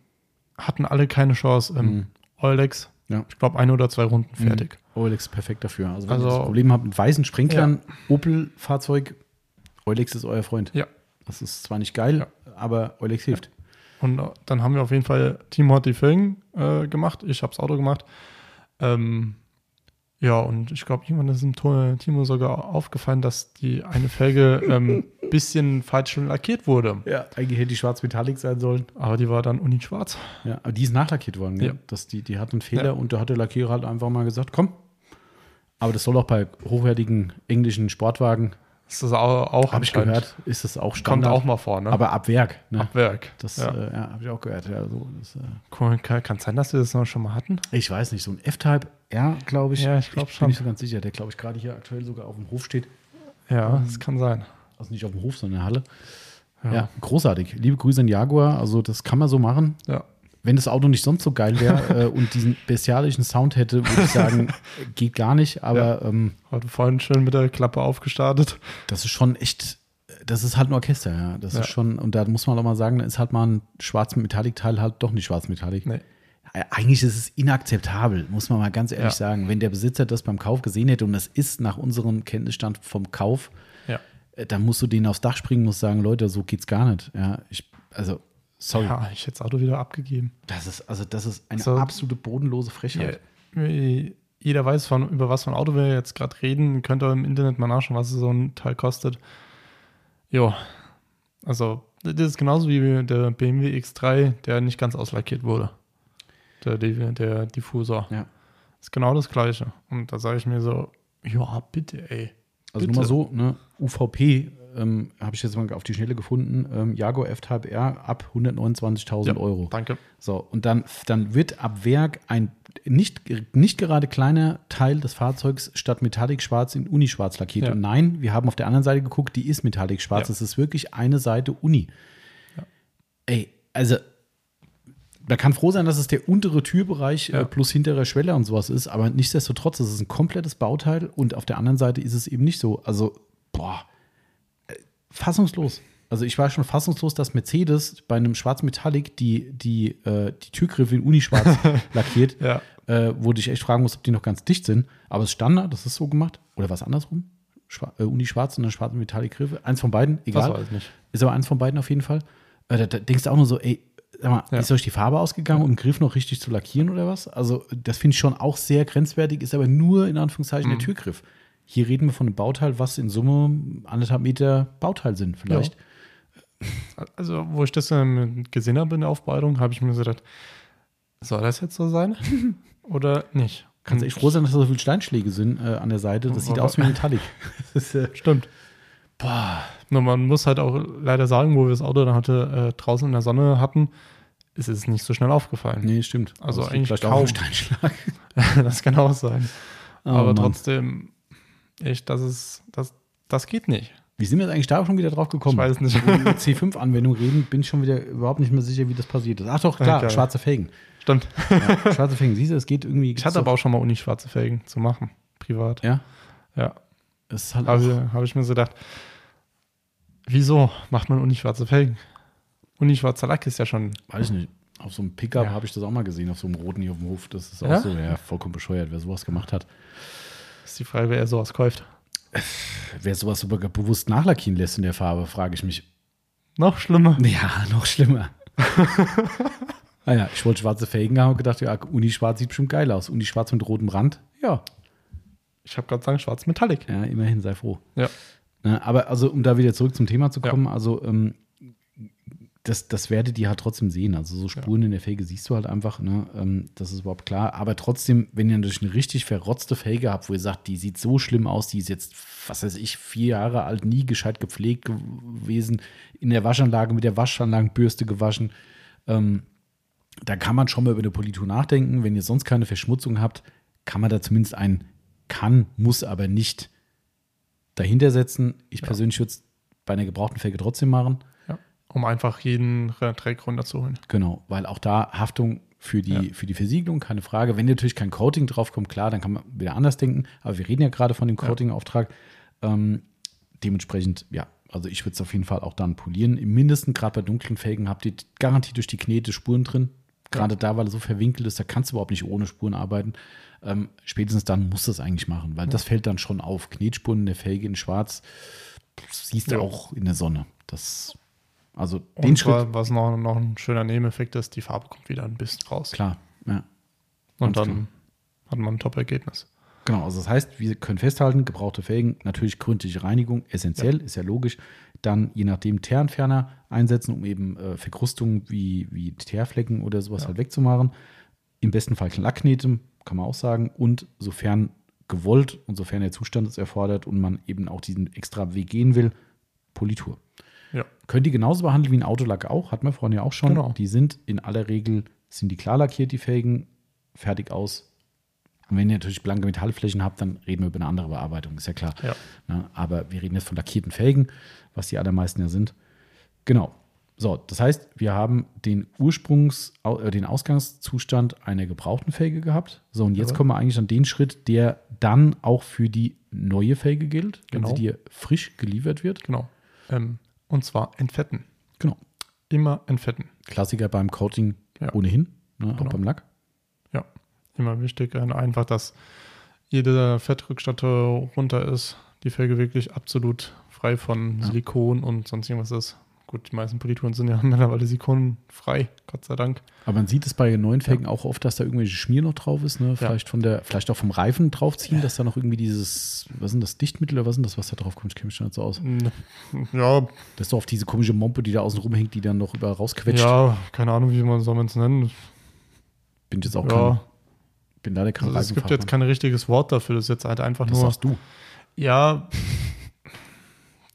hatten alle keine Chance. Ähm, Mhm. Eulex, Ja. ich glaube, ein oder zwei Runden fertig. Olex ist perfekt dafür. Also wenn Also- ihr das Problem habt mit weißen Sprenklern, Opel-Fahrzeug, Olex ist euer Freund. Ja. Das ist zwar nicht geil, Ja. aber Olex hilft. Und äh, dann haben wir auf jeden Fall, hat die Felgen äh, gemacht, ich habe das Auto gemacht. Ähm, ja, und ich glaube, irgendwann ist dem To- Timo sogar aufgefallen, dass die eine Felge ein ähm, bisschen falsch lackiert wurde. Ja, eigentlich hätte die schwarz-metallic sein sollen. Aber die war dann uni-schwarz. Ja, aber die ist nachlackiert worden. gell? Ja. Das, die, die hat einen Fehler Ja. und da hat der Lackierer halt einfach mal gesagt, komm. Aber das soll auch bei hochwertigen englischen Sportwagen, Das ist auch, auch habe ich gehört, ist das auch Kommt Standard. auch mal vor, ne? Aber ab Werk. Ne? Ab Werk. Das ja. Äh, ja, habe ich auch gehört. Ja, so, das, äh, Cool, kann, sein, dass wir das noch schon mal hatten. ich weiß nicht, so ein F-Type, ja, glaube ich. Ja, ich glaub Bin schon. nicht so ganz sicher, der, glaube ich, gerade hier aktuell sogar auf dem Hof steht. Ja, das kann sein. Also nicht auf dem Hof, sondern in der Halle. Ja. Ja. großartig. Liebe Grüße an Jaguar. Also, das kann man so machen. ja. Wenn das Auto nicht sonst so geil wäre äh, und diesen bestialischen Sound hätte, würde ich sagen, geht gar nicht. Aber ähm, Heute vorhin schön mit der Klappe aufgestartet. das ist schon echt, das ist halt ein Orchester, ja. Das Ja. ist schon, und da muss man auch mal sagen, da ist halt mal ein schwarz Metallic-Teil halt doch nicht schwarz Metallic. Nee. Äh, Eigentlich ist es inakzeptabel, muss man mal ganz ehrlich Ja. sagen. Wenn der Besitzer das beim Kauf gesehen hätte und das ist nach unserem Kenntnisstand vom Kauf, Ja. äh, dann musst du denen aufs Dach springen, musst sagen, Leute, so geht's gar nicht. Ja, ich, also, sorry. Ja, ich hätte das Auto wieder abgegeben. Das ist, also, das ist eine So. absolute bodenlose Frechheit. Ja, jeder weiß, von, über was für ein Auto wir jetzt gerade reden. Könnt ihr im Internet mal nachschauen, was so ein Teil kostet. Jo, also das ist genauso wie der BMW X3, der nicht ganz auslackiert wurde. Der, der, Diffusor. Ja. Ist genau das Gleiche. Und da sage ich mir so, ja, bitte, ey. Also Bitte. nur mal so, ne, UVP ähm, habe ich jetzt mal auf die Schnelle gefunden, ähm, Jaguar F-Type R ab 129.000 Ja, Euro. Danke. So, und dann, dann wird ab Werk ein nicht, nicht gerade kleiner Teil des Fahrzeugs statt Metallic schwarz in Uni-Schwarz lackiert. Ja. Und nein, wir haben auf der anderen Seite geguckt, die ist Metallic schwarz. Ja. Es ist wirklich eine Seite Uni. Ja. Ey, also man kann froh sein, dass es der untere Türbereich Ja. äh, plus hinterer Schwelle und sowas ist, aber nichtsdestotrotz, es ist ein komplettes Bauteil und auf der anderen Seite ist es eben nicht so. Also, boah, fassungslos. Also ich war schon fassungslos, dass Mercedes bei einem Schwarz Metallic die, die, äh, die Türgriffe in Unischwarz lackiert, Ja. äh, wo ich echt fragen muss, ob die noch ganz dicht sind. Aber es ist Standard, das ist so gemacht. Oder was andersrum? Schwa äh, Uni-Schwarz und dann schwarze Metallic-Griffe. Eins von beiden, Das egal. weiß ich nicht. Ist aber eins von beiden auf jeden Fall. Äh, da, da denkst du auch nur so, ey, sag mal, Ja. ist euch die Farbe ausgegangen, um den Griff noch richtig zu lackieren oder was? Also, das finde ich schon auch sehr grenzwertig, ist aber nur in Anführungszeichen Mhm. der Türgriff. Hier reden wir von einem Bauteil, was in Summe anderthalb Meter Bauteil sind, vielleicht. Also, wo ich das ähm, gesehen habe in der Aufbereitung, habe ich mir gedacht, soll das jetzt so sein? Oder nicht? Kannst echt froh sein, dass da so viele Steinschläge sind äh, an der Seite. Das sieht Aber- aus wie Metallic. das ist, äh, Stimmt. boah. Nur man muss halt auch leider sagen, wo wir das Auto dann hatte, äh, draußen in der Sonne hatten, ist es nicht so schnell aufgefallen. Nee, stimmt. Also Das eigentlich auch kaum. am Steinschlag. das kann auch sein. Oh, Aber Mann. trotzdem, echt, das ist, das, das geht nicht. Wie sind wir jetzt eigentlich da schon wieder drauf gekommen? Ich weiß nicht. Wenn wir über C5-Anwendung reden, bin ich schon wieder überhaupt nicht mehr sicher, wie das passiert ist. Ach doch, klar, Okay. schwarze Felgen. Stimmt. Ja, schwarze Felgen, siehst du, es geht irgendwie. Ich hatte aber auch schon mal Uni schwarze Felgen zu machen, privat. Ja, Ja. ist halt Habe hab ich mir so gedacht, wieso macht man Uni schwarze Felgen? Uni schwarzer Lack ist ja schon. weiß ich nicht. Auf so einem Pickup Ja. habe ich das auch mal gesehen, auf so einem roten hier auf dem Hof. Das ist auch Ja? so, ja, vollkommen bescheuert, wer sowas gemacht hat. Ist die Frage, wer er sowas kauft. Wer sowas sogar bewusst nachlackieren lässt in der Farbe, frage ich mich. Noch schlimmer. Ja, noch schlimmer. naja, ich wollte schwarze Felgen haben und gedacht, ja, Uni schwarz sieht bestimmt geil aus. Uni schwarz mit rotem Rand, ja, Ich habe gerade sagen, schwarz Metallic. ja, immerhin, sei froh. Ja. Aber also, um da wieder zurück zum Thema zu kommen, also ähm, das, das werdet ihr halt trotzdem sehen. Also so Spuren in der Felge siehst du halt einfach, ne? ähm, das ist überhaupt klar. Aber trotzdem, wenn ihr natürlich eine richtig verrotzte Felge habt, wo ihr sagt, die sieht so schlimm aus, die ist jetzt, was weiß ich, vier Jahre alt, nie gescheit gepflegt gewesen, in der Waschanlage mit der Waschanlagenbürste gewaschen, ähm, da kann man schon mal über eine Politur nachdenken. Wenn ihr sonst keine Verschmutzung habt, kann man da zumindest ein kann, muss aber nicht dahinter setzen. Ich persönlich würde es bei einer gebrauchten Felge trotzdem machen. Ja. Um einfach jeden Dreck runterzuholen. Genau, weil auch da Haftung für die, Ja. für die Versiegelung, keine Frage. Wenn natürlich kein Coating draufkommt, klar, dann kann man wieder anders denken. Aber wir reden ja gerade von dem Ja. Coating-Auftrag. Ähm, dementsprechend, ja, also ich würde es auf jeden Fall auch dann polieren. Im Mindesten, gerade bei dunklen Felgen, habt ihr garantiert durch die Knete Spuren drin. Gerade da, weil er so verwinkelt ist, da kannst du überhaupt nicht ohne Spuren arbeiten. Ähm, spätestens dann musst du es eigentlich machen, weil das fällt dann schon auf. Knetspuren in der Felge in schwarz siehst du Ja. auch in der Sonne. Das, also den Und Schritt, wa- was noch, noch ein schöner Nebeneffekt ist, die Farbe kommt wieder ein bisschen raus. klar, ja. Und ganz dann hat man ein Top-Ergebnis. Genau, also das heißt, wir können festhalten, gebrauchte Felgen, natürlich gründliche Reinigung, essentiell, ist ja logisch. Dann je nachdem Teerentferner einsetzen, um eben äh, Verkrustungen wie, wie Teerflecken oder sowas Ja. halt wegzumachen. Im besten Fall Lackknete, kann man auch sagen. Und sofern gewollt und sofern der Zustand es erfordert und man eben auch diesen extra Weg gehen will, Politur. Ja. Könnt ihr genauso behandeln wie ein Autolack auch, hatten wir vorhin ja auch schon. Genau. Die sind in aller Regel, sind die klar lackiert, die Felgen, fertig aus. Und wenn ihr natürlich blanke Metallflächen habt, dann reden wir über eine andere Bearbeitung, ist ja klar. Ja. Ne? Aber wir reden jetzt von lackierten Felgen, was die allermeisten ja sind. Genau. So, das heißt, wir haben den Ursprungs-, äh, den Ausgangszustand einer gebrauchten Felge gehabt. So, und jetzt Jawohl. kommen wir eigentlich an den Schritt, der dann auch für die neue Felge gilt, wenn Genau. sie dir frisch geliefert wird. Genau. Ähm, und zwar entfetten. Genau. Immer entfetten. Klassiker beim Coating Ja. ohnehin, ne, auch Genau. beim Lack. Ja. Immer wichtig. äh, Einfach, dass jede Fettrückstatte runter ist. Die Felge wirklich absolut frei von Ja. Silikon und sonst irgendwas ist. Gut, die meisten Polituren sind ja mittlerweile silikonfrei, Gott sei Dank. Aber man sieht es bei neuen Felgen auch oft, dass da irgendwelche Schmier noch drauf ist, ne? Vielleicht von der, vielleicht auch vom Reifen draufziehen, dass da noch irgendwie dieses, was sind das, Dichtmittel oder was sind das, was da drauf kommt? Ich kenne mich schon nicht so aus. Ja, Das ist doch auf diese komische Mompe, die da außen rumhängt, die dann noch überall rausquetscht. ja, keine Ahnung, wie man soll man es nennen. Bin ich jetzt auch Ja. kein, bin da der kein Also es gibt jetzt kein richtiges Wort dafür. Das ist jetzt halt einfach Das nur. sagst du. Ja.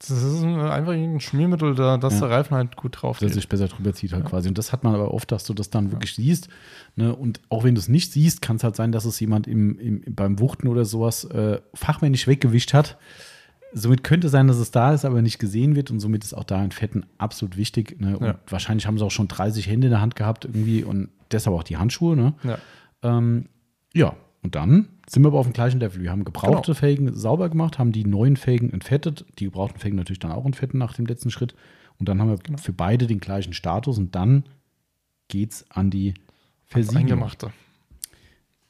Das ist einfach ein Schmiermittel, da, dass Ja. der Reifen halt gut drauf Der geht. sich besser drüber zieht halt Ja. quasi. Und das hat man aber oft, dass du das dann wirklich siehst. Ne? Und auch wenn du es nicht siehst, kann es halt sein, dass es jemand im, im, beim Wuchten oder sowas äh, fachmännisch weggewischt hat. Somit könnte sein, dass es da ist, aber nicht gesehen wird. Und somit ist auch da ein Fetten absolut wichtig. Ne? Und wahrscheinlich haben sie auch schon 30 Hände in der Hand gehabt irgendwie und deshalb auch die Handschuhe. Ne? Ja. Ähm, ja, und dann sind wir aber auf dem gleichen Level. Wir haben gebrauchte Genau. Felgen sauber gemacht, haben die neuen Felgen entfettet, die gebrauchten Felgen natürlich dann auch entfetten nach dem letzten Schritt. Und dann haben wir Genau. für beide den gleichen Status und dann geht's an die Versiegelung. Eingemachte.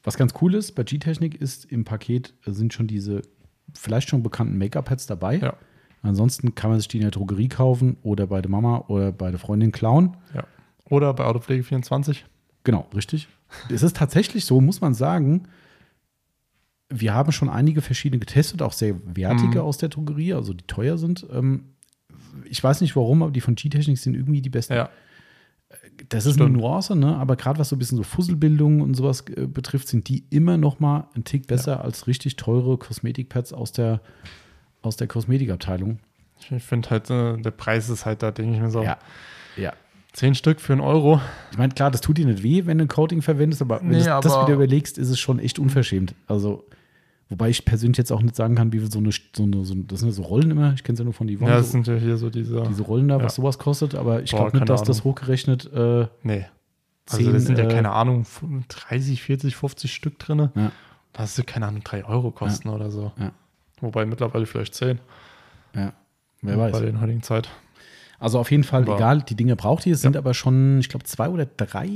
Was ganz cool ist bei G-Technik ist, im Paket sind schon diese vielleicht schon bekannten Make-up-Pads dabei. Ja. Ansonsten kann man sich die in der Drogerie kaufen oder bei der Mama oder bei der Freundin klauen. ja. Oder bei Autopflege 24. Genau, richtig. Es ist tatsächlich so, muss man sagen, wir haben schon einige verschiedene getestet, auch sehr wertige Mhm. aus der Drogerie, also die teuer sind. Ähm, ich weiß nicht warum, aber die von G-Technik sind irgendwie die besten. Ja. Das ist eine Stimmt. Nuance, ne? aber gerade was so ein bisschen so Fusselbildung und sowas äh, betrifft, sind die immer noch mal ein Tick besser als richtig teure Kosmetikpads aus der, aus der Kosmetikabteilung. Ich finde halt, äh, der Preis ist halt da, denke ich mir so. Ja. Ja. Zehn Stück für einen Euro. Ich meine, klar, das tut dir nicht weh, wenn du ein Coating verwendest, aber wenn Nee, du das aber- wieder überlegst, ist es schon echt unverschämt. Also, Wobei ich persönlich jetzt auch nicht sagen kann, wie viel so eine, so eine so, das sind ja so Rollen immer, ich kenne es ja nur von die Ja, das so, sind ja hier so diese. diese Rollen da, ja. was sowas kostet, aber ich glaube nicht, dass das Ahnung. hochgerechnet, äh, nee. Also, 10, das sind ja äh, keine Ahnung, 30, 40, 50 Stück drin. Ja. Das ist keine Ahnung, 3 Euro kosten oder so. Ja. Wobei mittlerweile vielleicht 10. ja, wer Bei weiß. der heutigen Zeit. Also auf jeden Fall, Aber- egal, die Dinge braucht ihr, es sind aber schon, ich glaube, zwei oder drei,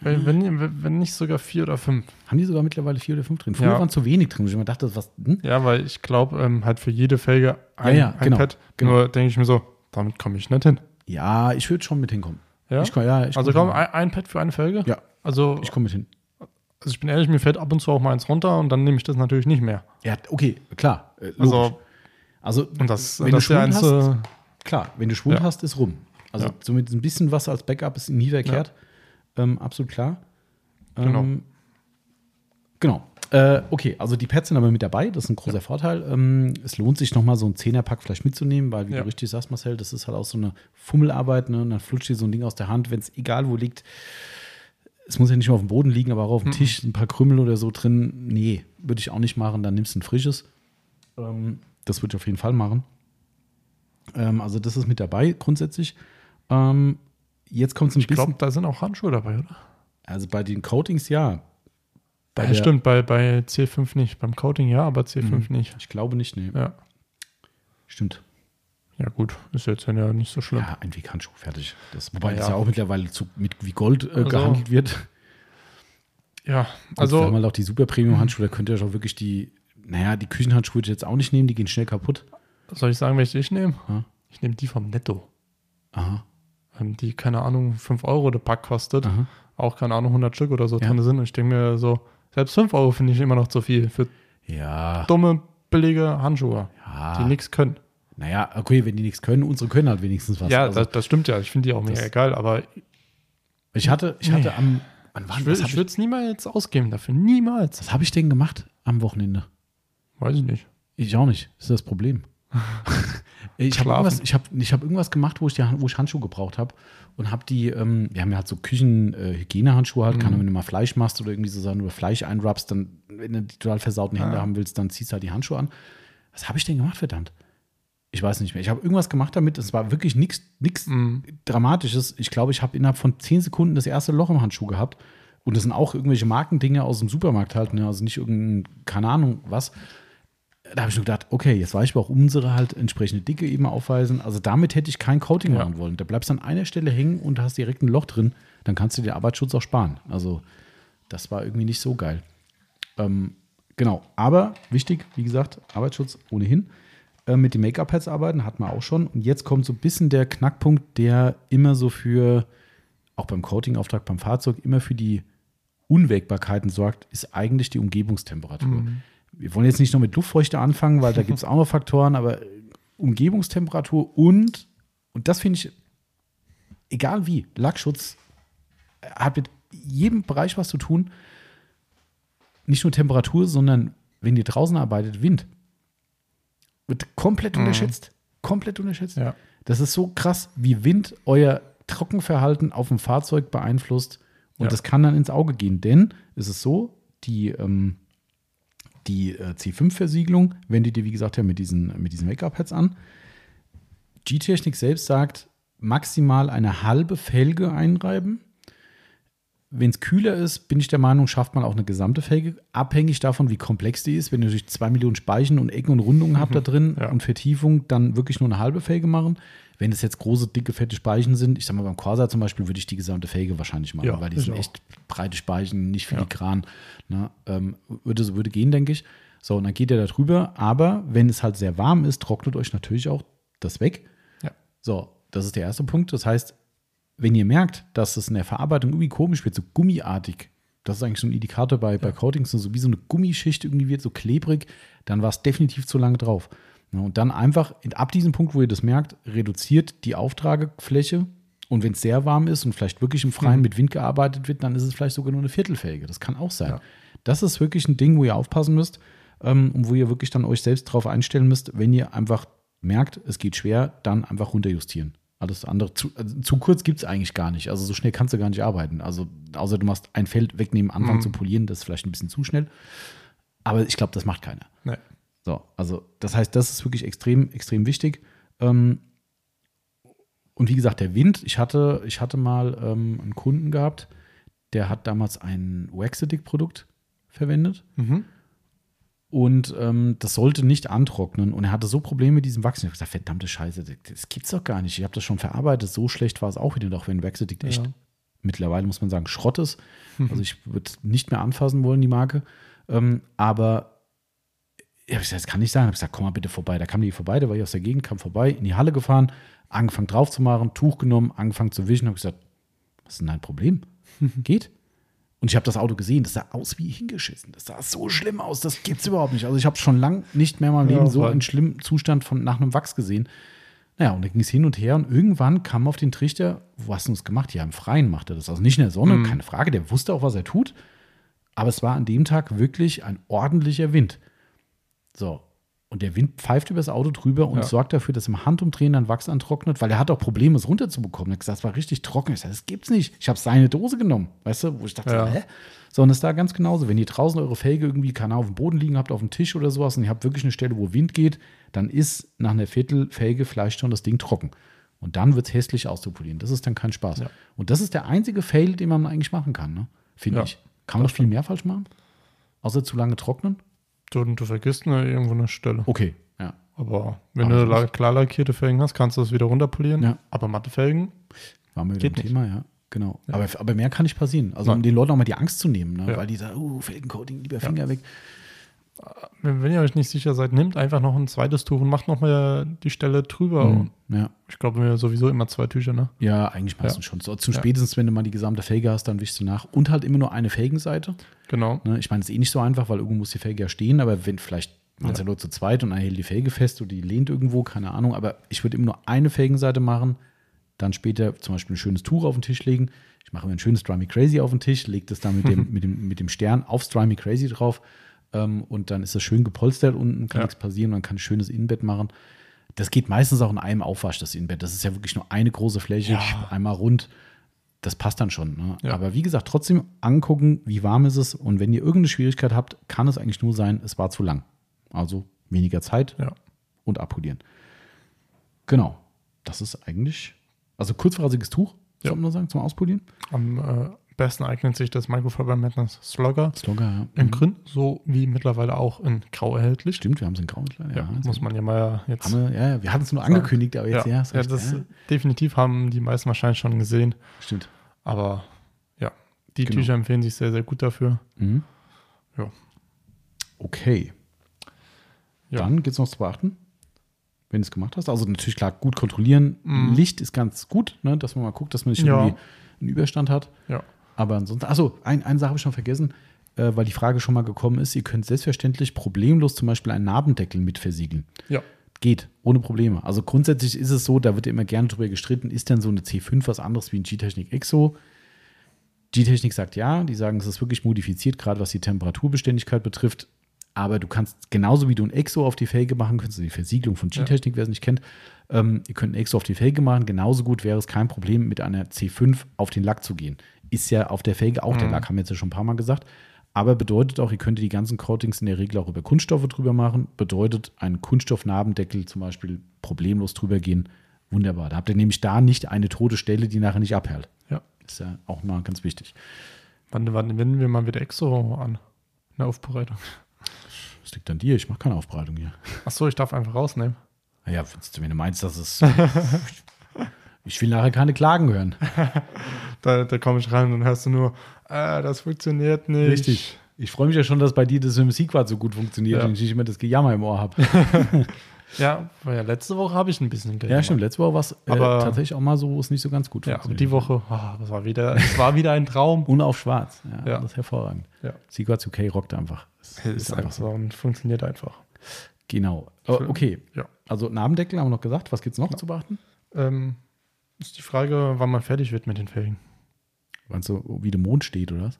Wenn, wenn, wenn nicht sogar 4 oder 5. haben die sogar mittlerweile vier oder fünf drin. Früher Ja. waren zu wenig drin, ich mir dachte, was, hm? Ja, weil ich glaube, ähm, halt für jede Felge ein, ja, ein genau, Pad. genau. Nur denke ich mir so, damit komme ich nicht hin. Ja, ich würde schon mit hinkommen. Ja? Ich komm, ja, ich also komm ein, ein Pad für eine Felge? Ja, Also, ich komme mit hin. also ich bin ehrlich, mir fällt ab und zu auch mal eins runter und dann nehme ich das natürlich nicht mehr. Ja, okay, klar. Äh. Also, also, und das, wenn das du ja Schwund hast, äh, klar, wenn du Schwund Ja. hast, ist rum. Also Ja. so mit ein bisschen Wasser als Backup ist nie verkehrt. Ähm, absolut klar. Genau. Ähm, genau. Äh, okay, also die Pads sind aber mit dabei, das ist ein großer Vorteil. Ähm, es lohnt sich nochmal so einen Zehnerpack vielleicht mitzunehmen, weil, wie Ja. du richtig sagst, Marcel, das ist halt auch so eine Fummelarbeit. Ne? Und dann flutscht dir so ein Ding aus der Hand, wenn es egal wo liegt. Es muss ja nicht nur auf dem Boden liegen, aber auch auf dem Mhm. Tisch, ein paar Krümel oder so drin. Nee, würde ich auch nicht machen. Dann nimmst du ein frisches. Ähm, das würde ich auf jeden Fall machen. Ähm, also, das ist mit dabei grundsätzlich. Ähm, jetzt kommt es ein ich bisschen. glaube, da sind auch Handschuhe dabei, oder? Also bei den Coatings ja. Bei ja, stimmt, bei, bei C5 nicht. Beim Coating ja, aber C5 Mhm. nicht. Ich glaube nicht, nee. Ja. Stimmt. Ja, gut, ist jetzt ja nicht so schlimm. Ja, ein Weghandschuh, fertig. Das, wobei Ja. das ja auch mittlerweile zu, mit wie Gold äh, Also- gehandelt wird. Ja, Also, wir haben halt auch die Super Premium Handschuhe, da könnt ihr auch wirklich die, naja, die Küchenhandschuhe würde ich jetzt auch nicht nehmen, die gehen schnell kaputt. soll ich sagen, welche ich nehme? Ja. Ich nehme die vom Netto. Aha, die, keine Ahnung, 5 Euro der Pack kostet. aha. Auch, keine Ahnung, 100 Stück oder so Ja. drin sind. Und ich denke mir so, selbst 5 Euro finde ich immer noch zu viel für Ja, dumme, billige Handschuhe, ja. die nichts können. Naja, okay, wenn die nichts können, unsere können halt wenigstens was. ja, also, das, das stimmt ja. Ich finde die auch mega geil, aber ich hatte, ich hatte am, wann war ich, habe würde es niemals ausgeben dafür. Niemals. was hab ich denn gemacht am Wochenende? Weiß ich nicht. Ich auch nicht. Das ist das Problem. ich habe irgendwas, ich hab, ich hab irgendwas gemacht, wo ich, die, wo ich Handschuhe gebraucht habe und habe die, ähm, wir haben ja halt so Küchen-Hygienehandschuhe halt, kann, Mhm. wenn du mal Fleisch machst oder irgendwie so Sachen oder Fleisch einrubbst, dann, wenn du die total versauten Hände Ja. haben willst, dann ziehst du halt die Handschuhe an. Was habe ich denn gemacht, verdammt? Ich weiß nicht mehr. Ich habe irgendwas gemacht damit. Es war wirklich nichts Mhm. Dramatisches. Ich glaube, ich habe innerhalb von 10 Sekunden das erste Loch im Handschuh gehabt. Und das sind auch irgendwelche Markendinge aus dem Supermarkt halt, ne? also nicht irgendein, keine Ahnung was. Da habe ich nur gedacht, okay, jetzt weiß ich, warum unsere halt entsprechende Dicke eben aufweisen. Also damit hätte ich kein Coating Ja. machen wollen. Da bleibst du an einer Stelle hängen und hast direkt ein Loch drin. Dann kannst du dir Arbeitsschutz auch sparen. Also das war irgendwie nicht so geil. Ähm, genau, aber wichtig, wie gesagt, Arbeitsschutz ohnehin. Äh, mit den Make-up-Pads arbeiten hat man auch schon. Und jetzt kommt so ein bisschen der Knackpunkt, der immer so für, auch beim Coating-Auftrag beim Fahrzeug, immer für die Unwägbarkeiten sorgt, ist eigentlich die Umgebungstemperatur. Mhm. Wir wollen jetzt nicht noch mit Luftfeuchte anfangen, weil da gibt es auch noch Faktoren, aber Umgebungstemperatur und, und das finde ich, egal wie, Lackschutz hat mit jedem Bereich was zu tun. Nicht nur Temperatur, sondern wenn ihr draußen arbeitet, Wind. Wird komplett Mhm. unterschätzt. Komplett unterschätzt. Ja. Das ist so krass, wie Wind euer Trockenverhalten auf dem Fahrzeug beeinflusst. Und Ja. das kann dann ins Auge gehen. Denn es ist so, die, ähm, die äh, C5-Versiegelung wendet ihr, wie gesagt, ja mit diesen, mit diesen Make-up-Pads an. G-Technik selbst sagt, maximal eine halbe Felge einreiben. Wenn es kühler ist, bin ich der Meinung, schafft man auch eine gesamte Felge, abhängig davon, wie komplex die ist. Wenn ihr natürlich zwei Millionen Speichen und Ecken und Rundungen habt da drin Ja. und Vertiefung, dann wirklich nur eine halbe Felge machen. Wenn es jetzt große, dicke, fette Speichen sind, ich sag mal beim Corsa zum Beispiel, würde ich die gesamte Felge wahrscheinlich machen, Ja, weil die sind auch. echt breite Speichen, nicht filigran. Ne? Ähm, würde, würde gehen, denke ich. So, und dann geht ihr da drüber. Aber wenn es halt sehr warm ist, trocknet euch natürlich auch das weg. Ja. So, das ist der erste Punkt. Das heißt, wenn ihr merkt, dass es in der Verarbeitung irgendwie komisch wird, so gummiartig, das ist eigentlich so ein Indikator bei, bei Coatings, so wie so eine Gummischicht irgendwie wird, so klebrig, dann war es definitiv zu lange drauf. Ja, und dann einfach in- ab diesem Punkt, wo ihr das merkt, reduziert die Auftragefläche. Und wenn es sehr warm ist und vielleicht wirklich im Freien Mhm. mit Wind gearbeitet wird, dann ist es vielleicht sogar nur eine Viertelfelge. Das kann auch sein. Ja. Das ist wirklich ein Ding, wo ihr aufpassen müsst ähm, und wo ihr wirklich dann euch selbst drauf einstellen müsst, wenn ihr einfach merkt, es geht schwer, dann einfach runterjustieren. Alles andere, zu, also zu kurz gibt es eigentlich gar nicht. Also so schnell kannst du gar nicht arbeiten. Also außer du machst ein Feld wegnehmen, anfangen Mhm. zu polieren, das ist vielleicht ein bisschen zu schnell. Aber ich glaube, das macht keiner. Nee. So, also das heißt, das ist wirklich extrem, extrem wichtig. Ähm, und wie gesagt, der Wind, ich hatte, ich hatte mal ähm, einen Kunden gehabt, der hat damals ein Waxedic-Produkt verwendet. Mhm. Und ähm, das sollte nicht antrocknen. Und er hatte so Probleme mit diesem Wachs. Ich habe gesagt, verdammte Scheiße, das, gibt's doch gar nicht. Ich habe das schon verarbeitet. So schlecht war es auch wieder doch, wenn Waxedict echt Ja. mittlerweile, muss man sagen, Schrott ist. Also ich würde nicht mehr anfassen wollen, die Marke. Ähm, aber ich gesagt, das kann nicht sein. Ich habe gesagt, komm mal bitte vorbei. Da kam die vorbei, der war hier aus der Gegend, kam vorbei, in die Halle gefahren, angefangen drauf zu machen, Tuch genommen, angefangen zu wischen. habe gesagt, was ist denn dein Problem? Geht. Und ich habe das Auto gesehen, das sah aus wie hingeschissen. Das sah so schlimm aus, das gibt's überhaupt nicht. Also ich habe schon lange nicht mehr in meinem Ja, Leben so voll. einen schlimmen Zustand von nach einem Wachs gesehen. Naja, und dann ging es hin und her und irgendwann kam auf den Trichter, wo hast du das gemacht? Ja, im Freien macht er das. Also nicht in der Sonne, Mhm. keine Frage, der wusste auch, was er tut. Aber es war an dem Tag wirklich ein ordentlicher Wind. So. Und der Wind pfeift über das Auto drüber und Ja. sorgt dafür, dass im Handumdrehen dann Wachs antrocknet, weil er hat auch Probleme, es runterzubekommen. Er hat gesagt, es war richtig trocken. Ich sage, das gibt's nicht. Ich habe seine Dose genommen, weißt du, wo ich dachte, Ja. hä? So, und es ist da ganz genauso. Wenn ihr draußen eure Felge irgendwie, keine auf dem Boden liegen habt, auf dem Tisch oder sowas und ihr habt wirklich eine Stelle, wo Wind geht, dann ist nach einer Viertelfelge vielleicht schon das Ding trocken. Und dann wird es hässlich auszupolieren. Das ist dann kein Spaß. Ja. Und das ist der einzige Fail, den man eigentlich machen kann, ne? finde ich. Kann man noch viel mehr falsch machen? Außer zu lange trocknen? Du, du vergisst nur irgendwo eine Stelle. Okay, ja. Aber wenn Aber du la klar lackierte Felgen hast, kannst du das wieder runterpolieren. Ja. Aber matte Felgen, Waren wir wieder Geht im nicht. Thema, ja. Genau. Ja. Aber, aber mehr kann nicht passieren. Also um den Leuten auch mal die Angst zu nehmen, ne? Ja. weil die sagen, uh, Felgencoating, lieber Ja. Finger weg. Wenn, ihr euch nicht sicher seid, nehmt einfach noch ein zweites Tuch und macht nochmal die Stelle drüber. Mhm. Ja. Ich glaube, wir sowieso immer zwei Tücher, ne? ja, eigentlich meistens Ja. schon. So, zum Ja. spätestens, wenn du mal die gesamte Felge hast, dann wischst du nach. Und halt immer nur eine Felgenseite. Genau. Ne? Ich meine, das ist eh nicht so einfach, weil irgendwo muss die Felge ja stehen, aber wenn vielleicht man es ja. nur zu zweit und einer hält die Felge fest oder die lehnt irgendwo, keine Ahnung, aber ich würde immer nur eine Felgenseite machen, dann später zum Beispiel ein schönes Tuch auf den Tisch legen. Ich mache mir ein schönes Dry Me Crazy auf den Tisch, lege das dann mit dem, mit, dem, mit dem Stern aufs Dry Me Crazy drauf ähm, und dann ist das schön gepolstert unten, kann Ja. nichts passieren, man kann ein schönes Innenbett machen. Das geht meistens auch in einem Aufwasch, das Innenbett. Das ist ja wirklich nur eine große Fläche, Ja. einmal rund. Das passt dann schon. Ne? Ja. Aber wie gesagt, trotzdem angucken, wie warm ist es. Und wenn ihr irgendeine Schwierigkeit habt, kann es eigentlich nur sein, es war zu lang. Also weniger Zeit und abpolieren. Genau. Das ist eigentlich, also kurzfrassiges Tuch, soll man sagen, zum Auspolieren. Am äh, besten eignet sich das Microfiber Madness Slugger Slogger, ja. in Mhm. Grün, so wie mittlerweile auch in Grau erhältlich. Stimmt, wir haben es in Grau mittlerweile. Ja, muss man ja mal jetzt. Wir, ja, ja, wir hatten es nur angekündigt, aber jetzt, ja, ja, ja, recht, das ja, definitiv haben die meisten wahrscheinlich schon gesehen. stimmt. Aber ja, die Genau. Tücher empfehlen sich sehr, sehr gut dafür. Mhm. Ja. Okay. Ja. Dann gibt es noch zu beachten, wenn du es gemacht hast. Also natürlich klar, gut kontrollieren. Mhm. Licht ist ganz gut, ne, dass man mal guckt, dass man nicht Ja. irgendwie einen Überstand hat. Ja. Aber ansonsten, achso, ein, eine Sache habe ich schon vergessen, äh, weil die Frage schon mal gekommen ist. Ihr könnt selbstverständlich problemlos zum Beispiel einen Narbendeckel mit versiegeln. Ja. Geht, ohne Probleme. Also grundsätzlich ist es so, da wird ja immer gerne drüber gestritten, ist denn so eine C5 was anderes wie ein G-Technik Exo? G-Technik sagt ja, die sagen, es ist wirklich modifiziert, gerade was die Temperaturbeständigkeit betrifft. Aber du kannst genauso wie du ein Exo auf die Felge machen könntest, also die Versiegelung von G-Technik, wer es nicht kennt, ähm, ihr könnt ein Exo auf die Felge machen. Genauso gut wäre es kein Problem, mit einer C5 auf den Lack zu gehen. Ist ja auf der Felge auch der Mhm. Lack, haben wir jetzt ja schon ein paar Mal gesagt. Aber bedeutet auch, ihr könnt die ganzen Coatings in der Regel auch über Kunststoffe drüber machen. Bedeutet, ein Kunststoffnarbendeckel zum Beispiel problemlos drüber gehen. Wunderbar. Da habt ihr nämlich da nicht eine tote Stelle, die nachher nicht abhält. Ja. Ist ja auch mal ganz wichtig. Wann, wann wenden wir mal wieder Exo an? Eine Aufbereitung. Das liegt an dir. Ich mache keine Aufbereitung hier. Achso, ich darf einfach rausnehmen. Naja, wenn du meinst, dass es. ich will nachher keine Klagen hören. Da, da komme ich rein und dann hörst du nur, ah, das funktioniert nicht. Richtig. Ich freue mich ja schon, dass bei dir das mit dem Sequad so gut funktioniert Ja. und ich nicht immer das Gejammer im Ohr habe. Ja, weil ja letzte Woche habe ich ein bisschen Ja, stimmt. Letzte Woche war es äh, tatsächlich auch mal so, wo es nicht so ganz gut Ja, aber funktioniert. die Woche, ah, das war wieder, es war wieder ein Traum. Und auf schwarz. Ja, Ja. das ist hervorragend. Ja. Sequad UK rockt einfach. Es ist einfach so und funktioniert einfach. Genau. Oh, okay. Ja. Also Nabendeckel haben wir noch gesagt. Was gibt es noch zu beachten? Ähm, ist die Frage, wann man fertig wird mit den Felgen. Meinst du, wie der Mond steht oder was?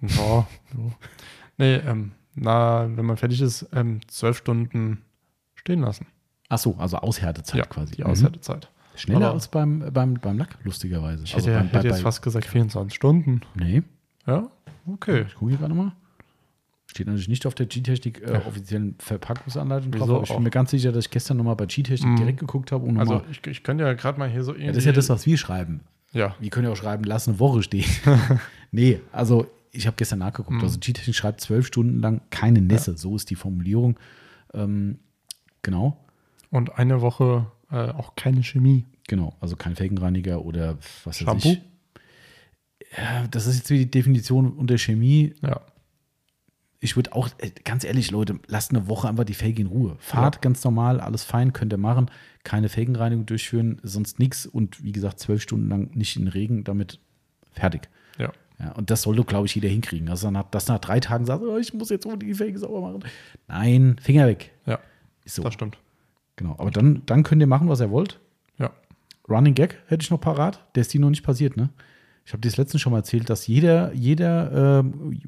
Ja, ja. Nee, ähm, na, wenn man fertig ist, ähm, zwölf Stunden stehen lassen. Ach so, also Aushärtezeit quasi. die Mhm. Aushärtezeit. Schneller Aber- als beim, beim, beim Lack, lustigerweise. Ich also hätte, beim, hätte jetzt fast gesagt 24 Stunden. Nee, Ja, okay. ich gucke hier gerade mal. Steht natürlich nicht auf der G-Technik äh, Ja. offiziellen Verpackungsanleitung drauf, aber ich bin auch? mir ganz sicher, dass ich gestern nochmal bei G-Technik Mhm. direkt geguckt habe und. Also ich, ich könnte ja gerade mal hier so ja, das ist ja das, was wir schreiben. Ja, Wir können ja auch schreiben, lass eine Woche stehen. nee, also ich habe gestern nachgeguckt. Mhm. Also G-Technik schreibt zwölf Stunden lang keine Nässe. So ist die Formulierung. Ähm, genau, und eine Woche äh, auch keine Chemie. genau. Also kein Felgenreiniger oder was weiß Shampoo? ich. Ja, das ist jetzt wie die Definition unter Chemie. Ja, Ich würde auch, äh, ganz ehrlich, Leute, lasst eine Woche einfach die Felge in Ruhe. Fahrt Ja. ganz normal, alles fein, könnt ihr machen. Keine Felgenreinigung durchführen, sonst nichts. Und wie gesagt, zwölf Stunden lang nicht in den Regen, damit fertig. ja. Ja, und das sollte, glaube ich, jeder hinkriegen. Also nach, dass nach drei Tagen sagt, oh, ich muss jetzt unbedingt die Felge sauber machen. Nein, Finger weg. Ja, Ist so. das stimmt. Genau. Aber dann, dann könnt ihr machen, was ihr wollt. Ja, Running Gag hätte ich noch parat. Der ist die noch nicht passiert, ne? Ich habe dir das letztens schon mal erzählt, dass jeder, jeder, ähm,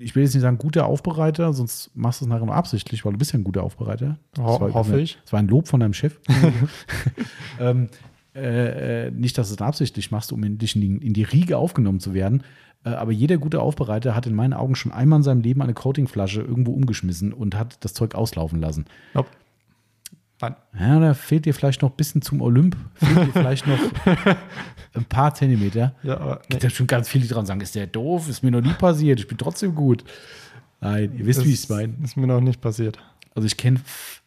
ich will jetzt nicht sagen guter Aufbereiter, sonst machst du es nachher nur absichtlich, weil du bist ja ein guter Aufbereiter. Ho- war, hoffe ich. Das war ein Lob von deinem Chef. ähm, äh, äh, nicht, dass du es absichtlich machst, um in, dich in, die, in die Riege aufgenommen zu werden. Äh, aber jeder gute Aufbereiter hat in meinen Augen schon einmal in seinem Leben eine Coatingflasche irgendwo umgeschmissen und hat das Zeug auslaufen lassen. Nope. Nein. Ja, da fehlt dir vielleicht noch ein bisschen zum Olymp. Fehlt dir vielleicht noch ein paar Zentimeter. Ja, aber Gibt ja schon ganz viele, die dran sagen, ist der doof, ist mir noch nie passiert, ich bin trotzdem gut. Nein, ihr wisst, wie ich es meine. Ist mir noch nicht passiert. Also ich kenne,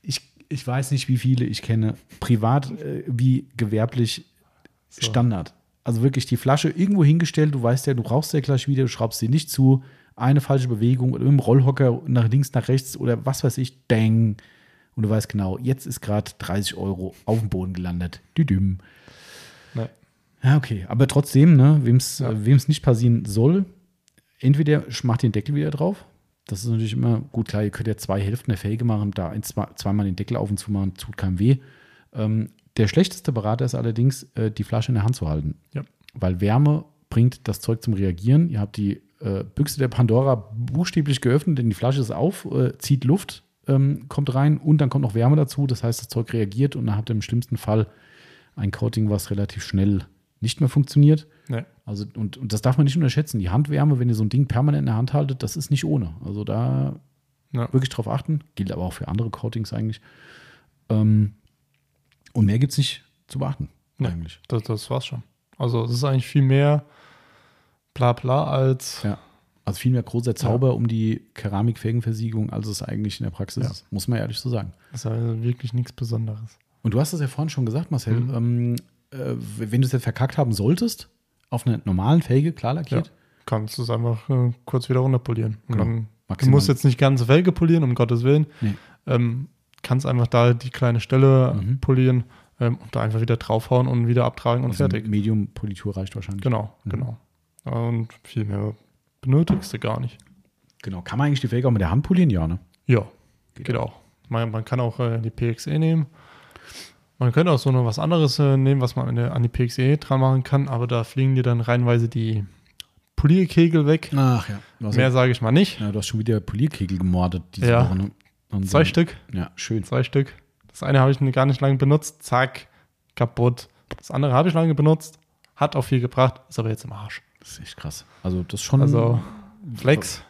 ich, ich weiß nicht, wie viele ich kenne, privat äh, wie gewerblich So. Standard. Also wirklich die Flasche irgendwo hingestellt, du weißt ja, du brauchst ja gleich wieder, du schraubst sie nicht zu, eine falsche Bewegung oder dem Rollhocker nach links, nach rechts oder was weiß ich, dang. Und du weißt genau, jetzt ist gerade 30 Euro auf dem Boden gelandet. Düdüm. Nee. Ja, okay. Aber trotzdem, ne, wem es Ja. äh, nicht passieren soll, entweder macht den Deckel wieder drauf. Das ist natürlich immer gut, klar, ihr könnt ja zwei Hälften der Felge machen, da ein, zwei, zweimal den Deckel auf und zu machen, tut keinem weh. Ähm, der schlechteste Berater ist allerdings, äh, die Flasche in der Hand zu halten. Ja. Weil Wärme bringt das Zeug zum Reagieren. Ihr habt die äh, Büchse der Pandora buchstäblich geöffnet, denn die Flasche ist auf, äh, zieht Luft, ähm, kommt rein und dann kommt noch Wärme dazu. Das heißt, das Zeug reagiert und dann habt ihr im schlimmsten Fall ein Coating, was relativ schnell nicht mehr funktioniert. Nee. Also, und, und das darf man nicht unterschätzen. Die Handwärme, wenn ihr so ein Ding permanent in der Hand haltet, das ist nicht ohne. Also da Ja. wirklich drauf achten. Gilt aber auch für andere Coatings eigentlich. Ähm, und mehr gibt es nicht zu beachten, Nee. eigentlich. Das, das war's schon. Also es ist eigentlich viel mehr bla bla als Ja. Also viel mehr großer Zauber um die Keramikfelgenversiegelung, als es eigentlich in der Praxis Ja. ist. Muss man ehrlich so sagen. das ist also wirklich nichts Besonderes. Und du hast es ja vorhin schon gesagt, Marcel, Mhm. ähm, äh, wenn du es jetzt verkackt haben solltest, auf einer normalen Felge, klar lackiert, Kannst du es einfach äh, kurz wieder runterpolieren. Genau. dann, du musst jetzt nicht ganze Felge polieren, um Gottes Willen. Nee. Ähm, kannst einfach da die kleine Stelle Mhm. polieren ähm, und da einfach wieder draufhauen und wieder abtragen und also fertig. Medium-Politur reicht wahrscheinlich. Genau, Mhm. genau. Und viel mehr benötigst du gar nicht. Genau. Kann man eigentlich die Felge auch mit der Hand polieren? Ja, ne? Ja, geht, auch. Man, man kann auch äh, die PXE nehmen. Man könnte auch so noch was anderes äh, nehmen, was man an, der, an die PXE dran machen kann, aber da fliegen dir dann reihenweise die Polierkegel weg. Ach ja. Hast, Mehr sage ich mal nicht. ja, du hast schon wieder Polierkegel gemordet diese Ja. Woche. Ne? Zwei so- Stück. Ja, schön. Zwei Stück. Das eine habe ich gar nicht lange benutzt. Zack, kaputt. Das andere habe ich lange benutzt. Hat auch viel gebracht. Ist aber jetzt im Arsch. Das ist echt krass. Also das ist schon Also, Flex.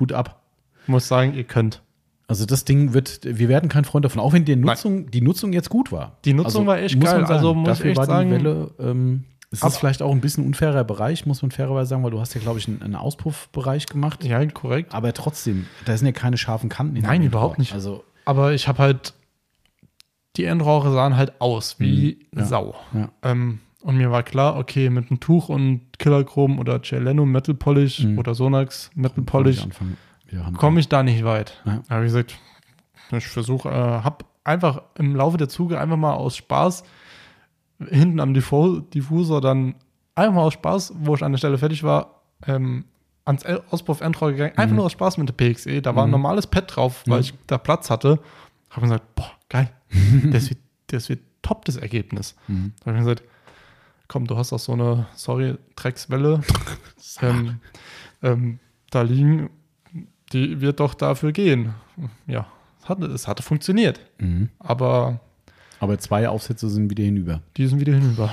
Hut ab. Muss sagen, ihr könnt. Also das Ding wird, wir werden kein Freund davon, auch wenn die Nutzung, die Nutzung jetzt gut war. Die Nutzung also, war echt geil. Sagen, Also muss dafür ich war sagen, die Welle, ähm, es ist vielleicht auch ein bisschen unfairer Bereich, muss man fairerweise sagen, weil du hast ja, glaube ich, einen, einen Auspuffbereich gemacht. ja, korrekt. Aber trotzdem, da sind ja keine scharfen Kanten. in Nein, überhaupt nicht. Also, Aber ich habe halt, die Endrohre sahen halt aus wie Mhm. Ja. Sau. ja. Ähm, und mir war klar, okay, mit einem Tuch und Killerchrom oder Celeno Metal Polish Mhm. oder Sonax Metal Polish komme ich da nicht weit. Ja. Da habe ich gesagt, ich versuche, äh, habe einfach im Laufe der Zuge einfach mal aus Spaß hinten am Diffu- Diffusor dann einfach mal aus Spaß, wo ich an der Stelle fertig war, ähm, ans El- Auspuff-Endrohr gegangen, einfach Mhm. nur aus Spaß mit der PXE. Da war ein Mhm. normales Pad drauf, weil ich da Platz hatte. Habe mir gesagt, boah, geil, das wird, das wird top, das Ergebnis. Mhm. Da habe ich mir gesagt, komm, du hast auch so eine, sorry, Dreckswelle ähm, ähm, da liegen, die wird doch dafür gehen. Ja, es hatte, es hatte funktioniert, Mhm. aber Aber zwei Aufsätze sind wieder hinüber. die sind wieder hinüber.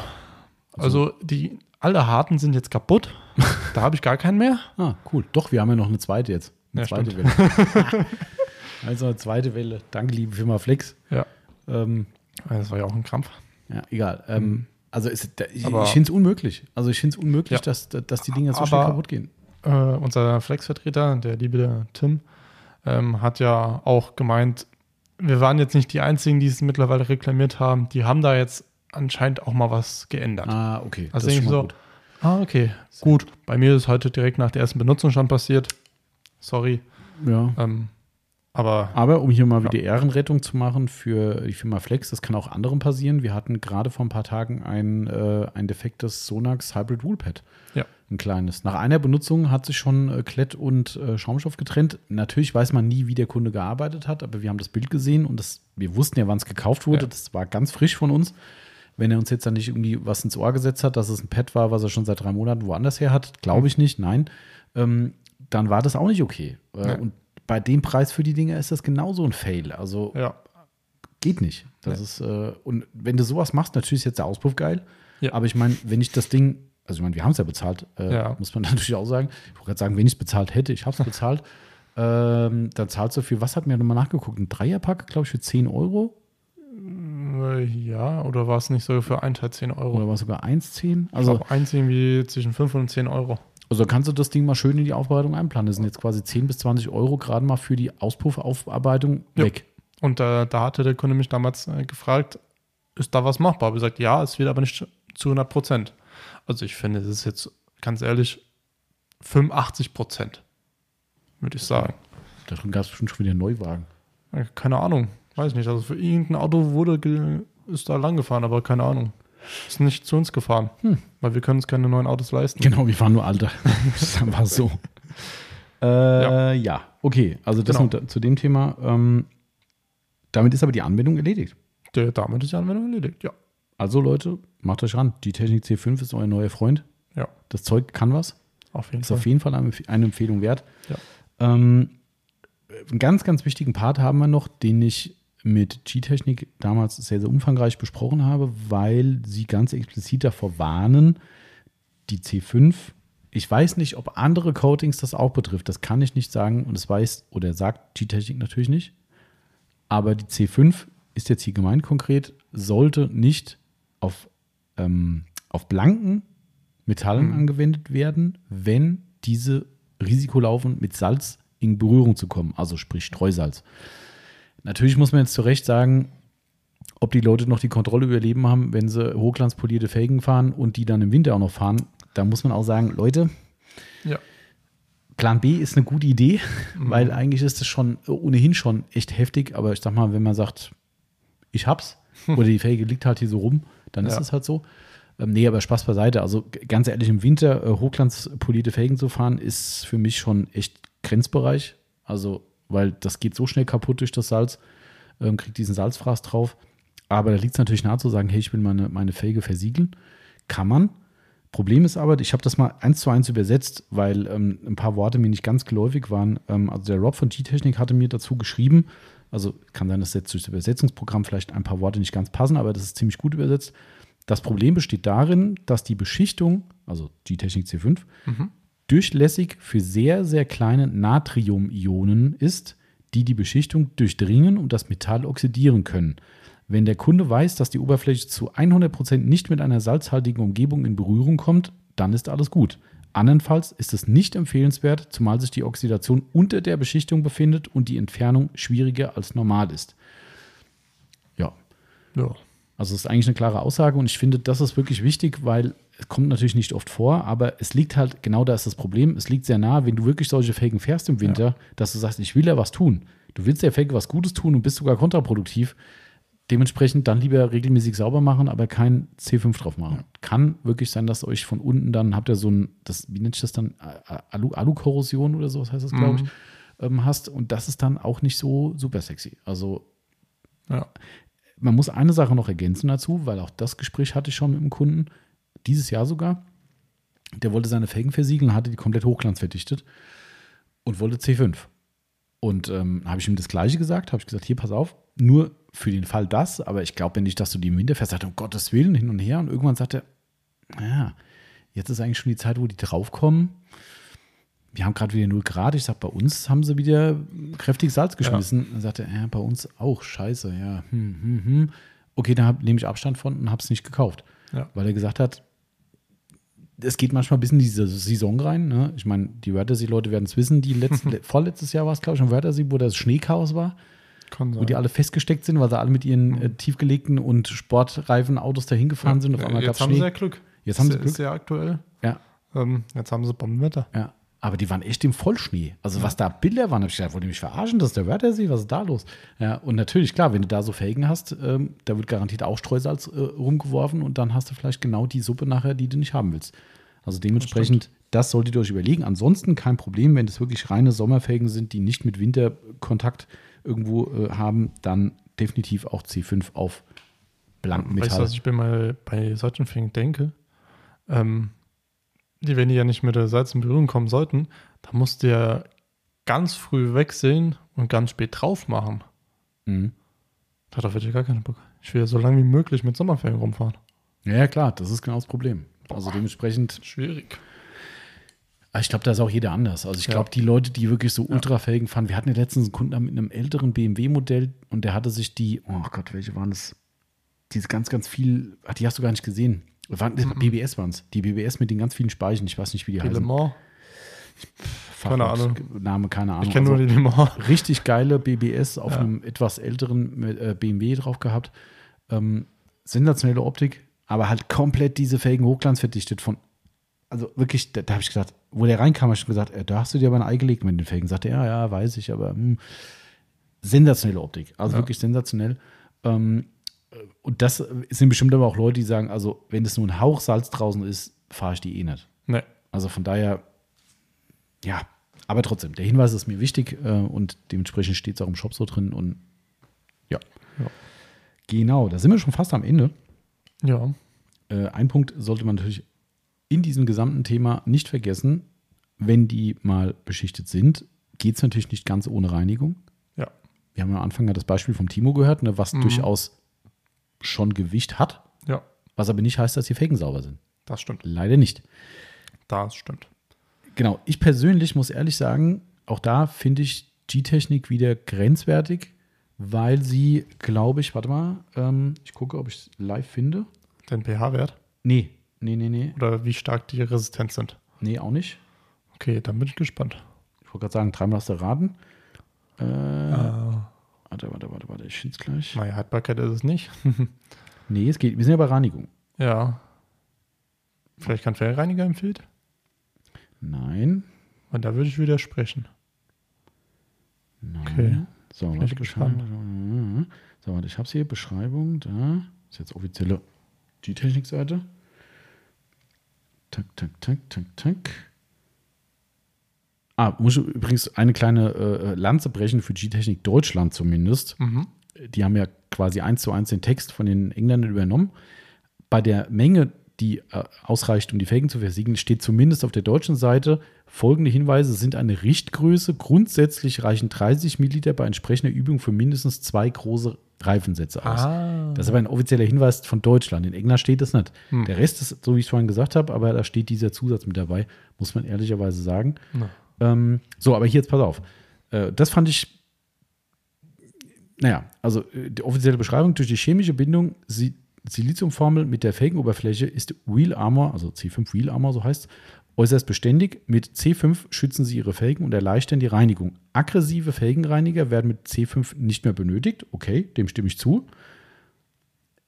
Also die, alle harten sind jetzt kaputt. da habe ich gar keinen mehr. Ah, cool. Doch, wir haben ja noch eine zweite jetzt. Eine Ja, zweite stimmt. Welle. also eine zweite Welle. Danke, liebe Firma Flex. Ja. Ähm, Das war ja auch ein Krampf. ja, egal. Ähm, also ist, ich, Aber- ich finde es unmöglich. Also ich finde es unmöglich, Ja. dass, dass die Dinge so Aber- schnell kaputt gehen. Äh, unser Flex-Vertreter, der liebe Tim, ähm, hat ja auch gemeint, wir waren jetzt nicht die Einzigen, die es mittlerweile reklamiert haben. Die haben da jetzt anscheinend auch mal was geändert. Ah, okay. Also Das ist so, gut. ah, okay, gut. Bei mir ist heute direkt nach der ersten Benutzung schon passiert. Sorry. Ja. Ähm, aber Aber um hier mal Ja. wieder Ehrenrettung zu machen für die Firma Flex, das kann auch anderen passieren. Wir hatten gerade vor ein paar Tagen ein, äh, ein defektes Sonax Hybrid Woolpad. Ja. Ein kleines. Nach einer Benutzung hat sich schon äh, Klett und äh, Schaumstoff getrennt. Natürlich weiß man nie, wie der Kunde gearbeitet hat, aber wir haben das Bild gesehen und das, wir wussten ja, wann es gekauft wurde. Ja. Das war ganz frisch von uns. Wenn er uns jetzt dann nicht irgendwie was ins Ohr gesetzt hat, dass es ein Pad war, was er schon seit drei Monaten woanders her hat, glaube ich nicht, nein, ähm, dann war das auch nicht okay. Äh, Ja. Und bei dem Preis für die Dinge ist das genauso ein Fail. Also ja, geht nicht. Das Ja. ist, äh, und wenn du sowas machst, natürlich ist jetzt der Auspuff geil. Ja. Aber ich meine, wenn ich das Ding, also ich meine, wir haben es ja bezahlt, äh, Ja. muss man natürlich auch sagen. Ich wollte gerade sagen, wenn ich es bezahlt hätte, ich habe es bezahlt, ähm, dann zahlst du für, was hat mir nochmal nachgeguckt? Ein Dreierpack, glaube ich, für 10 Euro äh, ja, oder war es nicht so für einen Teil 10 Euro? oder war es sogar 1,10? Also Also, eins irgendwie zwischen 5 und 10 Euro. Also kannst du das Ding mal schön in die Aufbereitung einplanen. Das sind jetzt quasi 10 bis 20 Euro gerade mal für die Auspuffaufarbeitung Ja. weg. Und äh, da hatte der Kunde mich damals äh, gefragt, ist da was machbar? Ich gesagt, ja, es wird aber nicht zu 100 Prozent. Also ich finde, es ist jetzt ganz ehrlich 85 Prozent, würde ich sagen. Da drin gab es bestimmt schon wieder einen Neuwagen. Äh, Keine Ahnung, weiß nicht. Also für irgendein Auto wurde ist da lang gefahren, aber keine Ahnung. Ist nicht zu uns gefahren, weil wir können uns keine neuen Autos leisten. Genau, wir fahren nur Alter. das war so. Äh, ja. okay. Also das Genau. nur zu dem Thema. Ähm, damit ist aber die Anwendung erledigt. Der, damit ist die Anwendung erledigt, ja. Also Leute, macht euch ran. Die Technik C5 ist euer neuer Freund. Ja, Das Zeug kann was. auf jeden Ist Fall. auf jeden Fall eine eine Empfehlung wert. Ja. Ähm, einen ganz, ganz wichtigen Part haben wir noch, den ich mit G-Technik damals sehr, sehr umfangreich besprochen habe, weil sie ganz explizit davor warnen, die C5. Ich weiß nicht, ob andere Coatings das auch betrifft. Das kann ich nicht sagen und das weiß oder sagt G-Technik natürlich nicht. Aber die C5 ist jetzt hier gemeint konkret, sollte nicht auf, ähm, auf blanken Metallen Mhm. angewendet werden, wenn diese Risiko laufen, mit Salz in Berührung zu kommen, also sprich Streusalz. Natürlich muss man jetzt zu Recht sagen, ob die Leute noch die Kontrolle über ihr Leben haben, wenn sie hochglanzpolierte Felgen fahren und die dann im Winter auch noch fahren. Da muss man auch sagen, Leute, Ja. Plan B ist eine gute Idee, Mhm. weil eigentlich ist es schon ohnehin schon echt heftig. Aber ich sag mal, wenn man sagt, ich hab's oder die Felge liegt halt hier so rum, dann ist Ja. es halt so. Ähm, nee, aber Spaß beiseite. Also ganz ehrlich, im Winter äh, hochglanzpolierte Felgen zu fahren, ist für mich schon echt Grenzbereich. Also, weil das geht so schnell kaputt durch das Salz, ähm, kriegt diesen Salzfraß drauf. Aber da liegt es natürlich nahe zu sagen, hey, ich will meine, meine Felge versiegeln. Kann man. Problem ist aber, ich habe das mal eins zu eins übersetzt, weil ähm, ein paar Worte mir nicht ganz geläufig waren. Ähm, also der Rob von G-Technik hatte mir dazu geschrieben, also kann sein, dass jetzt durch das Übersetzungsprogramm vielleicht ein paar Worte nicht ganz passen, aber das ist ziemlich gut übersetzt. Das Problem besteht darin, dass die Beschichtung, also G-Technik C5, durchlässig für sehr, sehr kleine Natrium-Ionen ist, die die Beschichtung durchdringen und das Metall oxidieren können. Wenn der Kunde weiß, dass die Oberfläche zu 100% nicht mit einer salzhaltigen Umgebung in Berührung kommt, dann ist alles gut. Andernfalls ist es nicht empfehlenswert, zumal sich die Oxidation unter der Beschichtung befindet und die Entfernung schwieriger als normal ist. Ja, Ja. Also es ist eigentlich eine klare Aussage und ich finde, das ist wirklich wichtig, weil es kommt natürlich nicht oft vor, aber es liegt halt, genau da ist das Problem, es liegt sehr nah, wenn du wirklich solche Felgen fährst im Winter, dass du sagst, ich will ja was tun. Du willst der Felge was Gutes tun und bist sogar kontraproduktiv. Dementsprechend dann lieber regelmäßig sauber machen, aber kein C5 drauf machen. Kann wirklich sein, dass euch von unten dann, habt ihr so ein, das, wie nennt sich das dann, Alu- Alu-Korrosion oder so, was heißt das, glaube ich, ähm, hast. Und das ist dann auch nicht so super sexy. Also Ja. Man muss eine Sache noch ergänzen dazu, weil auch das Gespräch hatte ich schon mit einem Kunden, dieses Jahr sogar. Der wollte seine Felgen versiegeln, hatte die komplett hochglanzverdichtet und wollte C5. Und ähm, habe ich ihm das Gleiche gesagt, habe ich gesagt, hier, pass auf, nur für den Fall das, aber ich glaube nicht, dass du die im Winter fährst. Um Gottes Willen, hin und her. Und irgendwann sagt er, naja, jetzt ist eigentlich schon die Zeit, wo die draufkommen. Wir haben gerade wieder 0 Grad. Ich sage, bei uns haben sie wieder kräftig Salz geschmissen. Dann sagte er, ja, bei uns auch, scheiße, ja. Hm, hm, hm. Okay, da nehme ich Abstand von und habe es nicht gekauft. Ja. Weil er gesagt hat, es geht manchmal bis in diese Saison rein. Ne? Ich meine, die Wörthersee-Leute werden es wissen, die letzte, vorletztes Jahr war es, glaube ich, im Wörthersee, wo das Schneechaos war, Kann wo die alle festgesteckt sind, weil sie alle mit ihren äh, tiefgelegten und sportreifen Autos dahin gefahren sind. Auf Ja, einmal gab jetzt haben sie ja Schnee. Glück. Jetzt haben sie Ist- Glück. Ist sehr aktuell. Ja, Ähm, jetzt haben sie Bombenwetter. Ja, aber die waren echt im Vollschnee. Also was da Bilder waren, habe ich gedacht, wollt ihr mich verarschen? Das ist der Wörthersee, was ist da los? Ja, und natürlich, klar, wenn du da so Felgen hast, ähm, da wird garantiert auch Streusalz äh, rumgeworfen und dann hast du vielleicht genau die Suppe nachher, die du nicht haben willst. Also dementsprechend, das solltet ihr euch überlegen. Ansonsten kein Problem, wenn das wirklich reine Sommerfelgen sind, die nicht mit Winterkontakt irgendwo äh, haben, dann definitiv auch C5 auf Weißt du, Blankmetall. was ich mir mal bei solchen Fängen denke? Ähm, die, wenn die ja nicht mit der Salz in Berührung kommen sollten, da musst du ja ganz früh wegsehen und ganz spät drauf machen. Mhm. Darauf hätte ich gar keinen Bock. Ich will ja so lange wie möglich mit Sommerferien rumfahren. Ja, ja, klar, das ist genau das Problem. Also dementsprechend Schwierig. Ah, Ich glaube, da ist auch jeder anders. Also ich Ja. glaube, die Leute, die wirklich so Ultrafelgen fahren, wir hatten ja letztens einen Kunden mit einem älteren BMW-Modell und der hatte sich die, oh Gott, welche waren das? Diese ganz, ganz viel, ach, die hast du gar nicht gesehen. Waren, BBS waren es. Die BBS mit den ganz vielen Speichen. Ich weiß nicht, wie die Die Le heißen. Mans. keine Ahnung. Name, keine Ahnung. Ich kenne Also nur die Le Mans. richtig geile BBS auf Ja. einem etwas älteren äh, BMW drauf gehabt. Ähm, sensationelle Optik, aber halt komplett diese Felgen hochglanzverdichtet von. Also wirklich, da, da habe ich gesagt, wo der reinkam, habe ich schon gesagt, äh, da hast du dir aber ein Ei gelegt mit den Felgen. Sagte er, ja, ja, weiß ich, aber hm. sensationelle Optik. Also Ja. wirklich sensationell. Ähm, und das sind bestimmt aber auch Leute, die sagen, also wenn es nur ein Hauch Salz draußen ist, fahre ich die eh nicht. Ne, Also von daher, ja, aber trotzdem, der Hinweis ist mir wichtig äh, und dementsprechend steht es auch im Shop so drin und ja. Ja. Genau, da sind wir schon fast am Ende. ja. Äh, ein Punkt sollte man natürlich in diesem gesamten Thema nicht vergessen, wenn die mal beschichtet sind, geht es natürlich nicht ganz ohne Reinigung. Ja. Wir haben am Anfang ja das Beispiel vom Timo gehört, ne, was Mhm. durchaus schon Gewicht hat, Ja, was aber nicht heißt, dass die Felgen sauber sind. das stimmt. Leider nicht. Das stimmt. Genau, ich persönlich muss ehrlich sagen, auch da finde ich G-Technik wieder grenzwertig, weil sie, glaube ich, warte mal, ähm, ich gucke, ob ich es live finde. Den pH-Wert Nee, nee, nee, nee, oder wie stark die resistent sind. nee, auch nicht. Okay, dann bin ich gespannt. Ich wollte gerade sagen, dreimal hast du raten. Äh, Ah. Warte, warte, warte, warte, ich finde es gleich. Naja, Haltbarkeit ist es nicht. Nee, es geht, wir sind ja bei Reinigung. ja. Vielleicht kein Fellreiniger empfiehlt? Nein, Und da würde ich widersprechen. nein. Okay. So, Bin warte, ich gespannt. So, warte, ich habe es hier, Beschreibung, da. ist jetzt offizielle G-Technik-Seite. Tak, tak, tak, tak, tak. Ah, muss ich übrigens eine kleine äh, Lanze brechen für G-Technik Deutschland zumindest. Mhm. Die haben ja quasi eins zu eins den Text von den Engländern übernommen. Bei der Menge, die äh, ausreicht, um die Felgen zu versiegeln, steht zumindest auf der deutschen Seite folgende Hinweise sind eine Richtgröße. Grundsätzlich reichen 30 Milliliter bei entsprechender Übung für mindestens zwei große Reifensätze aus. Ah. Das ist aber ein offizieller Hinweis von Deutschland. In England steht das nicht. Hm. Der Rest ist, so wie ich es vorhin gesagt habe, aber da steht dieser Zusatz mit dabei, muss man ehrlicherweise sagen. Na. Ähm, so, aber hier jetzt pass auf. Äh, das fand ich, naja, also äh, die offizielle Beschreibung durch die chemische Bindung Si- Siliziumformel mit der Felgenoberfläche ist Wheel Armor, also C5 Wheel Armor, so heißt äußerst beständig. Mit C5 schützen sie ihre Felgen und erleichtern die Reinigung. Aggressive Felgenreiniger werden mit C5 nicht mehr benötigt. Okay, dem stimme ich zu.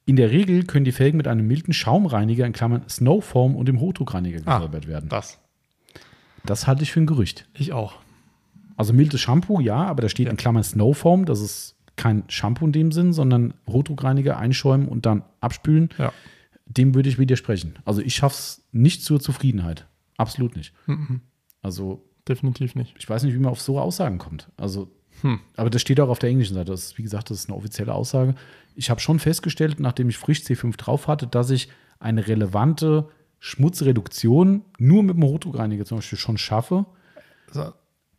In der Regel können die Felgen mit einem milden Schaumreiniger in Klammern Snowfoam und dem Hochdruckreiniger Ah. gesäubert werden. Das. Das halte ich für ein Gerücht. Ich auch. Also mildes Shampoo, ja, aber da steht Ja. in Klammern Snowfoam. Das ist kein Shampoo in dem Sinn, sondern Hochdruckreiniger einschäumen und dann abspülen. Ja. Dem würde ich widersprechen. Also ich schaffe es nicht zur Zufriedenheit. Absolut nicht. Mhm. Also Definitiv nicht. ich weiß nicht, wie man auf so Aussagen kommt. Also, Hm. aber das steht auch auf der englischen Seite. Das ist, wie gesagt, das ist eine offizielle Aussage. Ich habe schon festgestellt, nachdem ich frisch C5 drauf hatte, dass ich eine relevante Schmutzreduktion nur mit dem Hochdruckreiniger zum Beispiel schon schaffe.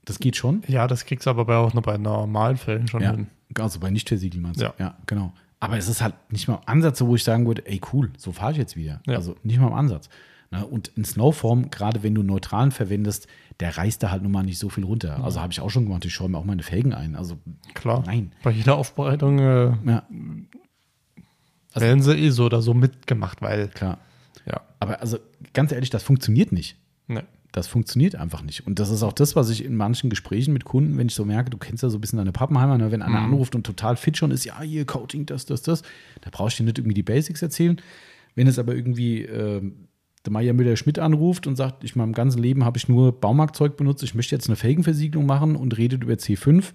Das geht schon. Ja, das kriegst du aber bei auch nur bei normalen Fällen schon Ja, hin. also bei nicht versiegelt meinst du? Ja. ja, genau. Aber es ist halt nicht mal im Ansatz wo ich sagen würde, ey cool, so fahre ich jetzt wieder. Ja. Also nicht mal im Ansatz. Na, und in Snowform, gerade wenn du neutralen verwendest, der reißt da halt nun mal nicht so viel runter. Also habe ich auch schon gemacht, ich schaue mir auch meine Felgen ein. Also Klar. nein. Bei jeder Aufbereitung äh, Ja, Also- werden sie eh so oder so mitgemacht, weil, klar. Aber also ganz ehrlich, das funktioniert nicht. ne. Das funktioniert einfach nicht. Und das ist auch das, was ich in manchen Gesprächen mit Kunden, wenn ich so merke, du kennst ja so ein bisschen deine Pappenheimer, ne? wenn einer Mhm. anruft und total fit schon ist, ja, hier Coating, das, das, das, da brauchst du dir nicht irgendwie die Basics erzählen. Wenn es aber irgendwie ähm, der Meier Müller-Schmidt anruft und sagt, ich in meinem ganzen Leben habe ich nur Baumarktzeug benutzt, ich möchte jetzt eine Felgenversiegelung machen und redet über C5,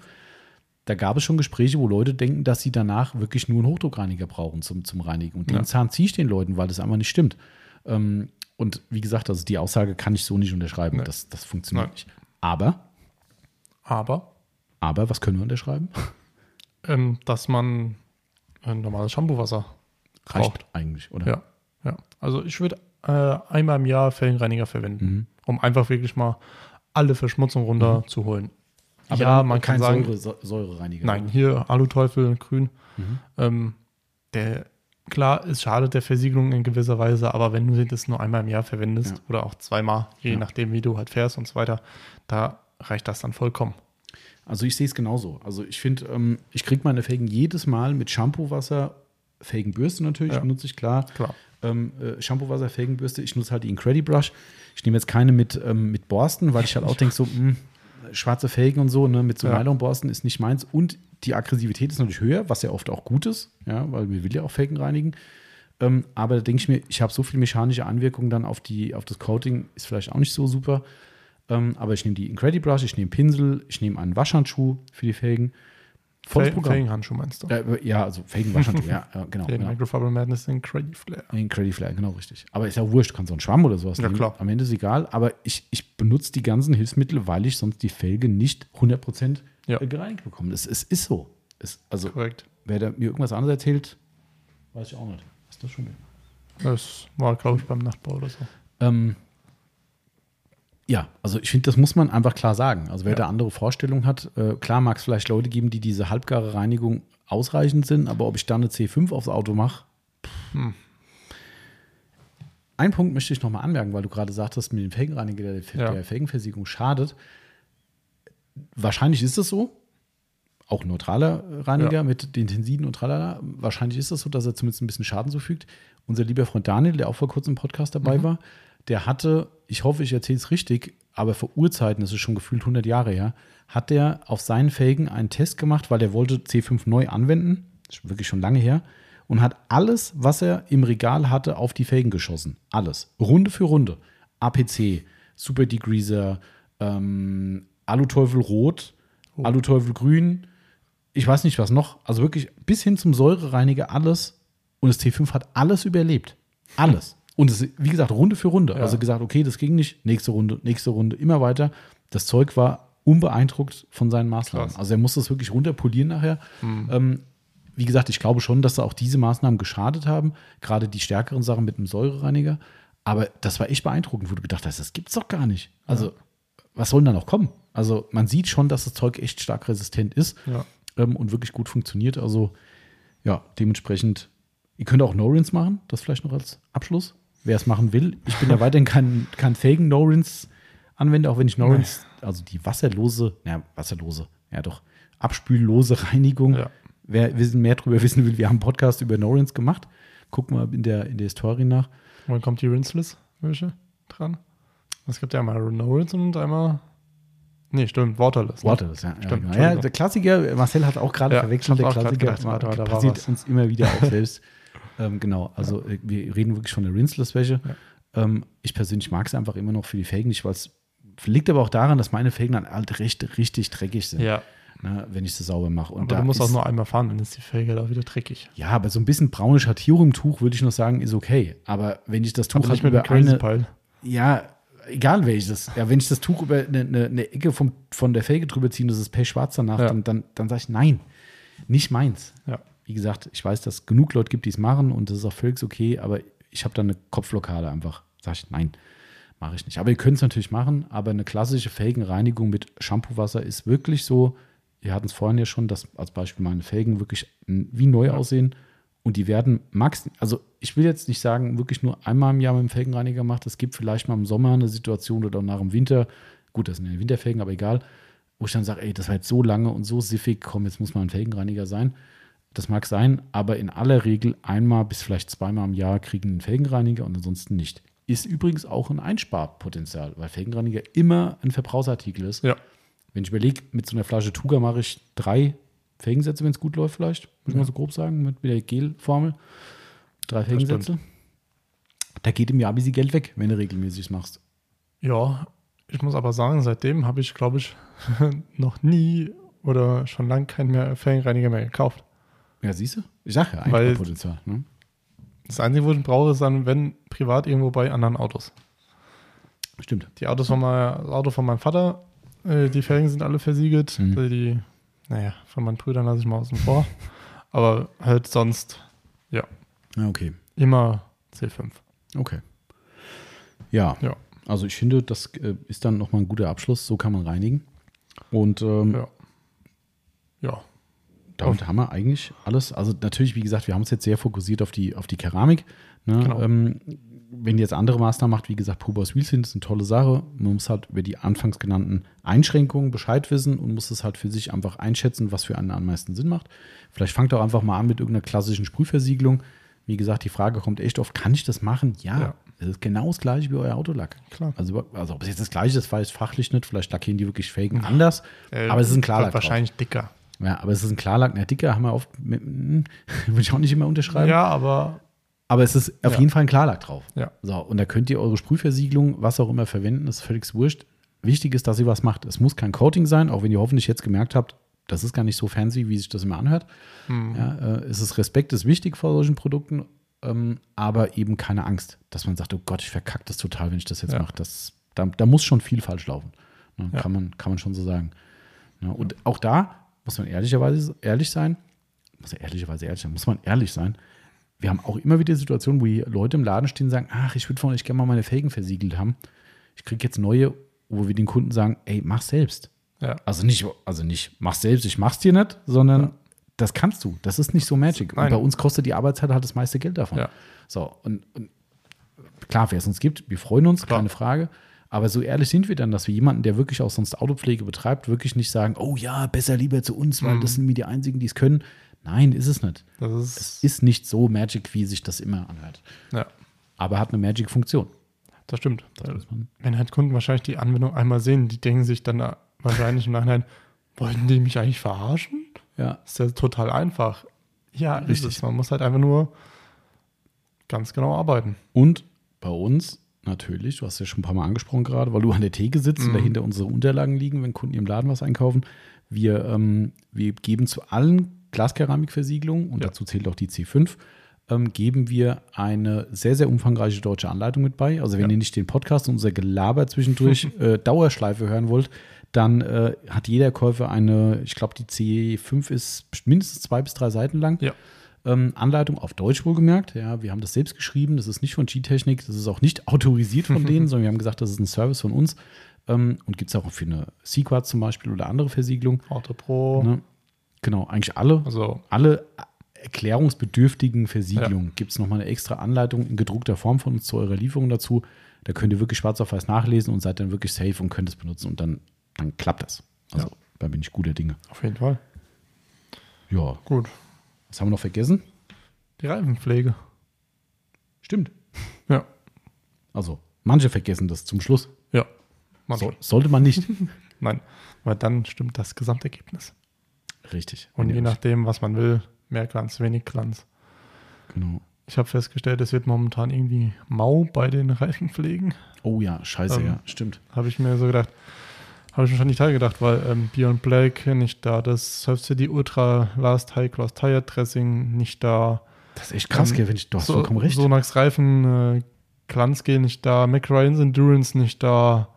da gab es schon Gespräche, wo Leute denken, dass sie danach wirklich nur einen Hochdruckreiniger brauchen zum, zum Reinigen. Und den Ja. Zahn ziehe ich den Leuten, weil das einfach nicht stimmt. Ähm, und wie gesagt, also die Aussage kann ich so nicht unterschreiben. Nee. Das, das funktioniert Nein. nicht. Aber, Aber, aber, was können wir unterschreiben? ähm, dass man ein normales Shampoo-Wasser Reicht braucht. eigentlich, oder? Ja, ja. Also ich würde äh, einmal im Jahr Felgenreiniger verwenden, Mhm. um einfach wirklich mal alle Verschmutzung runterzuholen. Aber ja, man kann sagen, Säure, Säurereiniger. nein, hier Aluteufel grün. Mhm. Ähm, der, klar, es schadet der Versiegelung in gewisser Weise, aber wenn du das nur einmal im Jahr verwendest Ja. oder auch zweimal, je Ja. nachdem, wie du halt fährst und so weiter, da reicht das dann vollkommen. Also ich sehe es genauso. Also ich finde, ähm, ich kriege meine Felgen jedes Mal mit Shampoo-Wasser, Felgenbürste natürlich, Ja. benutze ich klar. Klar. Ähm, äh, Shampoo-Wasser, Felgenbürste. Ich nutze halt die Incredibrush. Ich nehme jetzt keine mit, ähm, mit Borsten, weil ich halt auch denke, so, mh, schwarze Felgen und so, ne, mit so Ja. Nylonborsten ist nicht meins. Und die Aggressivität ist natürlich höher, was ja oft auch gut ist, ja, weil wir will ja auch Felgen reinigen. Ähm, aber da denke ich mir, ich habe so viel mechanische Anwirkungen dann auf, die, auf das Coating, ist vielleicht auch nicht so super. Ähm, aber ich nehme die Incredibrush, ich nehme Pinsel, ich nehme einen Waschhandschuh für die Felgen. Volles Fel Programm. Felgenhandschuh meinst du? Äh, ja, also Felgenwaschhandschuh, ja, ja, genau. Den genau. Microfiber Madness in Credit Flare. In Credit Flare, genau richtig. Aber ist ja wurscht, kannst auch einen Schwamm oder sowas Ja, nehmen. klar. Am Ende ist egal. Aber ich, ich benutze die ganzen Hilfsmittel, weil ich sonst die Felge nicht 100% Ja. gereinigt bekomme. Es, es ist so. Es, also, Korrekt. wer da mir irgendwas anderes erzählt, weiß ich auch nicht. Was ist das schon? wieder? Das war, glaube ich, beim Nachtbau oder so. Ähm, ja, also ich finde, das muss man einfach klar sagen. Also wer Ja. da andere Vorstellungen hat, äh, klar mag es vielleicht Leute geben, die diese halbgare Reinigung ausreichend sind, aber ob ich dann eine C5 aufs Auto mache. Hm. Ein Punkt möchte ich nochmal anmerken, weil du gerade sagtest, mit dem Felgenreiniger der, Ja. der Felgenversiegelung schadet. Wahrscheinlich ist es so. Auch neutraler Reiniger Ja. mit den Tensiden und tralala. Wahrscheinlich ist es so, dass er zumindest ein bisschen Schaden zufügt. Unser lieber Freund Daniel, der auch vor kurzem im Podcast dabei Mhm. war, der hatte, ich hoffe, ich erzähle es richtig, aber vor Urzeiten, das ist schon gefühlt 100 Jahre her, hat der auf seinen Felgen einen Test gemacht, weil er wollte C5 neu anwenden. Das ist wirklich schon lange her. Und hat alles, was er im Regal hatte, auf die Felgen geschossen. Alles. Runde für Runde. APC, Super Degreaser, ähm, Aluteufel Rot, Oh. Aluteufel Grün, ich weiß nicht was noch. Also wirklich bis hin zum Säurereiniger alles. Und das T5 hat alles überlebt. Alles. Und es, wie gesagt, Runde für Runde. Ja. Also gesagt, okay, das ging nicht. Nächste Runde, nächste Runde, immer weiter. Das Zeug war unbeeindruckt von seinen Maßnahmen. Krass. Also er musste es wirklich runterpolieren nachher. Ähm, wie gesagt, ich glaube schon, dass da auch diese Maßnahmen geschadet haben. Gerade die stärkeren Sachen mit einem Säurereiniger. Aber das war echt beeindruckend, wo du gedacht hast, das gibt's doch gar nicht. Also, was soll denn da noch kommen? Also, man sieht schon, dass das Zeug echt stark resistent ist Ja. ähm, und wirklich gut funktioniert. Also, ja, dementsprechend, ihr könnt auch No-Rins machen, das vielleicht noch als Abschluss. Wer es machen will. Ich bin ja weiterhin kein, kein Faken No-Rins-Anwender, auch wenn ich No-Rins, also die wasserlose, ja, wasserlose, ja doch, abspüllose Reinigung. Ja. Wer wissen, mehr darüber wissen will, wir haben einen Podcast über No-Rins gemacht. Guck mal in der, in der Historie nach. Wann kommt die Rinseless-Wäsche dran? Es gibt ja einmal No-Rinse und einmal. Nee, stimmt, Waterless. ne? Waterless, ja. ja, Stimmt, genau. ja, der Klassiker, Marcel hat auch gerade Ja, verwechselt, der Klassiker gedacht, warte, da war passiert was. uns immer wieder auch selbst. ähm, genau, also äh, wir reden wirklich von der Rinseless-Wäsche. Ähm, ich persönlich mag es einfach immer noch für die Felgen nicht, weil es liegt aber auch daran, dass meine Felgen dann halt recht, richtig dreckig sind, Ja, ne, wenn ich sie sauber mache. Und aber da du musst auch nur einmal fahren, dann ist die Felge da wieder dreckig. Ja, aber so ein bisschen braune Schattierung im Tuch würde ich noch sagen, ist okay. Aber wenn ich das Tuch halt über eine, Pile. ja, egal welches. Ja, wenn ich das Tuch über eine, eine, eine Ecke vom, von der Felge drüber ziehe und das ist pechschwarz danach, Ja. dann, dann, dann sage ich nein, nicht meins. Ja. Wie gesagt, ich weiß, dass es genug Leute gibt, die es machen und das ist auch völlig okay, aber ich habe da eine Kopfblockade einfach. Sage ich nein, mache ich nicht. Aber ihr könnt es natürlich machen, aber eine klassische Felgenreinigung mit Shampoo-Wasser ist wirklich so, wir hatten es vorhin ja schon, dass als Beispiel meine Felgen wirklich wie neu Ja. aussehen und die werden max, also ich will jetzt nicht sagen, wirklich nur einmal im Jahr mit dem Felgenreiniger gemacht. Es gibt vielleicht mal im Sommer eine Situation oder nach dem Winter, Gut, das sind ja Winterfelgen, aber egal. Wo ich dann sage, ey, das war jetzt so lange und so siffig, komm, jetzt muss mal ein Felgenreiniger sein. Das mag sein, aber in aller Regel einmal bis vielleicht zweimal im Jahr kriegen einen Felgenreiniger und ansonsten nicht. Ist übrigens auch ein Einsparpotenzial, weil Felgenreiniger immer ein Verbrauchsartikel ist. Ja. Wenn ich überlege, mit so einer Flasche Tuga mache ich drei Felgensätze, wenn es gut läuft, vielleicht, muss Ja. man so grob sagen, mit, mit der Gelformel. Drei. Felgensätze. Da geht im Jahr ein bisschen Geld weg, wenn du regelmäßig machst. Ja, ich muss aber sagen, seitdem habe ich, glaube ich, noch nie oder schon lange keinen mehr Felgenreiniger mehr gekauft. Ja, siehst du? Ich sage ja, Weil- Einsparpotenzial. Ne? Das Einzige, wo ich brauche, ist dann, wenn privat irgendwo bei anderen Autos. Stimmt. Die Autos von meinem, das Auto von meinem Vater, äh, die Felgen sind alle versiegelt. Mhm. Also Die, naja, von meinen Brüdern lasse ich mal außen vor. Aber halt sonst Ja, okay. immer C5. Okay. Ja, Ja. also ich finde, das äh, ist dann nochmal ein guter Abschluss. So kann man reinigen. Und ähm, Ja. Ja. damit haben wir eigentlich alles. Also natürlich, wie gesagt, wir haben uns jetzt sehr fokussiert auf die, auf die Keramik. Ne? Genau. Ähm, wenn ihr jetzt andere Maßnahmen macht, wie gesagt, Pubers Wheels sind, ist eine tolle Sache. Man muss halt über die anfangs genannten Einschränkungen Bescheid wissen und muss es halt für sich einfach einschätzen, was für einen am meisten Sinn macht. Vielleicht fangt auch einfach mal an mit irgendeiner klassischen Sprühversiegelung. Wie gesagt, die Frage kommt echt oft, kann ich das machen? Ja, Ja. es ist genau das gleiche wie euer Autolack. Klar. Also, also ob es jetzt das gleiche ist, weiß ich fachlich nicht. Vielleicht lackieren die wirklich Felgen anders. Äh, aber es ist ein Klarlack. drauf. Wahrscheinlich dicker. Ja, aber es ist ein Klarlack. Na, dicker haben wir oft, hm, würde ich auch nicht immer unterschreiben. Ja, aber Aber es ist auf Ja. jeden Fall ein Klarlack drauf. Ja. So, und da könnt ihr eure Sprühversiegelung, was auch immer verwenden, ist völlig wurscht. Wichtig ist, dass ihr was macht. Es muss kein Coating sein, auch wenn ihr hoffentlich jetzt gemerkt habt, das ist gar nicht so fancy, wie sich das immer anhört. hm, Ja, äh, es ist Respekt, ist wichtig vor solchen Produkten, ähm, aber eben keine Angst, dass man sagt, oh Gott, ich verkacke das total, wenn ich das jetzt Ja. mache. Das, da, da muss schon viel falsch laufen. Ne, Ja. kann, man, kann man schon so sagen. Ja, und auch da muss man ehrlicherweise ehrlich sein, muss man ehrlicherweise ehrlich sein, muss man ehrlich sein. Wir haben auch immer wieder Situationen, wo Leute im Laden stehen und sagen, ach, ich würde von euch gerne mal meine Felgen versiegelt haben. Ich kriege jetzt neue, wo wir den Kunden sagen, ey, mach selbst. ja. Also nicht, also nicht, mach selbst, ich mach's dir nicht, sondern Ja. das kannst du. Das ist nicht so Magic. Und Nein. bei uns kostet die Arbeitszeit halt das meiste Geld davon. Ja. So, und, und klar, wer es uns gibt, wir freuen uns, Klar. keine Frage. Aber so ehrlich sind wir dann, dass wir jemanden, der wirklich auch sonst Autopflege betreibt, wirklich nicht sagen, oh ja, besser lieber zu uns, weil Mhm. das sind mir die einzigen, die es können. Nein, ist es nicht. Das ist, Es ist nicht so Magic, wie sich das immer anhört. ja, Aber hat eine Magic-Funktion. das stimmt. Das Wenn halt Kunden wahrscheinlich die Anwendung einmal sehen, die denken sich dann da wahrscheinlich im Nachhinein, wollten die mich eigentlich verarschen? Ja, ist ja total einfach. Ja, Richtig. ist es. Man muss halt einfach nur ganz genau arbeiten. Und bei uns natürlich, du hast ja schon ein paar Mal angesprochen gerade, weil du an der Theke sitzt und Mhm. dahinter unsere Unterlagen liegen, wenn Kunden im Laden was einkaufen. Wir, ähm, wir geben zu allen Glaskeramikversiegelungen, und Ja. dazu zählt auch die C5, ähm, geben wir eine sehr, sehr umfangreiche deutsche Anleitung mit bei. Also wenn Ja. ihr nicht den Podcast und unser Gelaber zwischendurch äh, Dauerschleife hören wollt, dann äh, hat jeder Käufer eine, ich glaube, die C5 ist mindestens zwei bis drei Seiten lang. Ja. Ähm, Anleitung auf Deutsch wohlgemerkt. Ja, wir haben das selbst geschrieben. Das ist nicht von G-Technik. Das ist auch nicht autorisiert von denen, sondern wir haben gesagt, das ist ein Service von uns. Ähm, und gibt es auch für eine Sequat zum Beispiel oder andere Versiegelung. Auto Pro. Ne? Genau, eigentlich alle. Also, Alle erklärungsbedürftigen Versiegelungen gibt es nochmal eine extra Anleitung in gedruckter Form von uns zu eurer Lieferung dazu. Da könnt ihr wirklich schwarz auf weiß nachlesen und seid dann wirklich safe und könnt es benutzen und dann, dann klappt das. Also Ja. da bin ich guter Dinge. auf jeden Fall. Ja, Gut. was haben wir noch vergessen? Die Reifenpflege. Stimmt. Ja. Also, manche vergessen das zum Schluss. Ja. So, sollte man nicht. Nein. Weil dann stimmt das Gesamtergebnis. Richtig. Und je nachdem, was man will, mehr Glanz, wenig Glanz. Genau. Ich habe festgestellt, es wird momentan irgendwie mau bei den Reifenpflegen. Oh ja, scheiße, Ähm, ja, stimmt. Habe ich mir so gedacht, habe ich mir schon nicht teil gedacht, weil ähm, Beyond Black nicht da, das Surf City Ultra Last High Class Tire Dressing nicht da. Das ist echt krass, Ähm, Kevin. Du hast so, vollkommen recht. Sonax Reifen äh, Glanzgel nicht da, McRyan's Endurance nicht da.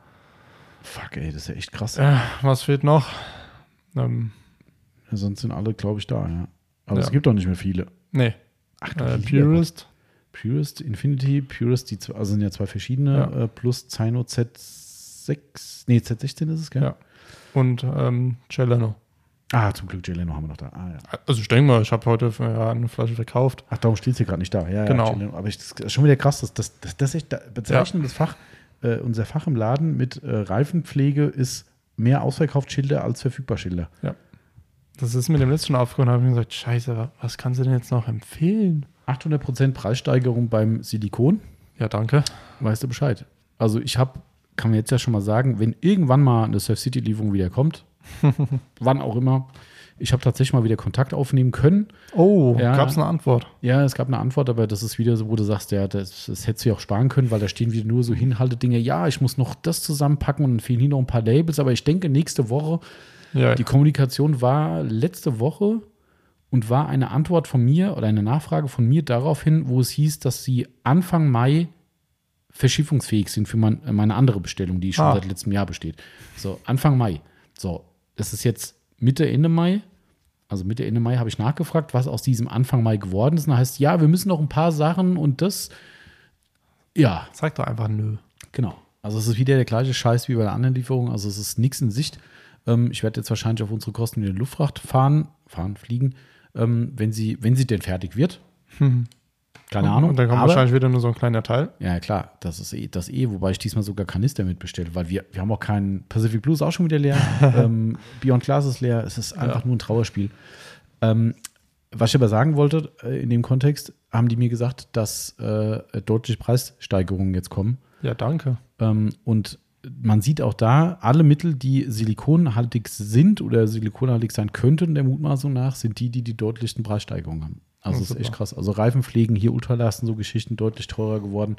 Fuck, ey, das ist ja echt krass. Äh, was fehlt noch? Ähm, Ja, sonst sind alle, glaube ich, da, ja. Aber Ja. es gibt doch nicht mehr viele. nee, Ach, äh. Purist. Purist, Infinity, Purist, die zwei, also sind ja zwei verschiedene, Ja. äh, plus Zino Z6, nee, Z16 ist es, gell? Ja. Und ähm, Celano. Ah, zum Glück, Jeleno haben wir noch da. Ah, ja. Also ich denke mal, ich habe heute ja, eine Flasche verkauft. Ach, darum steht sie gerade nicht da. Ja, Genau. Ja, aber ich, das ist schon wieder krass, dass das, das, das echt da- bezeichnendes Fach. äh, unser Fach im Laden mit äh, Reifenpflege ist mehr ausverkauft Schilder als verfügbar Schilder. Das ist mir dem letzten schon aufgefallen, habe ich mir gesagt, scheiße, wa- was kannst du denn jetzt noch empfehlen? 800% Preissteigerung beim Silikon, Ja, danke. weißt du Bescheid. Also ich habe, kann man jetzt ja schon mal sagen, wenn irgendwann mal eine Surf City Lieferung wieder kommt, wann auch immer, ich habe tatsächlich mal wieder Kontakt aufnehmen können. Oh, Ja. gab es eine Antwort? Ja, es gab eine Antwort, aber das ist wieder so, wo du sagst, ja, das, das hättest du ja auch sparen können, weil da stehen wieder nur so Hinhaltedinge, ja, ich muss noch das zusammenpacken und dann fehlen hier noch ein paar Labels, aber ich denke, nächste Woche, Ja, die Kommunikation war letzte Woche und war eine Antwort von mir oder eine Nachfrage von mir daraufhin, wo es hieß, dass sie Anfang Mai verschiffungsfähig sind für mein, meine andere Bestellung, die schon Ah. seit letztem Jahr besteht. So, Anfang Mai. So, es ist jetzt Mitte, Ende Mai. Also Mitte, Ende Mai habe ich nachgefragt, was aus diesem Anfang Mai geworden ist. Und da heißt, ja, wir müssen noch ein paar Sachen und das. Ja, sag doch einfach nö. Genau. Also es ist wieder der gleiche Scheiß wie bei der anderen Lieferung. Also es ist nichts in Sicht. Ähm, ich werde jetzt wahrscheinlich auf unsere Kosten in die Luftfracht fahren, fahren, fliegen, ähm, wenn sie, wenn sie denn fertig wird. Keine Ahnung. Und dann kommt aber, wahrscheinlich wieder nur so ein kleiner Teil. ja, klar, das ist eh, das eh, wobei ich diesmal sogar Kanister mitbestellt, weil wir, wir haben auch keinen Pacific Blues auch schon wieder leer. ähm, Beyond Glass ist leer. Es ist einfach Ja. nur ein Trauerspiel. Ähm, was ich aber sagen wollte, äh, in dem Kontext, haben die mir gesagt, dass äh, deutliche Preissteigerungen jetzt kommen. Ja, danke. Ähm, und man sieht auch da, alle Mittel, die silikonhaltig sind oder silikonhaltig sein könnten, der Mutmaßung nach, sind die, die die deutlichsten Preissteigerungen haben. Also Ja, das ist echt krass. Also Reifenpflegen, hier Ultralasten, so Geschichten deutlich teurer geworden.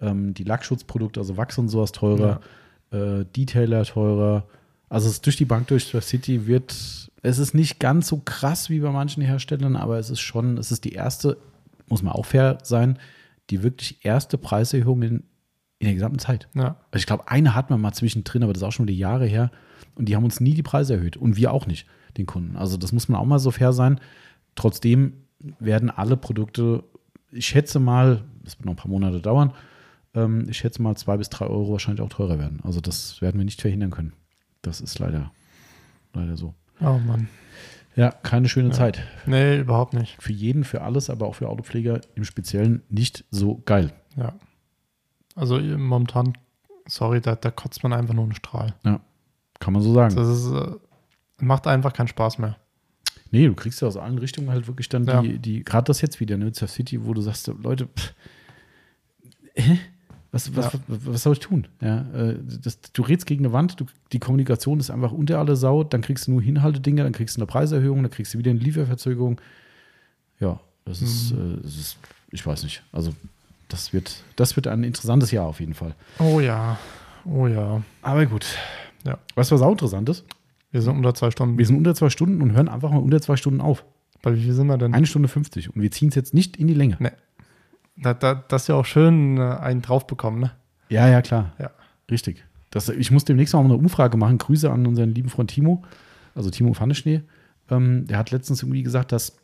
Ähm, die Lackschutzprodukte, also Wachs und sowas teurer. Äh, Detailer teurer. Also es ist durch die Bank durch Surf City wird, es ist nicht ganz so krass wie bei manchen Herstellern, aber es ist schon, es ist die erste, muss man auch fair sein, die wirklich erste Preiserhöhung in, in der gesamten Zeit. Ja, Also ich glaube, eine hatten wir mal zwischendrin, aber das ist auch schon wieder Jahre her. Und die haben uns nie die Preise erhöht. Und wir auch nicht, den Kunden. Also das muss man auch mal so fair sein. Trotzdem werden alle Produkte, ich schätze mal, das wird noch ein paar Monate dauern, ähm, ich schätze mal zwei bis drei Euro wahrscheinlich auch teurer werden. Also das werden wir nicht verhindern können. Das ist leider, leider so. oh Mann. Ja, keine schöne Ja. Zeit. Nee, überhaupt nicht. Für jeden, für alles, aber auch für Autopfleger im Speziellen nicht so geil. Ja. Also momentan, sorry, da, da kotzt man einfach nur einen Strahl. Kann man so sagen. Das ist, äh, macht einfach keinen Spaß mehr. Nee, du kriegst ja aus allen Richtungen halt wirklich dann Ja. die, die gerade das jetzt wieder, ne, Surf City, wo du sagst, Leute, pff, hä? Was, was, Ja. was, was soll ich tun? Ja, äh, das, du redst gegen eine Wand, du, die Kommunikation ist einfach unter alle Sau, dann kriegst du nur Hinhaltedinge, dann kriegst du eine Preiserhöhung, dann kriegst du wieder eine Lieferverzögerung. Ja, das ist, Mhm. äh, das ist ich weiß nicht. Also, das wird, das wird ein interessantes Jahr auf jeden Fall. Oh ja, oh ja. Aber gut. Ja. Weißt du, was auch interessant ist? Wir sind unter zwei Stunden. Wir sind unter zwei Stunden und hören einfach mal unter zwei Stunden auf. Bei wie viel sind wir denn? Eine Stunde 50 und wir ziehen es jetzt nicht in die Länge. Da, da, das ist ja auch schön äh, einen drauf bekommen, ne? Ja, ja, klar. Ja. Richtig. Das, ich muss demnächst mal eine Umfrage machen. Grüße an unseren lieben Freund Timo, also Timo Pfanneschnee. Ähm, der hat letztens irgendwie gesagt, dass,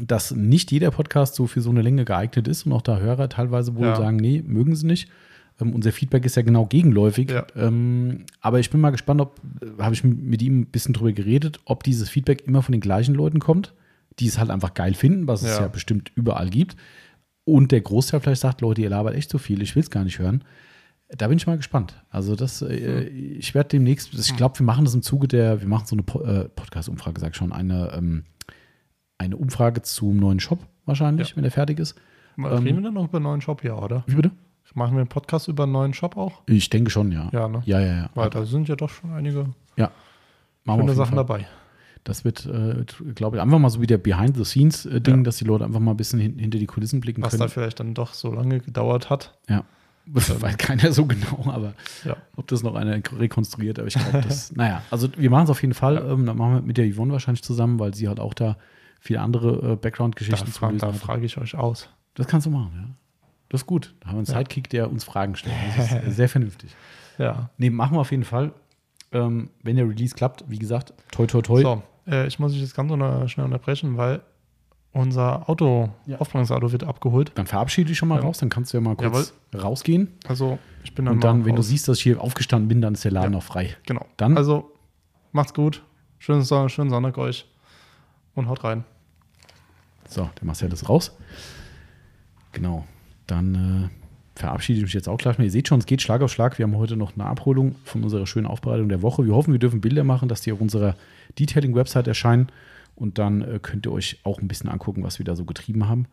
dass nicht jeder Podcast so für so eine Länge geeignet ist und auch da Hörer teilweise wohl Ja. sagen, nee, mögen sie nicht. Ähm, unser Feedback ist ja genau gegenläufig. Ja. Ähm, aber ich bin mal gespannt, ob, äh, habe ich mit ihm ein bisschen drüber geredet, ob dieses Feedback immer von den gleichen Leuten kommt, die es halt einfach geil finden, was es Ja. ja bestimmt überall gibt. Und der Großteil vielleicht sagt, Leute, ihr labert echt zu viel, ich will es gar nicht hören. Da bin ich mal gespannt. Also das, äh, ich werde demnächst, ich glaube, wir machen das im Zuge der, wir machen so eine po äh, Podcast-Umfrage, sag ich schon, eine, ähm, eine Umfrage zum neuen Shop wahrscheinlich, Ja. wenn der fertig ist. Mal Ähm, Reden wir dann noch über einen neuen Shop hier, oder? Wie bitte? Machen wir einen Podcast über einen neuen Shop auch? Ich denke schon, ja. Ja, ne? Ja, ja, ja. Weil da sind ja doch schon einige Machen auf schöne Sachen Fall. dabei. Das wird, äh, glaube ich, einfach mal so wie der Behind-the-Scenes-Ding, Ja. dass die Leute einfach mal ein bisschen hin, hinter die Kulissen blicken Was da können. vielleicht dann doch so lange gedauert hat. Ja. Weiß keiner so genau, aber Ja. ob das noch einer rekonstruiert, aber ich glaube, das, naja, also wir machen es auf jeden Fall. Ja. Ähm, dann machen wir mit der Yvonne wahrscheinlich zusammen, weil sie halt auch da viele andere äh, Background-Geschichten fra gelesen da frage ich euch aus. Das kannst du machen, ja. Das ist gut. Da haben wir einen Ja. Sidekick, der uns Fragen stellt. Das ist äh, sehr vernünftig. Ja. Nee, machen wir auf jeden Fall. Ähm, wenn der Release klappt, wie gesagt, toi, toi, toi. So, äh, ich muss dich jetzt ganz unter, schnell unterbrechen, weil unser Auto, Ja. Aufbringungsauto wird abgeholt. Dann verabschiede dich schon mal Ja. raus, dann kannst du ja mal kurz rausgehen. Also ich bin dann Und dann, wenn du raus. siehst, dass ich hier aufgestanden bin, dann ist der Laden Ja. auch frei. Genau. Dann- Also macht's gut. Schönen, Son schönen Sonntag euch. Und haut rein. So, der Marcel ist raus. Genau. Dann verabschiede ich mich jetzt auch gleich mal. Ihr seht schon, es geht Schlag auf Schlag. Wir haben heute noch eine Abholung von unserer schönen Aufbereitung der Woche. Wir hoffen, wir dürfen Bilder machen, dass die auf unserer Detailing-Website erscheinen. Und dann äh, könnt ihr euch auch ein bisschen angucken, was wir da so getrieben haben.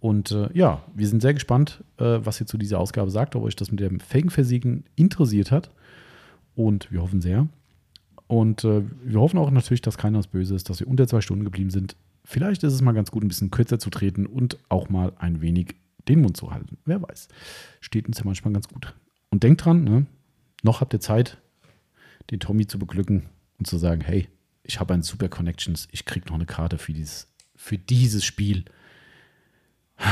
Und äh, ja, wir sind sehr gespannt, äh, was ihr zu dieser Ausgabe sagt, ob euch das mit dem Felgenversiegen interessiert hat. Und wir hoffen sehr. Und äh, wir hoffen auch natürlich, dass keiner was böse ist, dass wir unter zwei Stunden geblieben sind. Vielleicht ist es mal ganz gut, ein bisschen kürzer zu treten und auch mal ein wenig den Mund zu halten. Wer weiß. Steht uns ja manchmal ganz gut. Und denkt dran, ne, noch habt ihr Zeit, den Tommy zu beglücken und zu sagen, hey, ich habe ein Super Connections, ich kriege noch eine Karte für dieses, für dieses Spiel.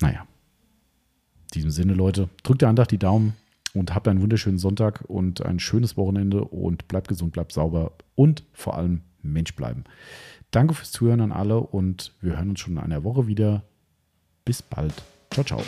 Naja. In diesem Sinne, Leute, drückt der Andacht die Daumen und habt einen wunderschönen Sonntag und ein schönes Wochenende und bleibt gesund, bleibt sauber und vor allem Mensch bleiben. Danke fürs Zuhören an alle und wir hören uns schon in einer Woche wieder. Bis bald. Ciao, ciao.